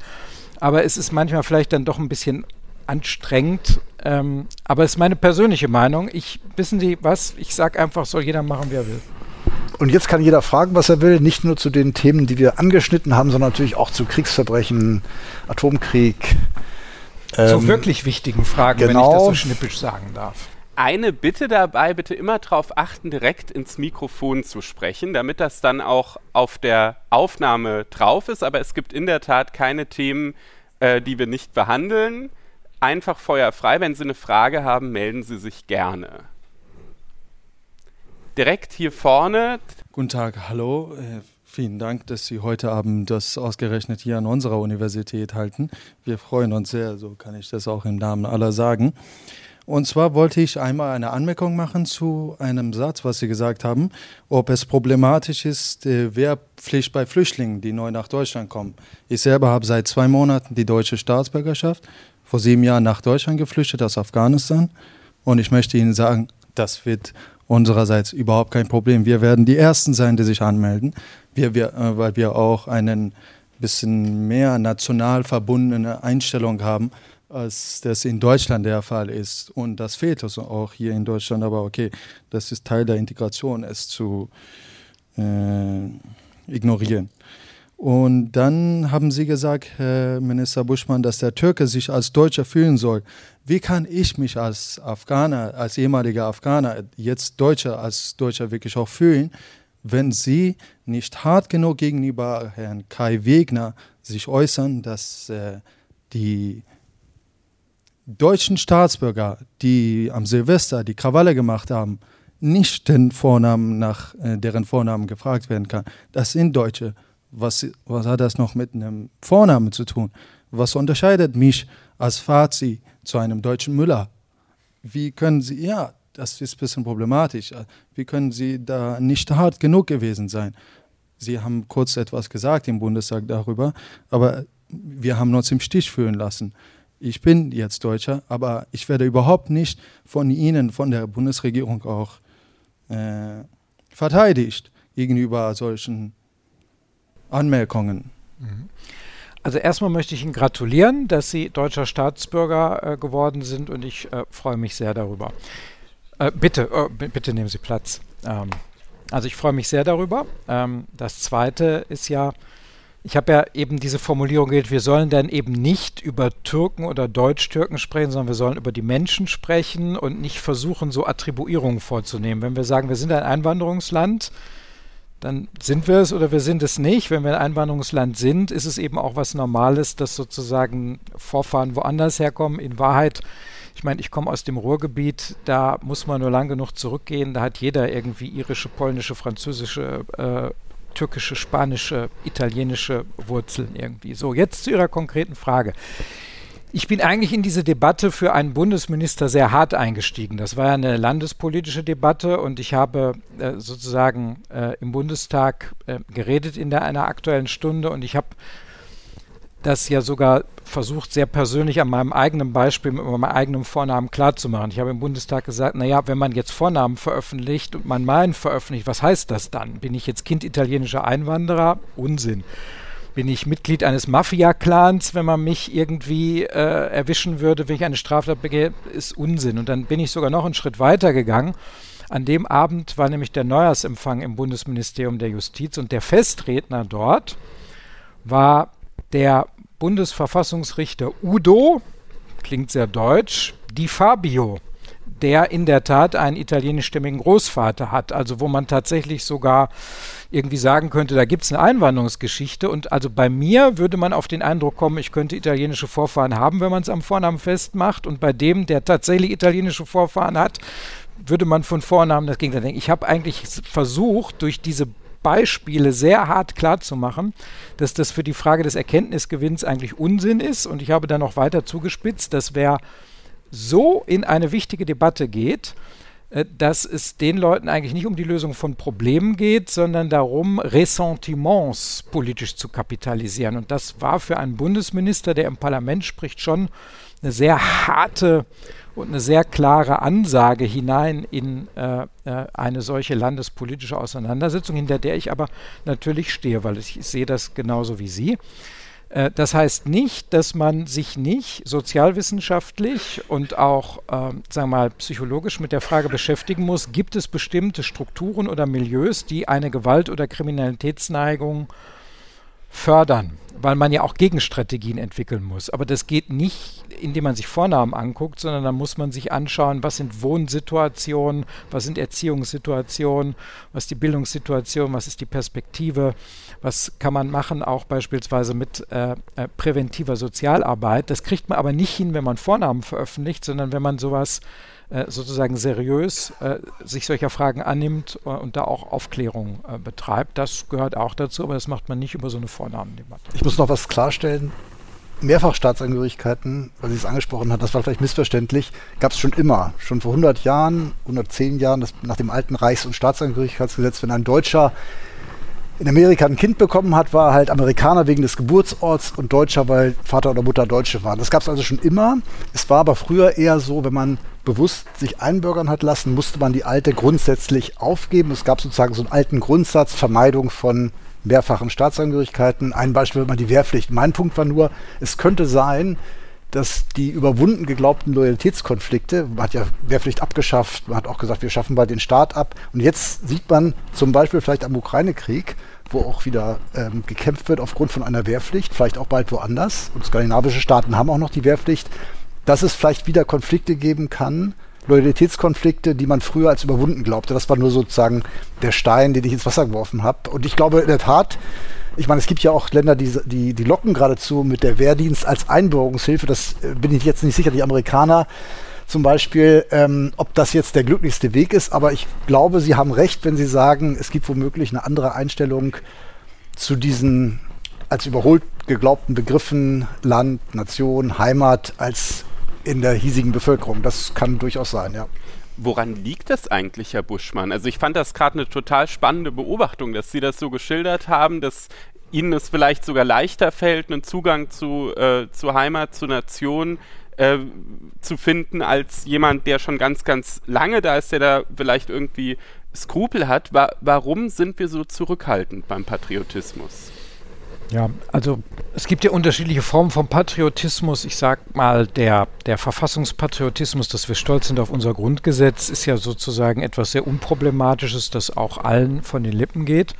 aber es ist manchmal vielleicht dann doch ein bisschen anstrengend. Ähm, aber es ist meine persönliche Meinung. Ich, wissen Sie was, ich sage einfach, soll jeder machen, wie er will. Und jetzt kann jeder fragen, was er will, nicht nur zu den Themen, die wir angeschnitten haben, sondern natürlich auch zu Kriegsverbrechen, Atomkrieg. Zu ähm, wirklich wichtigen Fragen, genau. wenn ich das so genau. schnippisch sagen darf eine Bitte dabei, bitte immer darauf achten, direkt ins Mikrofon zu sprechen, damit das dann auch auf der Aufnahme drauf ist. Aber es gibt in der Tat keine Themen, äh, die wir nicht behandeln. Einfach feuerfrei. Wenn Sie eine Frage haben, melden Sie sich gerne. Direkt hier vorne. Guten Tag, hallo. Äh, vielen Dank, dass Sie heute Abend das ausgerechnet hier an unserer Universität halten. Wir freuen uns sehr, so kann ich das auch im Namen aller sagen. Und zwar wollte ich einmal eine Anmerkung machen zu einem Satz, was Sie gesagt haben, ob es problematisch ist, äh, Wehrpflicht bei Flüchtlingen, die neu nach Deutschland kommen. Ich selber habe seit zwei Monaten die deutsche Staatsbürgerschaft, vor sieben Jahren nach Deutschland geflüchtet aus Afghanistan. Und ich möchte Ihnen sagen, das wird unsererseits überhaupt kein Problem. Wir werden die Ersten sein, die sich anmelden, wir, wir, äh, weil wir auch einen bisschen mehr national verbundene Einstellung haben als das in Deutschland der Fall ist. Und das fehlt also auch hier in Deutschland. Aber okay, das ist Teil der Integration, es zu äh, ignorieren. Und dann haben Sie gesagt, Herr Minister Buschmann, dass der Türke sich als Deutscher fühlen soll. Wie kann ich mich als Afghaner, als ehemaliger Afghaner, jetzt Deutscher, als Deutscher wirklich auch fühlen, wenn Sie nicht hart genug gegenüber Herrn Kai Wegner sich äußern, dass äh, die deutschen Staatsbürger, die am Silvester die Krawalle gemacht haben, nicht den Vornamen nach äh, deren Vornamen gefragt werden kann. Das sind Deutsche. Was, was hat das noch mit einem Vornamen zu tun? Was unterscheidet mich als Fazi zu einem deutschen Müller? Wie können Sie, ja, das ist ein bisschen problematisch. Wie können Sie da nicht hart genug gewesen sein? Sie haben kurz etwas gesagt im Bundestag darüber, aber wir haben uns im Stich fühlen lassen ich bin jetzt Deutscher, aber ich werde überhaupt nicht von Ihnen, von der Bundesregierung auch äh, verteidigt gegenüber solchen Anmerkungen. Mhm. Also erstmal möchte ich Ihnen gratulieren, dass Sie deutscher Staatsbürger äh, geworden sind und ich äh, freue mich sehr darüber. Äh, bitte, oh, bitte nehmen Sie Platz. Ähm, also ich freue mich sehr darüber. Ähm, das Zweite ist ja, ich habe ja eben diese Formulierung gewählt, wir sollen dann eben nicht über Türken oder Deutsch-Türken sprechen, sondern wir sollen über die Menschen sprechen und nicht versuchen, so Attribuierungen vorzunehmen. Wenn wir sagen, wir sind ein Einwanderungsland, dann sind wir es oder wir sind es nicht. Wenn wir ein Einwanderungsland sind, ist es eben auch was Normales, dass sozusagen Vorfahren woanders herkommen. In Wahrheit, ich meine, ich komme aus dem Ruhrgebiet, da muss man nur lang genug zurückgehen, da hat jeder irgendwie irische, polnische, französische, äh, türkische, spanische, italienische Wurzeln irgendwie. So, jetzt zu Ihrer konkreten Frage. Ich bin eigentlich in diese Debatte für einen Bundesminister sehr hart eingestiegen. Das war ja eine landespolitische Debatte und ich habe äh, sozusagen äh, im Bundestag äh, geredet in der, einer aktuellen Stunde und ich habe das ja sogar versucht, sehr persönlich an meinem eigenen Beispiel mit meinem eigenen Vornamen klarzumachen. Ich habe im Bundestag gesagt, naja, wenn man jetzt Vornamen veröffentlicht und man meinen veröffentlicht, was heißt das dann? Bin ich jetzt Kind italienischer Einwanderer? Unsinn bin ich Mitglied eines Mafia-Clans, wenn man mich irgendwie äh, erwischen würde, wenn ich eine Straftat begehe, ist Unsinn. Und dann bin ich sogar noch einen Schritt weiter gegangen. An dem Abend war nämlich der Neujahrsempfang im Bundesministerium der Justiz und der Festredner dort war der Bundesverfassungsrichter Udo, klingt sehr deutsch, Di Fabio der in der Tat einen italienischstämmigen Großvater hat, also wo man tatsächlich sogar irgendwie sagen könnte, da gibt es eine Einwanderungsgeschichte. Und also bei mir würde man auf den Eindruck kommen, ich könnte italienische Vorfahren haben, wenn man es am Vornamen festmacht. Und bei dem, der tatsächlich italienische Vorfahren hat, würde man von Vornamen das Gegenteil denken. Ich habe eigentlich versucht, durch diese Beispiele sehr hart klarzumachen, dass das für die Frage des Erkenntnisgewinns eigentlich Unsinn ist. Und ich habe dann noch weiter zugespitzt, dass wer so in eine wichtige Debatte geht, äh, dass es den Leuten eigentlich nicht um die Lösung von Problemen geht, sondern darum, Ressentiments politisch zu kapitalisieren. Und das war für einen Bundesminister, der im Parlament spricht, schon eine sehr harte und eine sehr klare Ansage hinein in äh, äh, eine solche landespolitische Auseinandersetzung, hinter der ich aber natürlich stehe, weil ich, sehe das genauso wie Sie. Äh, das heißt nicht, dass man sich nicht sozialwissenschaftlich und auch, äh, sagen wir mal, psychologisch mit der Frage beschäftigen muss, gibt es bestimmte Strukturen oder Milieus, die eine Gewalt- oder Kriminalitätsneigung fördern weil man ja auch Gegenstrategien entwickeln muss. Aber das geht nicht, indem man sich Vornamen anguckt, sondern da muss man sich anschauen, was sind Wohnsituationen, was sind Erziehungssituationen, was ist die Bildungssituation, was ist die Perspektive, was kann man machen, auch beispielsweise mit äh, äh, präventiver Sozialarbeit. Das kriegt man aber nicht hin, wenn man Vornamen veröffentlicht, sondern wenn man sowas äh, sozusagen seriös äh, sich solcher Fragen annimmt äh, und da auch Aufklärung äh, betreibt. Das gehört auch dazu, aber das macht man nicht über so eine Vornamendebatte. Ich muss noch was klarstellen. Mehrfachstaatsangehörigkeiten, weil Sie es angesprochen hat, das war vielleicht missverständlich, gab es schon immer. Schon vor 100 Jahren, 110 Jahren, das, nach dem alten Reichs- und Staatsangehörigkeitsgesetz, wenn ein Deutscher in Amerika ein Kind bekommen hat, war halt Amerikaner wegen des Geburtsorts und Deutscher, weil Vater oder Mutter Deutsche waren. Das gab es also schon immer. Es war aber früher eher so, wenn man bewusst sich einbürgern hat lassen, musste man die alte grundsätzlich aufgeben. Es gab sozusagen so einen alten Grundsatz, Vermeidung von mehrfachen Staatsangehörigkeiten. Ein Beispiel war die Wehrpflicht. Mein Punkt war nur, es könnte sein, dass die überwunden geglaubten Loyalitätskonflikte, man hat ja Wehrpflicht abgeschafft, man hat auch gesagt, wir schaffen bald den Staat ab. Und jetzt sieht man zum Beispiel vielleicht am Ukraine-Krieg, wo auch wieder ähm, gekämpft wird aufgrund von einer Wehrpflicht, vielleicht auch bald woanders. Und skandinavische Staaten haben auch noch die Wehrpflicht, dass es vielleicht wieder Konflikte geben kann, Loyalitätskonflikte, die man früher als überwunden glaubte. Das war nur sozusagen der Stein, den ich ins Wasser geworfen habe. Und ich glaube in der Tat, ich meine, es gibt ja auch Länder, die, die, die locken geradezu mit der Wehrdienst als Einbürgerungshilfe. Das äh, bin ich jetzt nicht sicher. Die Amerikaner zum Beispiel, ähm, ob das jetzt der glücklichste Weg ist. Aber ich glaube, Sie haben recht, wenn Sie sagen, es gibt womöglich eine andere Einstellung zu diesen als überholt geglaubten Begriffen Land, Nation, Heimat als in der hiesigen Bevölkerung. Das kann durchaus sein, ja. Woran liegt das eigentlich, Herr Buschmann? Also ich fand das gerade eine total spannende Beobachtung, dass Sie das so geschildert haben, dass Ihnen es vielleicht sogar leichter fällt, einen Zugang zu, äh, zu Heimat, zu Nation äh, zu finden, als jemand, der schon ganz, ganz lange da ist, der da vielleicht irgendwie Skrupel hat. Wa warum sind wir so zurückhaltend beim Patriotismus? Ja, also es gibt ja unterschiedliche Formen von Patriotismus. Ich sag mal, der, der Verfassungspatriotismus, dass wir stolz sind auf unser Grundgesetz, ist ja sozusagen etwas sehr Unproblematisches, das auch allen von den Lippen geht.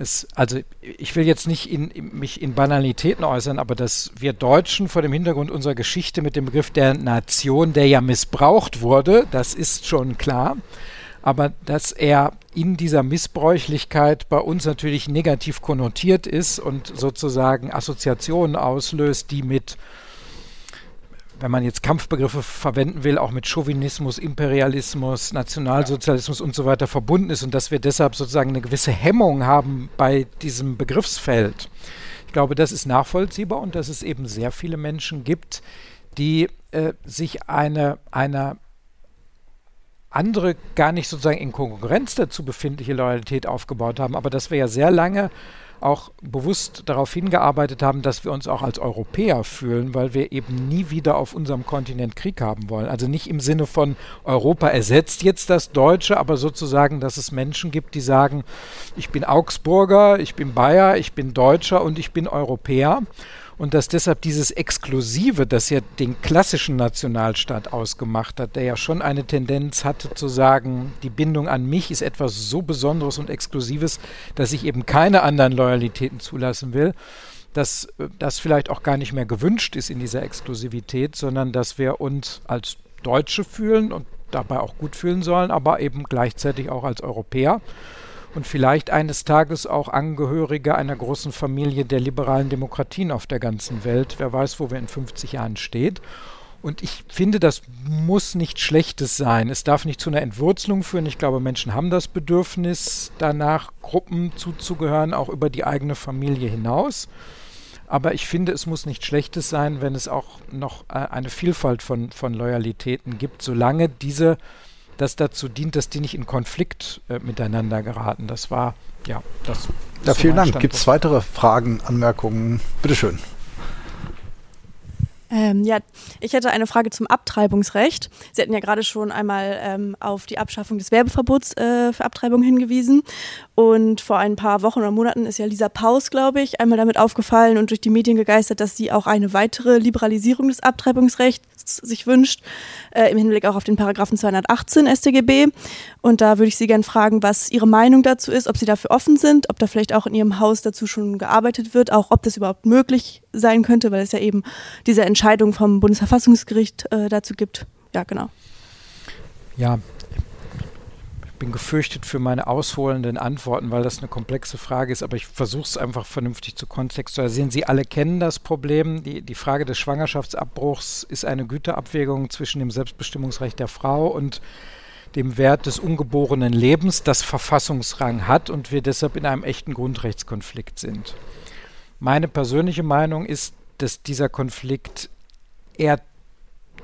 Es, also ich will jetzt nicht in, mich in Banalitäten äußern, aber dass wir Deutschen vor dem Hintergrund unserer Geschichte mit dem Begriff der Nation, der ja missbraucht wurde, das ist schon klar. Aber dass er in dieser Missbräuchlichkeit bei uns natürlich negativ konnotiert ist und sozusagen Assoziationen auslöst, die mit, wenn man jetzt Kampfbegriffe verwenden will, auch mit Chauvinismus, Imperialismus, Nationalsozialismus und so weiter verbunden ist und dass wir deshalb sozusagen eine gewisse Hemmung haben bei diesem Begriffsfeld. Ich glaube, das ist nachvollziehbar und dass es eben sehr viele Menschen gibt, die äh, sich eine, einer andere gar nicht sozusagen in Konkurrenz dazu befindliche Loyalität aufgebaut haben, aber dass wir ja sehr lange auch bewusst darauf hingearbeitet haben, dass wir uns auch als Europäer fühlen, weil wir eben nie wieder auf unserem Kontinent Krieg haben wollen. Also nicht im Sinne von Europa ersetzt jetzt das Deutsche, aber sozusagen, dass es Menschen gibt, die sagen, ich bin Augsburger, ich bin Bayer, ich bin Deutscher und ich bin Europäer und dass deshalb dieses Exklusive, das ja den klassischen Nationalstaat ausgemacht hat, der ja schon eine Tendenz hatte zu sagen, die Bindung an mich ist etwas so Besonderes und Exklusives, dass ich eben keine anderen Loyalitäten zulassen will, dass das vielleicht auch gar nicht mehr gewünscht ist in dieser Exklusivität, sondern dass wir uns als Deutsche fühlen und dabei auch gut fühlen sollen, aber eben gleichzeitig auch als Europäer und vielleicht eines Tages auch Angehörige einer großen Familie der liberalen Demokratien auf der ganzen Welt. Wer weiß, wo wir in 50 Jahren stehen. Und ich finde, das muss nichts Schlechtes sein. Es darf nicht zu einer Entwurzelung führen. Ich glaube, Menschen haben das Bedürfnis, danach Gruppen zuzugehören, auch über die eigene Familie hinaus. Aber ich finde, es muss nichts Schlechtes sein, wenn es auch noch äh, eine Vielfalt von, von Loyalitäten gibt, solange diese das dazu dient, dass die nicht in Konflikt äh, miteinander geraten. Das war, ja, das. Ja, vielen Dank. Gibt es weitere Fragen, Anmerkungen? Bitteschön. Ähm, ja, ich hätte eine Frage zum Abtreibungsrecht. Sie hatten ja gerade schon einmal ähm, auf die Abschaffung des Werbeverbots äh, für Abtreibung hingewiesen. Und vor ein paar Wochen oder Monaten ist ja Lisa Paus, glaube ich, einmal damit aufgefallen und durch die Medien gegeistert, dass sie auch eine weitere Liberalisierung des Abtreibungsrechts sich wünscht, äh, im Hinblick auch auf den Paragraphen 218 StGB. Und da würde ich Sie gerne fragen, was Ihre Meinung dazu ist, ob Sie dafür offen sind, ob da vielleicht auch in Ihrem Haus dazu schon gearbeitet wird, auch ob das überhaupt möglich sein könnte, weil es ja eben diese Entscheidung vom Bundesverfassungsgericht äh, dazu gibt. Ja, genau. Ja, bin gefürchtet für meine ausholenden Antworten, weil das eine komplexe Frage ist, aber ich versuche es einfach vernünftig zu kontextualisieren. Sie alle kennen das Problem. Die, die Frage des Schwangerschaftsabbruchs ist eine Güterabwägung zwischen dem Selbstbestimmungsrecht der Frau und dem Wert des ungeborenen Lebens, das Verfassungsrang hat und wir deshalb in einem echten Grundrechtskonflikt sind. Meine persönliche Meinung ist, dass dieser Konflikt eher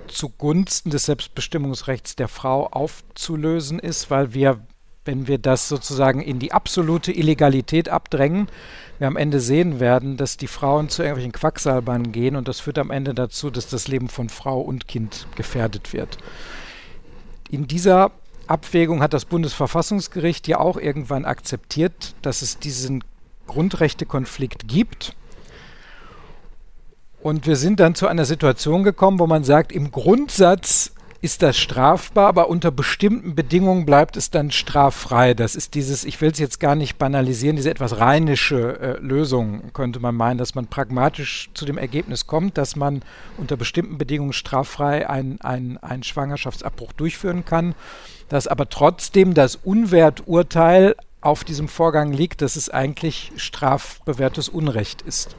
zugunsten des Selbstbestimmungsrechts der Frau aufzulösen ist, weil wir, wenn wir das sozusagen in die absolute Illegalität abdrängen, wir am Ende sehen werden, dass die Frauen zu irgendwelchen Quacksalbern gehen und das führt am Ende dazu, dass das Leben von Frau und Kind gefährdet wird. In dieser Abwägung hat das Bundesverfassungsgericht ja auch irgendwann akzeptiert, dass es diesen Grundrechtekonflikt gibt. Und wir sind dann zu einer Situation gekommen, wo man sagt, im Grundsatz ist das strafbar, aber unter bestimmten Bedingungen bleibt es dann straffrei. Das ist dieses, ich will es jetzt gar nicht banalisieren, diese etwas rheinische äh, Lösung, könnte man meinen, dass man pragmatisch zu dem Ergebnis kommt, dass man unter bestimmten Bedingungen straffrei einen ein Schwangerschaftsabbruch durchführen kann, dass aber trotzdem das Unwerturteil auf diesem Vorgang liegt, dass es eigentlich strafbewährtes Unrecht ist.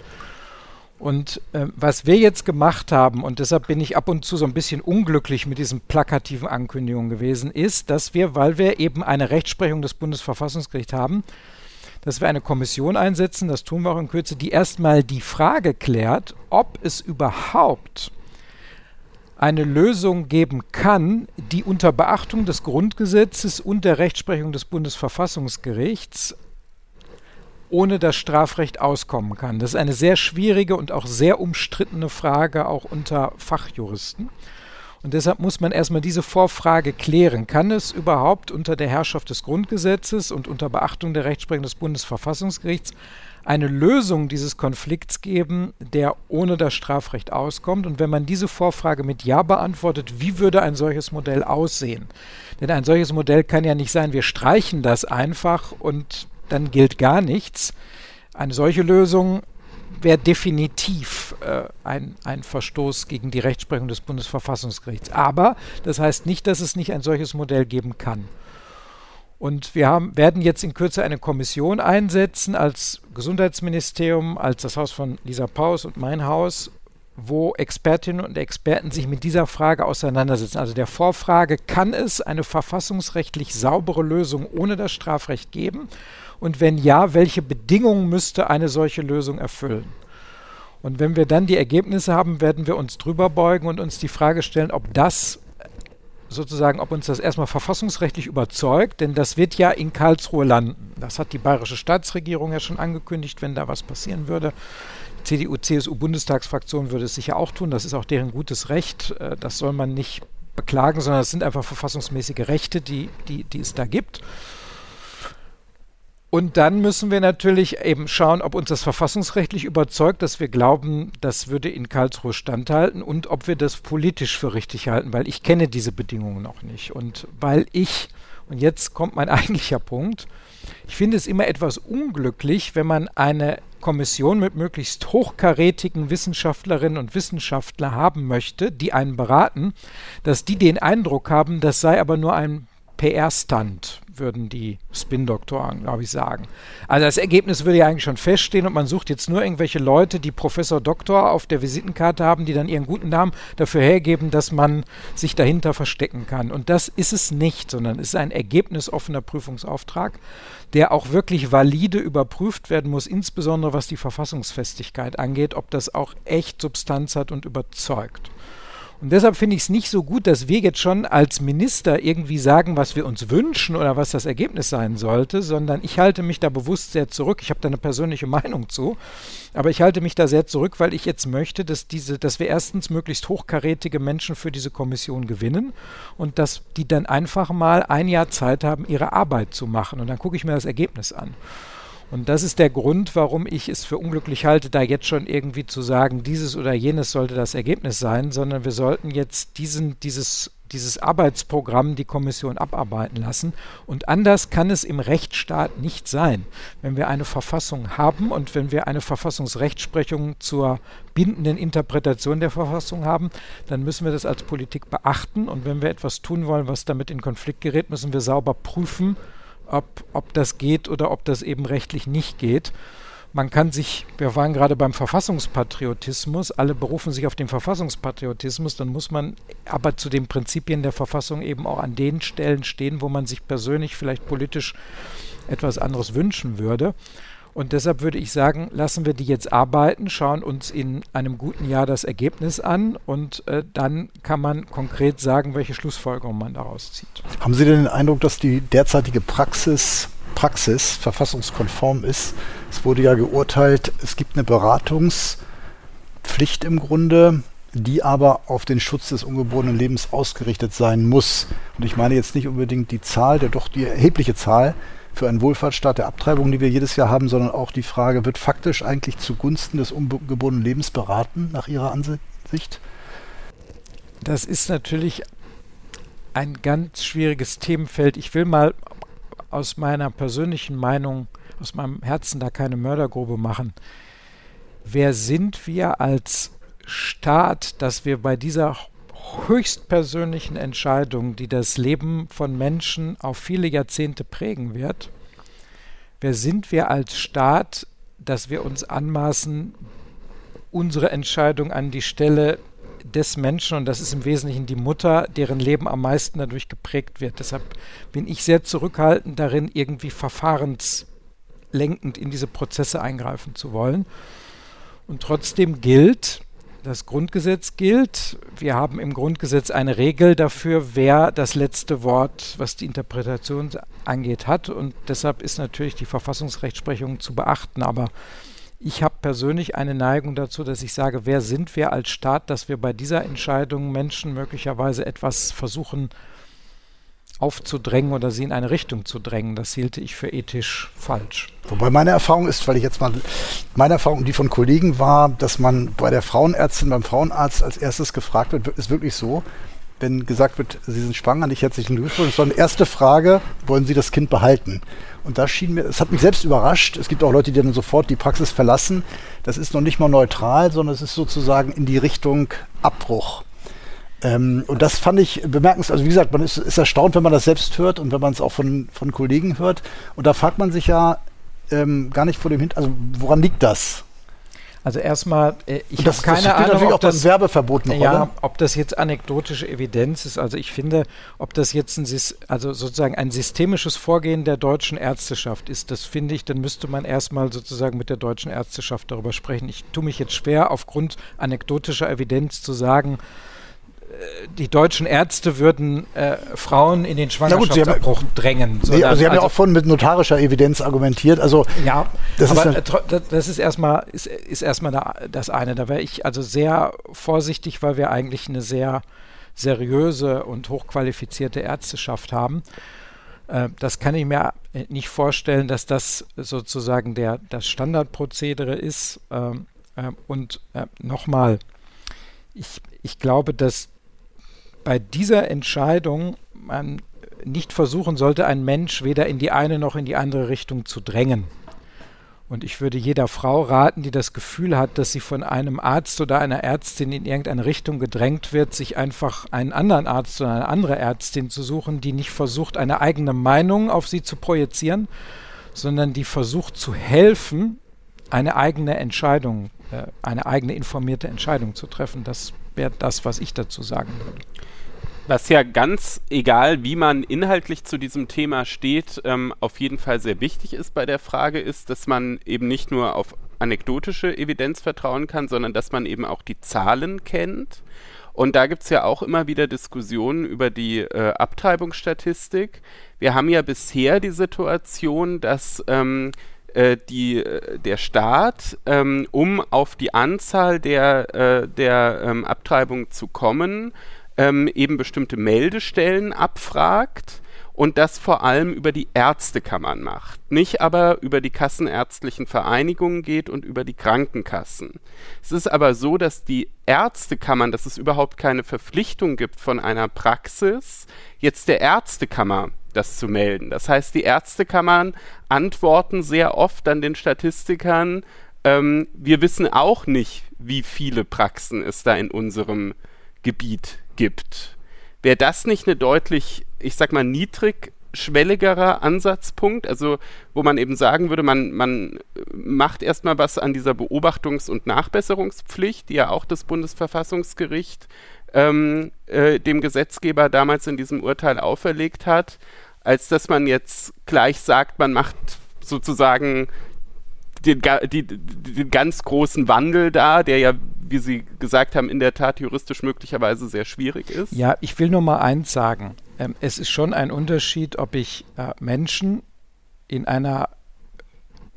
Und äh, was wir jetzt gemacht haben, und deshalb bin ich ab und zu so ein bisschen unglücklich mit diesen plakativen Ankündigungen gewesen, ist, dass wir, weil wir eben eine Rechtsprechung des Bundesverfassungsgerichts haben, dass wir eine Kommission einsetzen, das tun wir auch in Kürze, die erstmal die Frage klärt, ob es überhaupt eine Lösung geben kann, die unter Beachtung des Grundgesetzes und der Rechtsprechung des Bundesverfassungsgerichts ohne das Strafrecht auskommen kann. Das ist eine sehr schwierige und auch sehr umstrittene Frage, auch unter Fachjuristen. Und deshalb muss man erstmal diese Vorfrage klären. Kann es überhaupt unter der Herrschaft des Grundgesetzes und unter Beachtung der Rechtsprechung des Bundesverfassungsgerichts eine Lösung dieses Konflikts geben, der ohne das Strafrecht auskommt. Und wenn man diese Vorfrage mit Ja beantwortet, wie würde ein solches Modell aussehen? Denn ein solches Modell kann ja nicht sein, wir streichen das einfach und dann gilt gar nichts. Eine solche Lösung wäre definitiv äh, ein, ein Verstoß gegen die Rechtsprechung des Bundesverfassungsgerichts. Aber das heißt nicht, dass es nicht ein solches Modell geben kann. Und wir haben, werden jetzt in Kürze eine Kommission einsetzen als Gesundheitsministerium, als das Haus von Lisa Paus und mein Haus, wo Expertinnen und Experten sich mit dieser Frage auseinandersetzen. Also der Vorfrage, kann es eine verfassungsrechtlich saubere Lösung ohne das Strafrecht geben? Und wenn ja, welche Bedingungen müsste eine solche Lösung erfüllen? Und wenn wir dann die Ergebnisse haben, werden wir uns drüber beugen und uns die Frage stellen, ob das sozusagen, ob uns das erstmal verfassungsrechtlich überzeugt, denn das wird ja in Karlsruhe landen. Das hat die bayerische Staatsregierung ja schon angekündigt, wenn da was passieren würde. CDU-CSU-Bundestagsfraktion würde es sicher auch tun. Das ist auch deren gutes Recht. Äh, das soll man nicht beklagen, sondern es sind einfach verfassungsmäßige Rechte, die, die, die es da gibt. Und dann müssen wir natürlich eben schauen, ob uns das verfassungsrechtlich überzeugt, dass wir glauben, das würde in Karlsruhe standhalten und ob wir das politisch für richtig halten, weil ich kenne diese Bedingungen noch nicht. Und weil ich, und jetzt kommt mein *laughs* eigentlicher Punkt, ich finde es immer etwas unglücklich, wenn man eine Kommission mit möglichst hochkarätigen Wissenschaftlerinnen und Wissenschaftlern haben möchte, die einen beraten, dass die den Eindruck haben, das sei aber nur ein PR-Stunt würden die Spin-Doktoren, glaube ich, sagen. Also das Ergebnis würde ja eigentlich schon feststehen und man sucht jetzt nur irgendwelche Leute, die Professor Doktor auf der Visitenkarte haben, die dann ihren guten Namen dafür hergeben, dass man sich dahinter verstecken kann. Und das ist es nicht, sondern es ist ein ergebnisoffener Prüfungsauftrag, der auch wirklich valide überprüft werden muss, insbesondere was die Verfassungsfestigkeit angeht, ob das auch echt Substanz hat und überzeugt. Und deshalb finde ich es nicht so gut, dass wir jetzt schon als Minister irgendwie sagen, was wir uns wünschen oder was das Ergebnis sein sollte, sondern ich halte mich da bewusst sehr zurück. Ich habe da eine persönliche Meinung zu, aber ich halte mich da sehr zurück, weil ich jetzt möchte, dass diese, dass wir erstens möglichst hochkarätige Menschen für diese Kommission gewinnen und dass die dann einfach mal ein Jahr Zeit haben, ihre Arbeit zu machen. Und dann gucke ich mir das Ergebnis an. Und das ist der Grund, warum ich es für unglücklich halte, da jetzt schon irgendwie zu sagen, dieses oder jenes sollte das Ergebnis sein, sondern wir sollten jetzt diesen, dieses, dieses Arbeitsprogramm die Kommission abarbeiten lassen. Und anders kann es im Rechtsstaat nicht sein. Wenn wir eine Verfassung haben und wenn wir eine Verfassungsrechtsprechung zur bindenden Interpretation der Verfassung haben, dann müssen wir das als Politik beachten. Und wenn wir etwas tun wollen, was damit in Konflikt gerät, müssen wir sauber prüfen, ob, ob das geht oder ob das eben rechtlich nicht geht. Man kann sich, wir waren gerade beim Verfassungspatriotismus, alle berufen sich auf den Verfassungspatriotismus, dann muss man aber zu den Prinzipien der Verfassung eben auch an den Stellen stehen, wo man sich persönlich vielleicht politisch etwas anderes wünschen würde. Und deshalb würde ich sagen, lassen wir die jetzt arbeiten, schauen uns in einem guten Jahr das Ergebnis an und äh, dann kann man konkret sagen, welche Schlussfolgerungen man daraus zieht. Haben Sie denn den Eindruck, dass die derzeitige Praxis, Praxis verfassungskonform ist? Es wurde ja geurteilt, es gibt eine Beratungspflicht im Grunde, die aber auf den Schutz des ungeborenen Lebens ausgerichtet sein muss. Und ich meine jetzt nicht unbedingt die Zahl, der doch die erhebliche Zahl für einen Wohlfahrtsstaat der Abtreibung, die wir jedes Jahr haben, sondern auch die Frage, wird faktisch eigentlich zugunsten des ungeborenen Lebens beraten, nach Ihrer Ansicht? Das ist natürlich ein ganz schwieriges Themenfeld. Ich will mal aus meiner persönlichen Meinung, aus meinem Herzen da keine Mördergrube machen. Wer sind wir als Staat, dass wir bei dieser höchstpersönlichen Entscheidung, die das Leben von Menschen auf viele Jahrzehnte prägen wird. Wer sind wir als Staat, dass wir uns anmaßen, unsere Entscheidung an die Stelle des Menschen, und das ist im Wesentlichen die Mutter, deren Leben am meisten dadurch geprägt wird. Deshalb bin ich sehr zurückhaltend darin, irgendwie verfahrenslenkend in diese Prozesse eingreifen zu wollen. Und trotzdem gilt, das Grundgesetz gilt. Wir haben im Grundgesetz eine Regel dafür, wer das letzte Wort, was die Interpretation angeht, hat. Und deshalb ist natürlich die Verfassungsrechtsprechung zu beachten. Aber ich habe persönlich eine Neigung dazu, dass ich sage, wer sind wir als Staat, dass wir bei dieser Entscheidung Menschen möglicherweise etwas versuchen aufzudrängen oder sie in eine Richtung zu drängen. Das hielte ich für ethisch falsch. Wobei meine Erfahrung ist, weil ich jetzt mal, meine Erfahrung die von Kollegen war, dass man bei der Frauenärztin, beim Frauenarzt als erstes gefragt wird, ist wirklich so, wenn gesagt wird, Sie sind schwanger, nicht herzlichen Glückwunsch, sondern erste Frage, wollen Sie das Kind behalten? Und da schien mir, es hat mich selbst überrascht, es gibt auch Leute, die dann sofort die Praxis verlassen. Das ist noch nicht mal neutral, sondern es ist sozusagen in die Richtung Abbruch. Ähm, und das fand ich bemerkenswert. Also wie gesagt, man ist, ist, erstaunt, wenn man das selbst hört und wenn man es auch von, von Kollegen hört. Und da fragt man sich ja ähm, gar nicht vor dem Hintergrund, also woran liegt das? Also erstmal, äh, ich habe keine das Ahnung, natürlich ob auch das Werbeverbot eine ja, ob das jetzt anekdotische Evidenz ist. Also ich finde, ob das jetzt ein, also sozusagen ein systemisches Vorgehen der deutschen Ärzteschaft ist, das finde ich, dann müsste man erstmal sozusagen mit der deutschen Ärzteschaft darüber sprechen. Ich tue mich jetzt schwer, aufgrund anekdotischer Evidenz zu sagen, die deutschen Ärzte würden äh, Frauen in den Schwangerschaftsabbruch ja, drängen. Nee, also Sie haben also, ja auch vorhin mit notarischer Evidenz argumentiert. Also ja, das aber ist, ja das ist erstmal ist, ist erstmal das eine. Da wäre ich also sehr vorsichtig, weil wir eigentlich eine sehr seriöse und hochqualifizierte Ärzteschaft haben. Äh, das kann ich mir nicht vorstellen, dass das sozusagen der, das Standardprozedere ist. Ähm, äh, und äh, nochmal, ich, ich glaube, dass bei dieser Entscheidung man nicht versuchen sollte, einen Mensch weder in die eine noch in die andere Richtung zu drängen. Und ich würde jeder Frau raten, die das Gefühl hat, dass sie von einem Arzt oder einer Ärztin in irgendeine Richtung gedrängt wird, sich einfach einen anderen Arzt oder eine andere Ärztin zu suchen, die nicht versucht, eine eigene Meinung auf sie zu projizieren, sondern die versucht zu helfen, eine eigene Entscheidung, äh, eine eigene informierte Entscheidung zu treffen. Das wäre das, was ich dazu sagen würde. Was ja ganz egal, wie man inhaltlich zu diesem Thema steht, ähm, auf jeden Fall sehr wichtig ist bei der Frage, ist, dass man eben nicht nur auf anekdotische Evidenz vertrauen kann, sondern dass man eben auch die Zahlen kennt. Und da gibt es ja auch immer wieder Diskussionen über die äh, Abtreibungsstatistik. Wir haben ja bisher die Situation, dass ähm, äh, die, äh, der Staat, ähm, um auf die Anzahl der, äh, der ähm, Abtreibungen zu kommen, ähm, eben bestimmte Meldestellen abfragt und das vor allem über die Ärztekammern macht, nicht aber über die kassenärztlichen Vereinigungen geht und über die Krankenkassen. Es ist aber so, dass die Ärztekammern, dass es überhaupt keine Verpflichtung gibt von einer Praxis, jetzt der Ärztekammer das zu melden. Das heißt, die Ärztekammern antworten sehr oft an den Statistikern, ähm, wir wissen auch nicht, wie viele Praxen es da in unserem Gebiet gibt. Wäre das nicht eine deutlich, ich sag mal, niedrigschwelligerer Ansatzpunkt, also wo man eben sagen würde, man, man macht erstmal was an dieser Beobachtungs- und Nachbesserungspflicht, die ja auch das Bundesverfassungsgericht ähm, äh, dem Gesetzgeber damals in diesem Urteil auferlegt hat, als dass man jetzt gleich sagt, man macht sozusagen den, die, den ganz großen Wandel da, der ja, wie Sie gesagt haben, in der Tat juristisch möglicherweise sehr schwierig ist? Ja, ich will nur mal eins sagen. Ähm, es ist schon ein Unterschied, ob ich äh, Menschen in einer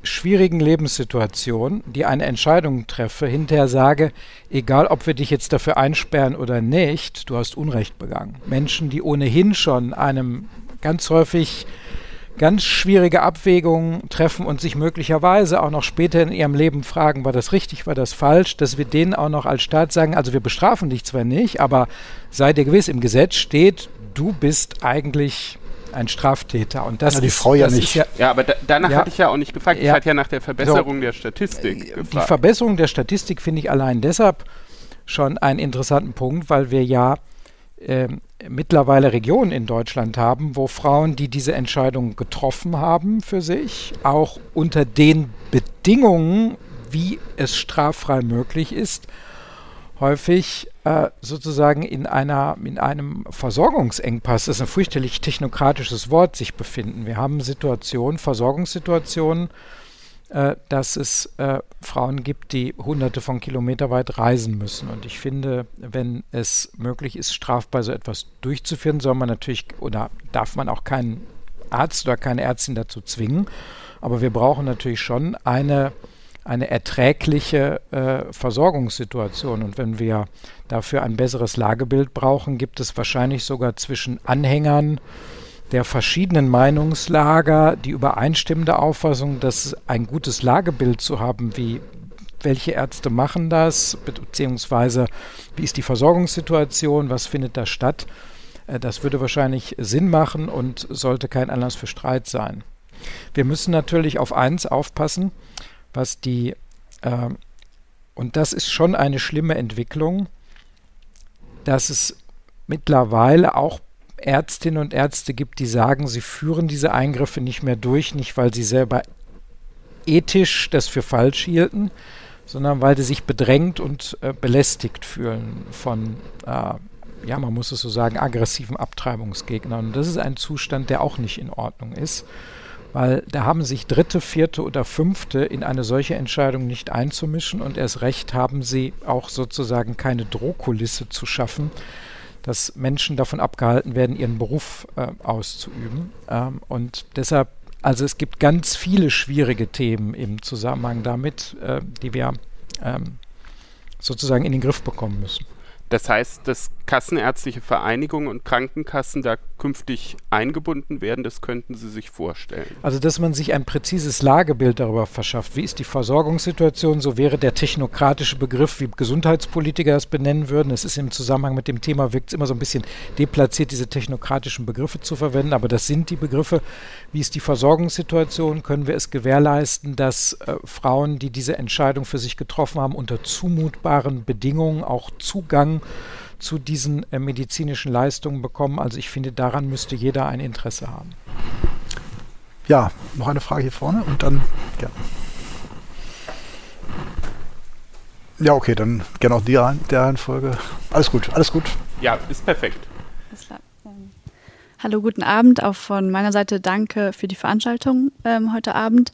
schwierigen Lebenssituation, die eine Entscheidung treffe, hinterher sage, egal ob wir dich jetzt dafür einsperren oder nicht, du hast Unrecht begangen. Menschen, die ohnehin schon einem ganz häufig ganz schwierige Abwägungen treffen und sich möglicherweise auch noch später in ihrem Leben fragen, war das richtig, war das falsch, dass wir denen auch noch als Staat sagen, also wir bestrafen dich zwar nicht, aber sei dir gewiss, im Gesetz steht, du bist eigentlich ein Straftäter. Und das ja, die ist, Frau ja nicht. Ja, ja, aber da, danach ja, hatte ich ja auch nicht gefragt. Ich hatte ja nach der Verbesserung so, der Statistik gefragt. Die Verbesserung der Statistik finde ich allein deshalb schon einen interessanten Punkt, weil wir ja ähm, mittlerweile Regionen in Deutschland haben, wo Frauen, die diese Entscheidung getroffen haben für sich, auch unter den Bedingungen, wie es straffrei möglich ist, häufig äh, sozusagen in, einer, in einem Versorgungsengpass, das ist ein fürchterlich technokratisches Wort, sich befinden. Wir haben Situationen, Versorgungssituationen, äh, dass es äh, Frauen gibt, die hunderte von Kilometer weit reisen müssen. Und ich finde, wenn es möglich ist, strafbar so etwas durchzuführen, soll man natürlich oder darf man auch keinen Arzt oder keine Ärztin dazu zwingen. Aber wir brauchen natürlich schon eine, eine erträgliche äh, Versorgungssituation. Und wenn wir dafür ein besseres Lagebild brauchen, gibt es wahrscheinlich sogar zwischen Anhängern der verschiedenen Meinungslager die übereinstimmende Auffassung, dass ein gutes Lagebild zu haben, wie welche Ärzte machen das, beziehungsweise wie ist die Versorgungssituation, was findet da statt, äh, das würde wahrscheinlich Sinn machen und sollte kein Anlass für Streit sein. Wir müssen natürlich auf eins aufpassen, was die, äh, und das ist schon eine schlimme Entwicklung, dass es mittlerweile auch Ärztinnen und Ärzte gibt, die sagen, sie führen diese Eingriffe nicht mehr durch, nicht weil sie selber ethisch das für falsch hielten, sondern weil sie sich bedrängt und äh, belästigt fühlen von, äh, ja, man muss es so sagen, aggressiven Abtreibungsgegnern. Und das ist ein Zustand, der auch nicht in Ordnung ist, weil da haben sich Dritte, Vierte oder Fünfte in eine solche Entscheidung nicht einzumischen und erst recht haben sie auch sozusagen keine Drohkulisse zu schaffen, dass Menschen davon abgehalten werden, ihren Beruf äh, auszuüben. Ähm, und deshalb, also es gibt ganz viele schwierige Themen im Zusammenhang damit, äh, die wir ähm, sozusagen in den Griff bekommen müssen. Das heißt, dass kassenärztliche Vereinigungen und Krankenkassen da künftig eingebunden werden, das könnten Sie sich vorstellen. Also, dass man sich ein präzises Lagebild darüber verschafft, wie ist die Versorgungssituation, so wäre der technokratische Begriff, wie Gesundheitspolitiker das benennen würden. Es ist im Zusammenhang mit dem Thema, wirkt es immer so ein bisschen deplatziert, diese technokratischen Begriffe zu verwenden, aber das sind die Begriffe. Wie ist die Versorgungssituation? Können wir es gewährleisten, dass äh, Frauen, die diese Entscheidung für sich getroffen haben, unter zumutbaren Bedingungen auch Zugang zu diesen äh, medizinischen Leistungen bekommen. Also ich finde, daran müsste jeder ein Interesse haben. Ja, noch eine Frage hier vorne und dann ja. Ja, okay, dann gerne auch die der Reihenfolge. Alles gut, alles gut. Ja, ist perfekt. Ähm, hallo, guten Abend. Auch von meiner Seite danke für die Veranstaltung ähm, heute Abend.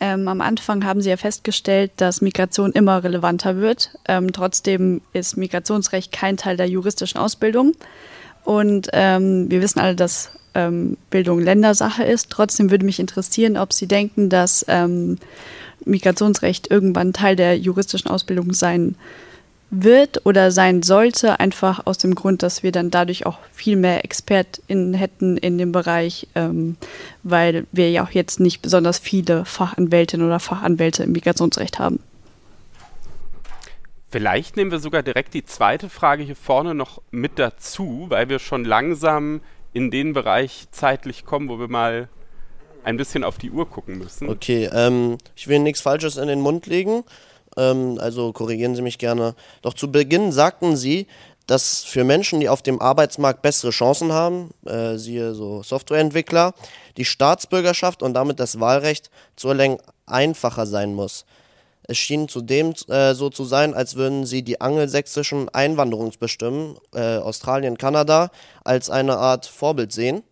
Ähm, am Anfang haben Sie ja festgestellt, dass Migration immer relevanter wird. Ähm, trotzdem ist Migrationsrecht kein Teil der juristischen Ausbildung. Und ähm, wir wissen alle, dass ähm, Bildung Ländersache ist. Trotzdem würde mich interessieren, ob Sie denken, dass ähm, Migrationsrecht irgendwann Teil der juristischen Ausbildung sein wird oder sein sollte, einfach aus dem Grund, dass wir dann dadurch auch viel mehr ExpertInnen hätten in dem Bereich, ähm, weil wir ja auch jetzt nicht besonders viele Fachanwältinnen oder Fachanwälte im Migrationsrecht haben. Vielleicht nehmen wir sogar direkt die zweite Frage hier vorne noch mit dazu, weil wir schon langsam in den Bereich zeitlich kommen, wo wir mal ein bisschen auf die Uhr gucken müssen. Okay, ähm, ich will nichts Falsches in den Mund legen ähm, also korrigieren Sie mich gerne. Doch zu Beginn sagten Sie, dass für Menschen, die auf dem Arbeitsmarkt bessere Chancen haben, äh, siehe so Softwareentwickler, die Staatsbürgerschaft und damit das Wahlrecht zu erlangen einfacher sein muss. Es schien zudem äh, so zu sein, als würden sie die angelsächsischen Einwanderungsbestimmen, äh, Australien, Kanada, als eine Art Vorbild sehen.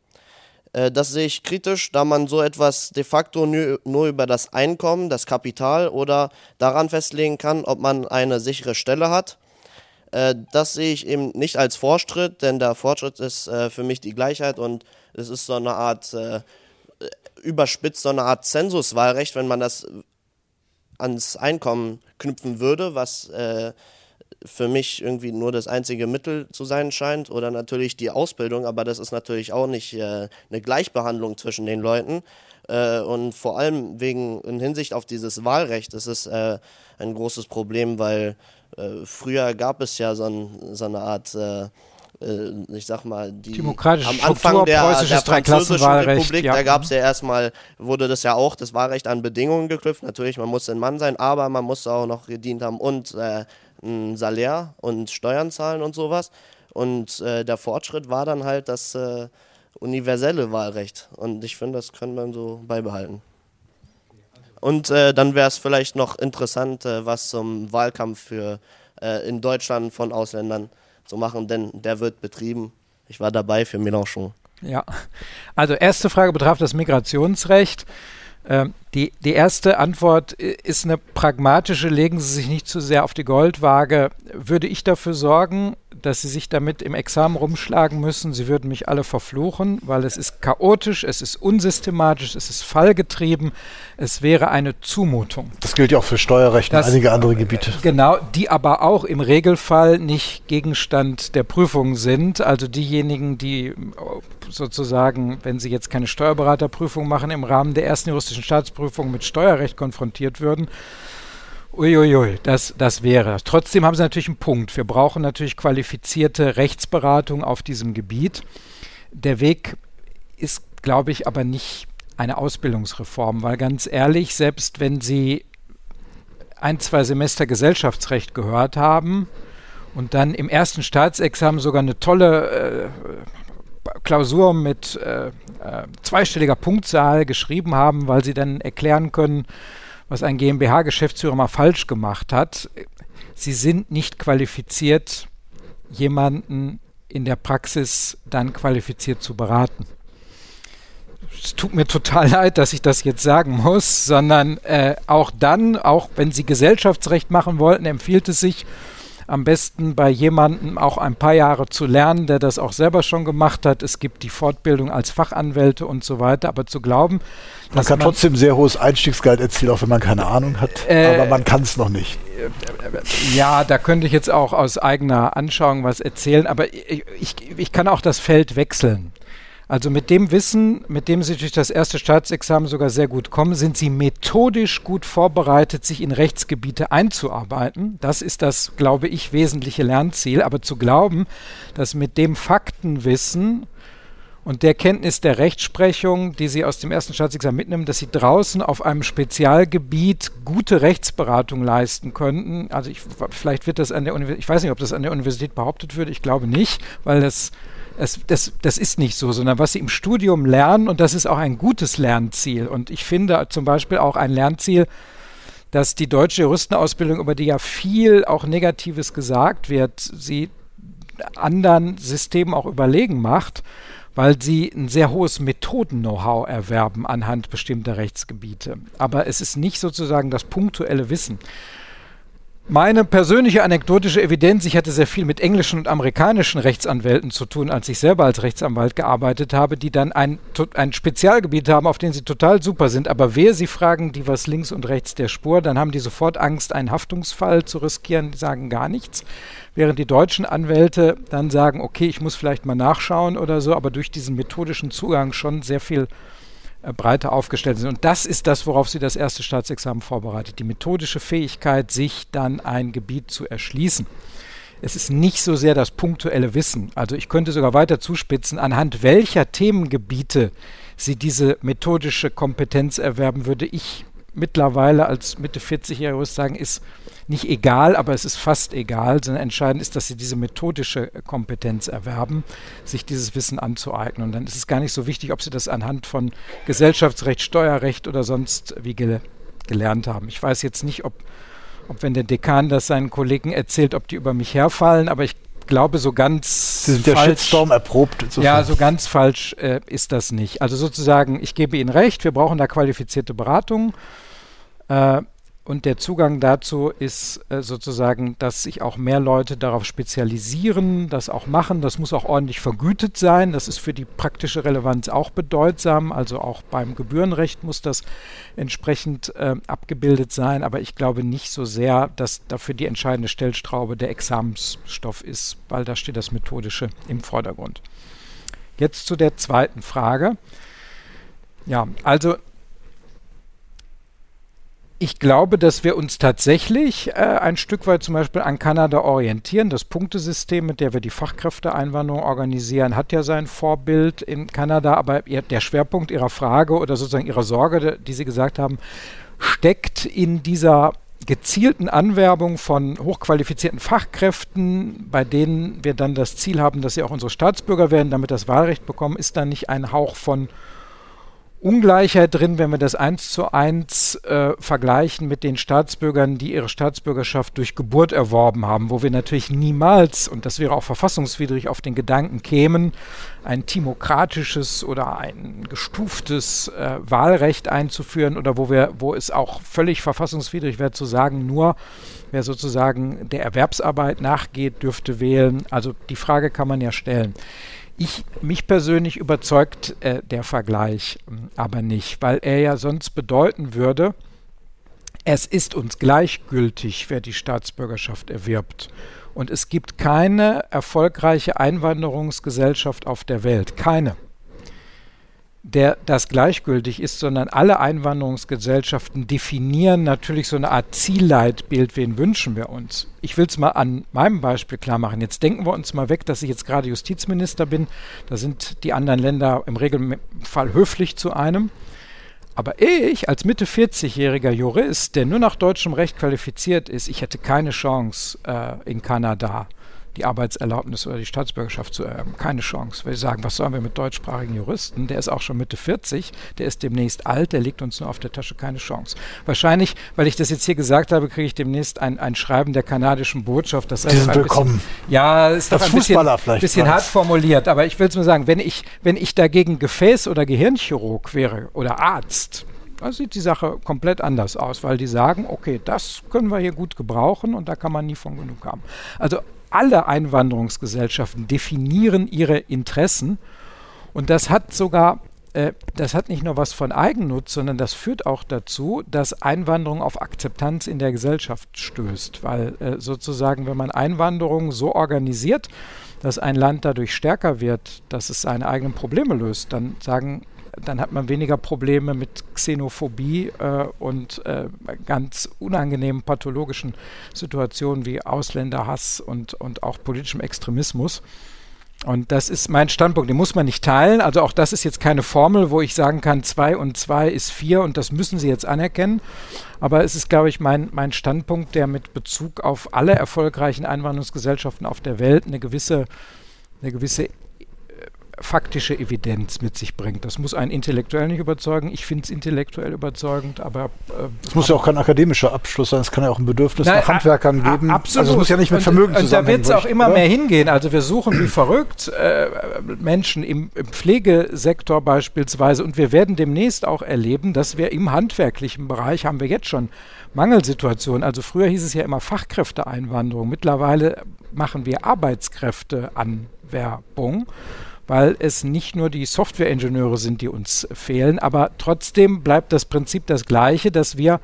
Äh, das sehe ich kritisch, da man so etwas de facto nur über das Einkommen, das Kapital oder daran festlegen kann, ob man eine sichere Stelle hat. Äh, das sehe ich eben nicht als Fortschritt, denn der Fortschritt ist äh, für mich die Gleichheit und es ist so eine Art überspitzt, so eine Art Zensuswahlrecht, wenn man das ans Einkommen knüpfen würde, was für mich irgendwie nur das einzige Mittel zu sein scheint oder natürlich die Ausbildung, aber das ist natürlich auch nicht äh, eine Gleichbehandlung zwischen den Leuten. Äh, und vor allem wegen in Hinsicht auf dieses Wahlrecht ist es äh, ein großes Problem, weil äh, früher gab es ja so, ein, so eine Art äh, äh, ich sag mal, die am Anfang der, der französischen Republik, ja. da gab es ja erstmal, wurde das ja auch, das Wahlrecht an Bedingungen geknüpft. Natürlich, man musste ein Mann sein, aber man musste auch noch gedient haben und äh, ein Salär und Steuern zahlen und sowas. Und äh, der Fortschritt war dann halt das äh, universelle Wahlrecht. Und ich finde, das kann man so beibehalten. Und äh, dann wäre es vielleicht noch interessant, äh, was zum Wahlkampf für äh, in Deutschland von Ausländern zu machen, denn der wird betrieben. Ich war dabei für Mélenchon. Ja, also erste Frage betraf das Migrationsrecht. Ähm, die, die erste Antwort ist eine pragmatische, legen Sie sich nicht zu sehr auf die Goldwaage. Würde ich dafür sorgen, dass Sie sich damit im Examen rumschlagen müssen. Sie würden mich alle verfluchen, weil es ist chaotisch, es ist unsystematisch, es ist fallgetrieben. Es wäre eine Zumutung. Das gilt ja auch für Steuerrecht und einige andere Gebiete. Genau, die aber auch im Regelfall nicht Gegenstand der Prüfung sind. Also diejenigen, die sozusagen, wenn sie jetzt keine Steuerberaterprüfung machen, im Rahmen der ersten juristischen Staatsprüfung mit Steuerrecht konfrontiert würden, Uiuiui, das, das wäre. Trotzdem haben Sie natürlich einen Punkt. Wir brauchen natürlich qualifizierte Rechtsberatung auf diesem Gebiet. Der Weg ist, glaube ich, aber nicht eine Ausbildungsreform, weil ganz ehrlich, selbst wenn Sie ein, zwei Semester Gesellschaftsrecht gehört haben und dann im ersten Staatsexamen sogar eine tolle äh, Klausur mit äh, äh, zweistelliger Punktzahl geschrieben haben, weil Sie dann erklären können, was ein GmbH-Geschäftsführer mal falsch gemacht hat. Sie sind nicht qualifiziert, jemanden in der Praxis dann qualifiziert zu beraten. Es tut mir total *laughs* leid, dass ich das jetzt sagen muss, sondern äh, auch dann, auch wenn Sie Gesellschaftsrecht machen wollten, empfiehlt es sich, am besten bei jemandem auch ein paar Jahre zu lernen, der das auch selber schon gemacht hat. Es gibt die Fortbildung als Fachanwälte und so weiter, aber zu glauben, man kann man trotzdem sehr hohes Einstiegsgehalt erzielen, auch wenn man keine Ahnung hat, äh, aber man kann es noch nicht. Ja, da könnte ich jetzt auch aus eigener Anschauung was erzählen, aber ich, ich, ich kann auch das Feld wechseln. Also mit dem Wissen, mit dem Sie durch das erste Staatsexamen sogar sehr gut kommen, sind Sie methodisch gut vorbereitet, sich in Rechtsgebiete einzuarbeiten. Das ist das, glaube ich, wesentliche Lernziel. Aber zu glauben, dass mit dem Faktenwissen und der Kenntnis der Rechtsprechung, die Sie aus dem ersten Staatsexamen mitnehmen, dass Sie draußen auf einem Spezialgebiet gute Rechtsberatung leisten könnten. Also ich, vielleicht wird das an der Universität, ich weiß nicht, ob das an der Universität behauptet wird, ich glaube nicht, weil das es, das, das ist nicht so, sondern was sie im Studium lernen, und das ist auch ein gutes Lernziel. Und ich finde zum Beispiel auch ein Lernziel, dass die deutsche Juristenausbildung, über die ja viel auch Negatives gesagt wird, sie anderen Systemen auch überlegen macht, weil sie ein sehr hohes Methoden-Know-how erwerben anhand bestimmter Rechtsgebiete. Aber es ist nicht sozusagen das punktuelle Wissen. Meine persönliche anekdotische Evidenz, ich hatte sehr viel mit englischen und amerikanischen Rechtsanwälten zu tun, als ich selber als Rechtsanwalt gearbeitet habe, die dann ein, ein Spezialgebiet haben, auf dem sie total super sind. Aber wer sie fragen, die was links und rechts der Spur, dann haben die sofort Angst, einen Haftungsfall zu riskieren, die sagen gar nichts. Während die deutschen Anwälte dann sagen, okay, ich muss vielleicht mal nachschauen oder so, aber durch diesen methodischen Zugang schon sehr viel breiter aufgestellt sind. Und das ist das, worauf sie das erste Staatsexamen vorbereitet. Die methodische Fähigkeit, sich dann ein Gebiet zu erschließen. Es ist nicht so sehr das punktuelle Wissen. Also ich könnte sogar weiter zuspitzen, anhand welcher Themengebiete sie diese methodische Kompetenz erwerben, würde ich mittlerweile als Mitte 40-Jähriger sagen, ist nicht egal, aber es ist fast egal, sondern entscheidend ist, dass sie diese methodische Kompetenz erwerben, sich dieses Wissen anzueignen. Und dann ist es gar nicht so wichtig, ob sie das anhand von Gesellschaftsrecht, Steuerrecht oder sonst wie gel gelernt haben. Ich weiß jetzt nicht, ob, ob wenn der Dekan das seinen Kollegen erzählt, ob die über mich herfallen, aber ich glaube, so ganz. Sie sind falsch, der Shitstorm erprobt. Insofern. Ja, so ganz falsch äh, ist das nicht. Also sozusagen, ich gebe Ihnen recht, wir brauchen da qualifizierte Beratung. Äh, und der Zugang dazu ist äh, sozusagen, dass sich auch mehr Leute darauf spezialisieren, das auch machen. Das muss auch ordentlich vergütet sein. Das ist für die praktische Relevanz auch bedeutsam. Also auch beim Gebührenrecht muss das entsprechend äh, abgebildet sein. Aber ich glaube nicht so sehr, dass dafür die entscheidende Stellstraube der Examensstoff ist, weil da steht das Methodische im Vordergrund. Jetzt zu der zweiten Frage. Ja, also ich glaube, dass wir uns tatsächlich äh, ein Stück weit zum Beispiel an Kanada orientieren. Das Punktesystem, mit der wir die Fachkräfteeinwanderung organisieren, hat ja sein Vorbild in Kanada. Aber ihr, der Schwerpunkt Ihrer Frage oder sozusagen Ihrer Sorge, die Sie gesagt haben, steckt in dieser gezielten Anwerbung von hochqualifizierten Fachkräften, bei denen wir dann das Ziel haben, dass sie auch unsere Staatsbürger werden, damit das Wahlrecht bekommen, ist da nicht ein Hauch von Ungleichheit drin, wenn wir das eins zu eins äh, vergleichen mit den Staatsbürgern, die ihre Staatsbürgerschaft durch Geburt erworben haben, wo wir natürlich niemals, und das wäre auch verfassungswidrig, auf den Gedanken kämen, ein timokratisches oder ein gestuftes äh, Wahlrecht einzuführen oder wo wir, wo es auch völlig verfassungswidrig wäre zu sagen, nur wer sozusagen der Erwerbsarbeit nachgeht, dürfte wählen. Also die Frage kann man ja stellen. Ich, mich persönlich überzeugt äh, der Vergleich äh, aber nicht, weil er ja sonst bedeuten würde, es ist uns gleichgültig, wer die Staatsbürgerschaft erwirbt. Und es gibt keine erfolgreiche Einwanderungsgesellschaft auf der Welt. Keine der das gleichgültig ist, sondern alle Einwanderungsgesellschaften definieren natürlich so eine Art Zielleitbild, wen wünschen wir uns. Ich will es mal an meinem Beispiel klar machen. Jetzt denken wir uns mal weg, dass ich jetzt gerade Justizminister bin. Da sind die anderen Länder im Regelfall höflich zu einem. Aber ich als Mitte 40-jähriger Jurist, der nur nach deutschem Recht qualifiziert ist, ich hätte keine Chance äh, in Kanada die Arbeitserlaubnis oder die Staatsbürgerschaft zu erwerben. Keine Chance. Weil sie sagen, was sollen wir mit deutschsprachigen Juristen? Der ist auch schon Mitte 40, der ist demnächst alt, der liegt uns nur auf der Tasche, keine Chance. Wahrscheinlich, weil ich das jetzt hier gesagt habe, kriege ich demnächst ein, ein Schreiben der kanadischen Botschaft. Das heißt, sind willkommen. Bisschen, ja, ist das ein Fußballer bisschen, vielleicht bisschen hart formuliert, aber ich will es nur sagen, wenn ich, wenn ich dagegen Gefäß- oder Gehirnchirurg wäre oder Arzt, da sieht die Sache komplett anders aus, weil die sagen, okay, das können wir hier gut gebrauchen und da kann man nie von genug haben. Also alle Einwanderungsgesellschaften definieren ihre Interessen. Und das hat sogar, äh, das hat nicht nur was von Eigennutz, sondern das führt auch dazu, dass Einwanderung auf Akzeptanz in der Gesellschaft stößt, weil äh, sozusagen, wenn man Einwanderung so organisiert, dass ein Land dadurch stärker wird, dass es seine eigenen Probleme löst, dann sagen dann hat man weniger Probleme mit Xenophobie äh, und äh, ganz unangenehmen pathologischen Situationen wie Ausländerhass und, und auch politischem Extremismus. Und das ist mein Standpunkt, den muss man nicht teilen. Also auch das ist jetzt keine Formel, wo ich sagen kann, zwei und zwei ist vier und das müssen Sie jetzt anerkennen. Aber es ist, glaube ich, mein, mein Standpunkt, der mit Bezug auf alle erfolgreichen Einwanderungsgesellschaften auf der Welt eine gewisse, eine gewisse faktische Evidenz mit sich bringt. Das muss einen intellektuell nicht überzeugen. Ich finde es intellektuell überzeugend, aber. Äh, es muss ja auch kein akademischer Abschluss sein. Es kann ja auch ein Bedürfnis Nein, nach Handwerkern geben. Absolut. Also es muss ja nicht mit Vermögen und, zusammenhängen. Und da wird es auch immer oder? mehr hingehen. Also wir suchen wie verrückt äh, Menschen im, im Pflegesektor beispielsweise und wir werden demnächst auch erleben, dass wir im handwerklichen Bereich haben wir jetzt schon Mangelsituationen. Also früher hieß es ja immer Fachkräfteeinwanderung. Mittlerweile machen wir Arbeitskräfteanwerbung weil es nicht nur die Softwareingenieure sind, die uns fehlen, aber trotzdem bleibt das Prinzip das gleiche, dass wir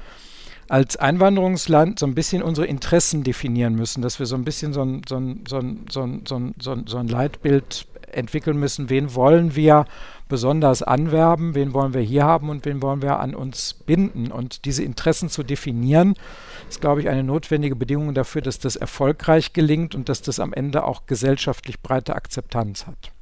als Einwanderungsland so ein bisschen unsere Interessen definieren müssen, dass wir so ein bisschen so ein, so ein, so ein, so ein, so ein, so ein, so ein Leitbild entwickeln müssen, wen wollen wir besonders anwerben, wen wollen wir hier haben und wen wollen wir an uns binden. Und diese Interessen zu definieren, ist, glaube ich, eine notwendige Bedingung dafür, dass das erfolgreich gelingt und dass das am Ende auch gesellschaftlich breite Akzeptanz hat.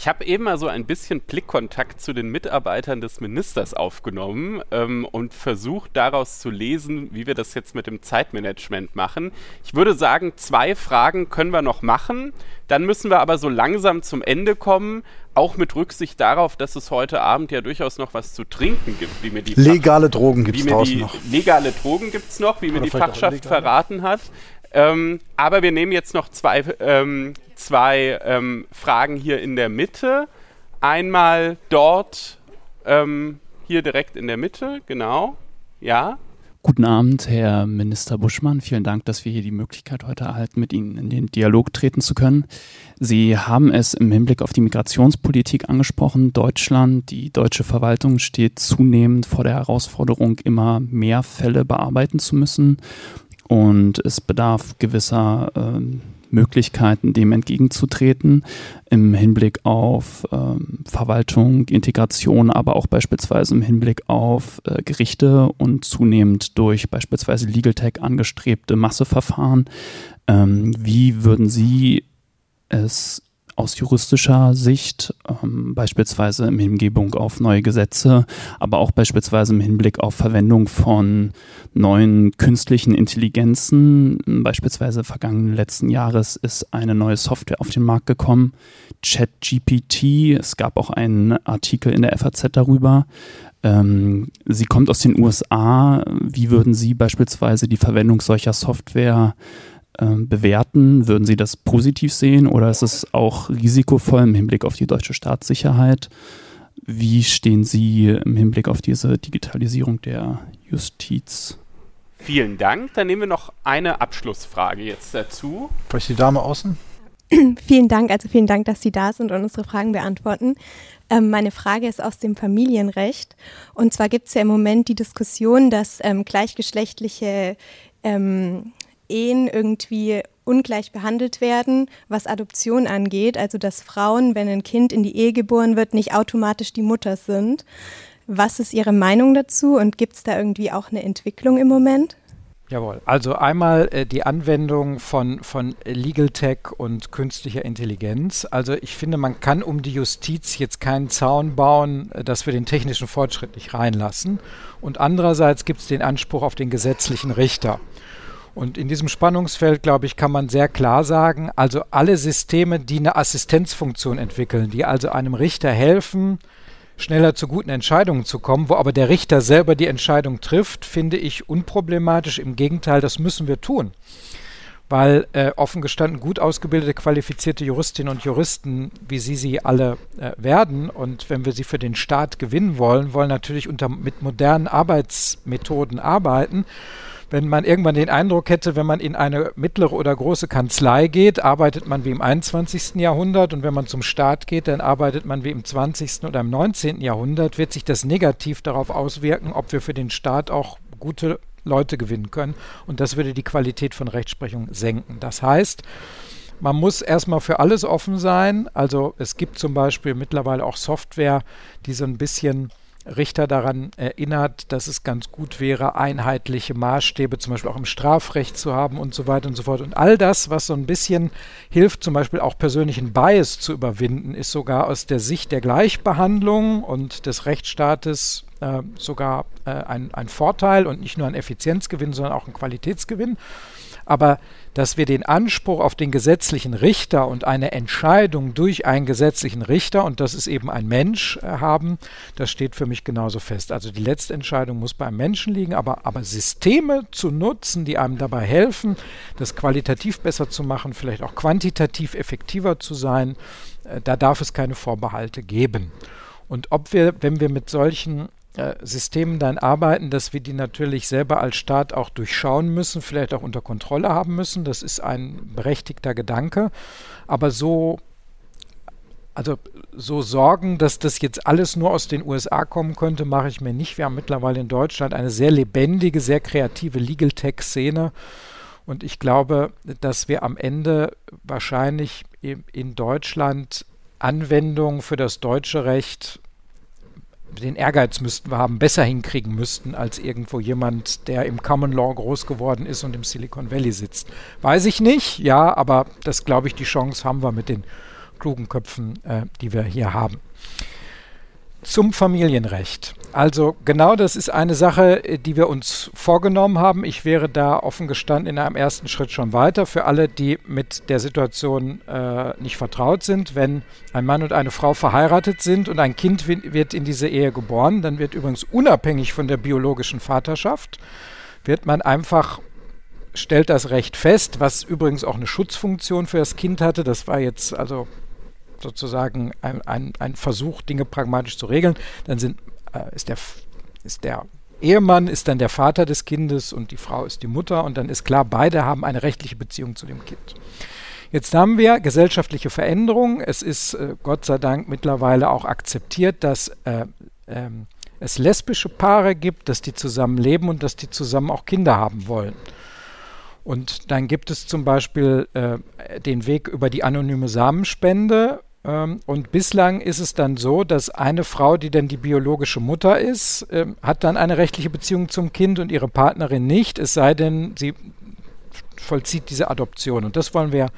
Ich habe eben mal so ein bisschen Blickkontakt zu den Mitarbeitern des Ministers aufgenommen ähm, und versucht daraus zu lesen, wie wir das jetzt mit dem Zeitmanagement machen. Ich würde sagen, zwei Fragen können wir noch machen. Dann müssen wir aber so langsam zum Ende kommen, auch mit Rücksicht darauf, dass es heute Abend ja durchaus noch was zu trinken gibt, wie mir die legale Drogen gibt es noch. Legale Drogen gibt es noch, wie Oder mir die Fachschaft verraten hat. Ähm, aber wir nehmen jetzt noch zwei, ähm, zwei ähm, Fragen hier in der Mitte. Einmal dort, ähm, hier direkt in der Mitte, genau. Ja. Guten Abend, Herr Minister Buschmann. Vielen Dank, dass wir hier die Möglichkeit heute erhalten, mit Ihnen in den Dialog treten zu können. Sie haben es im Hinblick auf die Migrationspolitik angesprochen. Deutschland, die deutsche Verwaltung steht zunehmend vor der Herausforderung, immer mehr Fälle bearbeiten zu müssen und es bedarf gewisser äh, Möglichkeiten, dem entgegenzutreten im Hinblick auf ähm, Verwaltung, Integration, aber auch beispielsweise im Hinblick auf äh, Gerichte und zunehmend durch beispielsweise Legal Tech angestrebte Masseverfahren. Ähm, wie würden Sie es aus juristischer Sicht, ähm, beispielsweise im Hingebung auf neue Gesetze, aber auch beispielsweise im Hinblick auf Verwendung von neuen künstlichen Intelligenzen. Beispielsweise vergangenen letzten Jahres ist eine neue Software auf den Markt gekommen, ChatGPT. Es gab auch einen Artikel in der FAZ darüber. Ähm, sie kommt aus den USA. Wie würden Sie beispielsweise die Verwendung solcher Software bewerten? Würden Sie das positiv sehen oder ist es auch risikovoll im Hinblick auf die deutsche Staatssicherheit? Wie stehen Sie im Hinblick auf diese Digitalisierung der Justiz? Vielen Dank. Dann nehmen wir noch eine Abschlussfrage jetzt dazu. Vielleicht die Dame außen? *clears throat* vielen Dank, also vielen Dank, dass Sie da sind und unsere Fragen beantworten. Ähm, meine Frage ist aus dem Familienrecht. Und zwar gibt es ja im Moment die Diskussion, dass ähm, gleichgeschlechtliche ähm, Ehen irgendwie ungleich behandelt werden, was Adoption angeht. Also dass Frauen, wenn ein Kind in die Ehe geboren wird, nicht automatisch die Mutter sind. Was ist Ihre Meinung dazu und gibt es da irgendwie auch eine Entwicklung im Moment? Jawohl, also einmal äh, die Anwendung von, von Legal Tech und künstlicher Intelligenz. Also ich finde, man kann um die Justiz jetzt keinen Zaun bauen, äh, dass wir den technischen Fortschritt nicht reinlassen. Und andererseits gibt es den Anspruch auf den gesetzlichen Richter. Und in diesem Spannungsfeld, glaube ich, kann man sehr klar sagen, also alle Systeme, die eine Assistenzfunktion entwickeln, die also einem Richter helfen, schneller zu guten Entscheidungen zu kommen, wo aber der Richter selber die Entscheidung trifft, finde ich unproblematisch. Im Gegenteil, das müssen wir tun. Weil äh, offen gestanden gut ausgebildete, qualifizierte Juristinnen und Juristen, wie Sie sie alle äh, werden, und wenn wir sie für den Staat gewinnen wollen, wollen natürlich unter, mit modernen Arbeitsmethoden arbeiten wenn man irgendwann den Eindruck hätte, wenn man in eine mittlere oder große Kanzlei geht, arbeitet man wie im 21. Jahrhundert und wenn man zum Staat geht, dann arbeitet man wie im 20. oder im 19. Jahrhundert, wird sich das negativ darauf auswirken, ob wir für den Staat auch gute Leute gewinnen können. Und das würde die Qualität von Rechtsprechung senken. Das heißt, man muss erstmal für alles offen sein. Also es gibt zum Beispiel mittlerweile auch Software, die so ein bisschen Richter daran erinnert, dass es ganz gut wäre, einheitliche Maßstäbe zum Beispiel auch im Strafrecht zu haben und so weiter und so fort. Und all das, was so ein bisschen hilft, zum Beispiel auch persönlichen Bias zu überwinden, ist sogar aus der Sicht der Gleichbehandlung und des Rechtsstaates äh, sogar äh, ein, ein Vorteil und nicht nur ein Effizienzgewinn, sondern auch ein Qualitätsgewinn. Aber dass wir den Anspruch auf den gesetzlichen Richter und eine Entscheidung durch einen gesetzlichen Richter, und das ist eben ein Mensch, äh, haben, das steht für mich genauso fest. Also die letzte Entscheidung muss beim Menschen liegen, aber, aber Systeme zu nutzen, die einem dabei helfen, das qualitativ besser zu machen, vielleicht auch quantitativ effektiver zu sein, äh, da darf es keine Vorbehalte geben. Und ob wir, wenn wir mit solchen Systemen dann arbeiten, dass wir die natürlich selber als Staat auch durchschauen müssen, vielleicht auch unter Kontrolle haben müssen. Das ist ein berechtigter Gedanke. Aber so, also so Sorgen, dass das jetzt alles nur aus den USA kommen könnte, mache ich mir nicht. Wir haben mittlerweile in Deutschland eine sehr lebendige, sehr kreative Legal Tech-Szene. Und ich glaube, dass wir am Ende wahrscheinlich in Deutschland Anwendungen für das deutsche Recht den Ehrgeiz müssten wir haben, besser hinkriegen müssten als irgendwo jemand, der im Common Law groß geworden ist und im Silicon Valley sitzt. Weiß ich nicht, ja, aber das glaube ich, die Chance haben wir mit den klugen Köpfen, äh, die wir hier haben. Zum Familienrecht. Also genau das ist eine Sache, äh, die wir uns vorgenommen haben. Ich wäre da offen gestanden in einem ersten Schritt schon weiter. Für alle, die mit der Situation äh, nicht vertraut sind, wenn ein Mann und eine Frau verheiratet sind und ein Kind wird in diese Ehe geboren, dann wird übrigens unabhängig von der biologischen Vaterschaft, wird man einfach stellt das Recht fest, was übrigens auch eine Schutzfunktion für das Kind hatte. Das war jetzt also sozusagen ein, ein, ein Versuch, Dinge pragmatisch zu regeln. Dann sind, äh, ist, der, ist der Ehemann ist dann der Vater des Kindes und die Frau ist die Mutter und dann ist klar, beide haben eine rechtliche Beziehung zu dem Kind. Jetzt haben wir gesellschaftliche Veränderungen. Es ist äh, Gott sei Dank mittlerweile auch akzeptiert, dass äh, ähm, es lesbische Paare gibt, dass die zusammen leben und dass die zusammen auch Kinder haben wollen. Und dann gibt es zum Beispiel äh, den Weg über die anonyme Samenspende, und bislang ist es dann so, dass eine Frau, die dann die biologische Mutter ist, ähm, hat dann eine rechtliche Beziehung zum Kind und ihre Partnerin nicht, es sei denn, sie vollzieht diese Adoption. Und das wollen wir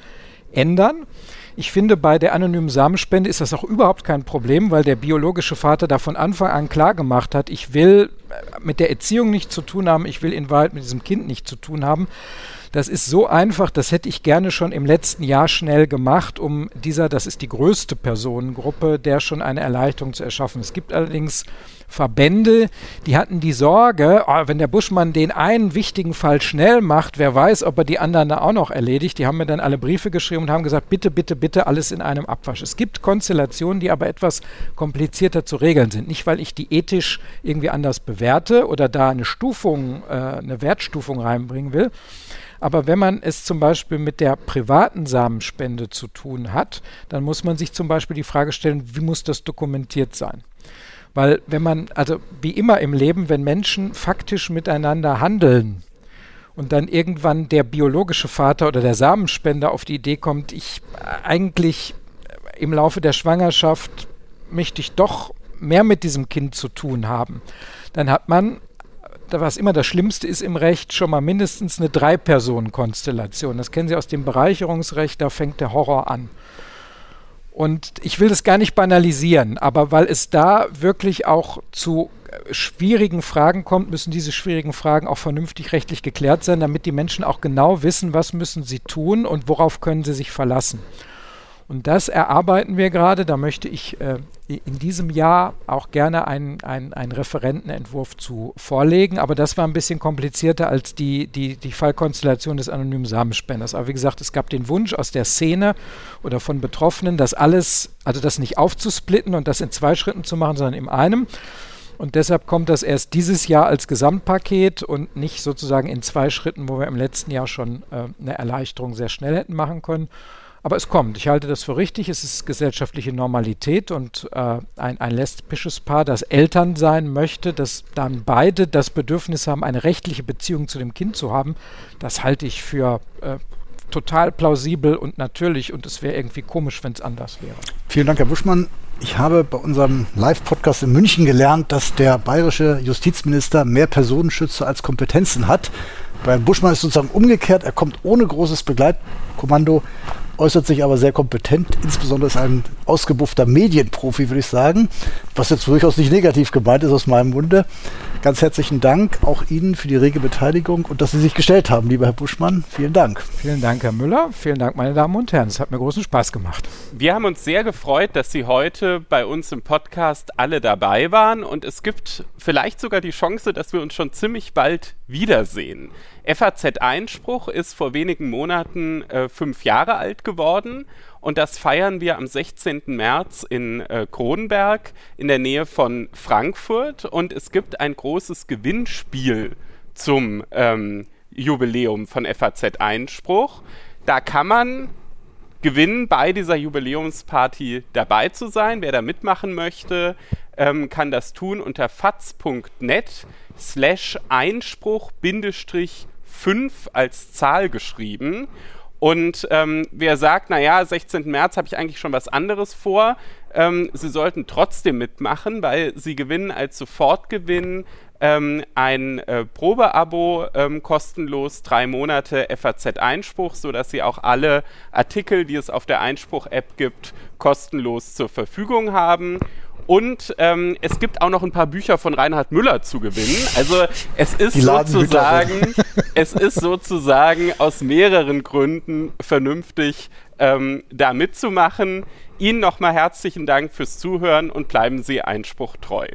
ändern. Ich finde, bei der anonymen Samenspende ist das auch überhaupt kein Problem, weil der biologische Vater da von Anfang an klar gemacht hat, ich will mit der Erziehung nichts zu tun haben, ich will in Wahrheit mit diesem Kind nichts zu tun haben. Das ist so einfach, das hätte ich gerne schon im letzten Jahr schnell gemacht, um dieser, das ist die größte Personengruppe, der schon eine Erleichterung zu erschaffen. Es gibt allerdings Verbände, die hatten die Sorge, oh, wenn der Buschmann den einen wichtigen Fall schnell macht, wer weiß, ob er die anderen da auch noch erledigt. Die haben mir dann alle Briefe geschrieben und haben gesagt, bitte, bitte, bitte alles in einem Abwasch. Es gibt Konstellationen, die aber etwas komplizierter zu regeln sind. Nicht, weil ich die ethisch irgendwie anders bewerte oder da eine Stufung, äh, eine Wertstufung reinbringen will, aber wenn man es zum Beispiel mit der privaten Samenspende zu tun hat, dann muss man sich zum Beispiel die Frage stellen, wie muss das dokumentiert sein? Weil wenn man, also wie immer im Leben, wenn Menschen faktisch miteinander handeln und dann irgendwann der biologische Vater oder der Samenspender auf die Idee kommt, ich eigentlich im Laufe der Schwangerschaft möchte ich doch mehr mit diesem Kind zu tun haben, dann hat man was immer das Schlimmste ist im Recht, schon mal mindestens eine Drei-Personen-Konstellation. Das kennen Sie aus dem Bereicherungsrecht, da fängt der Horror an. Und ich will das gar nicht banalisieren, aber weil es da wirklich auch zu äh, schwierigen Fragen kommt, müssen diese schwierigen Fragen auch vernünftig rechtlich geklärt sein, damit die Menschen auch genau wissen, was müssen sie tun und worauf können sie sich verlassen. Und das erarbeiten wir gerade. Da möchte ich äh, in diesem Jahr auch gerne einen, einen, einen Referentenentwurf zu vorlegen. Aber das war ein bisschen komplizierter als die, die, die Fallkonstellation des anonymen Samenspenders. Aber wie gesagt, es gab den Wunsch aus der Szene oder von Betroffenen, das alles, also das nicht aufzusplitten und das in zwei Schritten zu machen, sondern in einem. Und deshalb kommt das erst dieses Jahr als Gesamtpaket und nicht sozusagen in zwei Schritten, wo wir im letzten Jahr schon äh, eine Erleichterung sehr schnell hätten machen können. Aber es kommt. Ich halte das für richtig. Es ist gesellschaftliche Normalität und äh, ein, ein lesbisches Paar, das Eltern sein möchte, dass dann beide das Bedürfnis haben, eine rechtliche Beziehung zu dem Kind zu haben, das halte ich für äh, total plausibel und natürlich und es wäre irgendwie komisch, wenn es anders wäre. Vielen Dank, Herr Buschmann. Ich habe bei unserem Live-Podcast in München gelernt, dass der bayerische Justizminister mehr Personenschützer als Kompetenzen hat. Bei Buschmann ist es sozusagen umgekehrt. Er kommt ohne großes Begleitkommando äußert sich aber sehr kompetent, insbesondere ist ein ausgebuffter Medienprofi, würde ich sagen, was jetzt durchaus nicht negativ gemeint ist aus meinem Munde. Ganz herzlichen Dank auch Ihnen für die rege Beteiligung und dass Sie sich gestellt haben, lieber Herr Buschmann. Vielen Dank. Vielen Dank, Herr Müller. Vielen Dank, meine Damen und Herren. Es hat mir großen Spaß gemacht. Wir haben uns sehr gefreut, dass Sie heute bei uns im Podcast alle dabei waren und es gibt vielleicht sogar die Chance, dass wir uns schon ziemlich bald wiedersehen. FAZ Einspruch ist vor wenigen Monaten äh, fünf Jahre alt geworden und das feiern wir am 16. März in äh, Kronberg in der Nähe von Frankfurt und es gibt ein großes Gewinnspiel zum ähm, Jubiläum von FAZ Einspruch. Da kann man gewinnen, bei dieser Jubiläumsparty dabei zu sein. Wer da mitmachen möchte, ähm, kann das tun unter faz.net slash Einspruch Bindestrich 5 als Zahl geschrieben. Und ähm, wer sagt, naja, 16. März habe ich eigentlich schon was anderes vor, ähm, sie sollten trotzdem mitmachen, weil sie gewinnen als Sofortgewinn ähm, ein äh, Probeabo ähm, kostenlos, drei Monate FAZ-Einspruch, sodass sie auch alle Artikel, die es auf der Einspruch-App gibt, kostenlos zur Verfügung haben. Und ähm, es gibt auch noch ein paar Bücher von Reinhard Müller zu gewinnen. Also es ist sozusagen, *laughs* es ist sozusagen aus mehreren Gründen vernünftig, ähm, da mitzumachen. Ihnen nochmal herzlichen Dank fürs Zuhören und bleiben Sie Einspruch treu.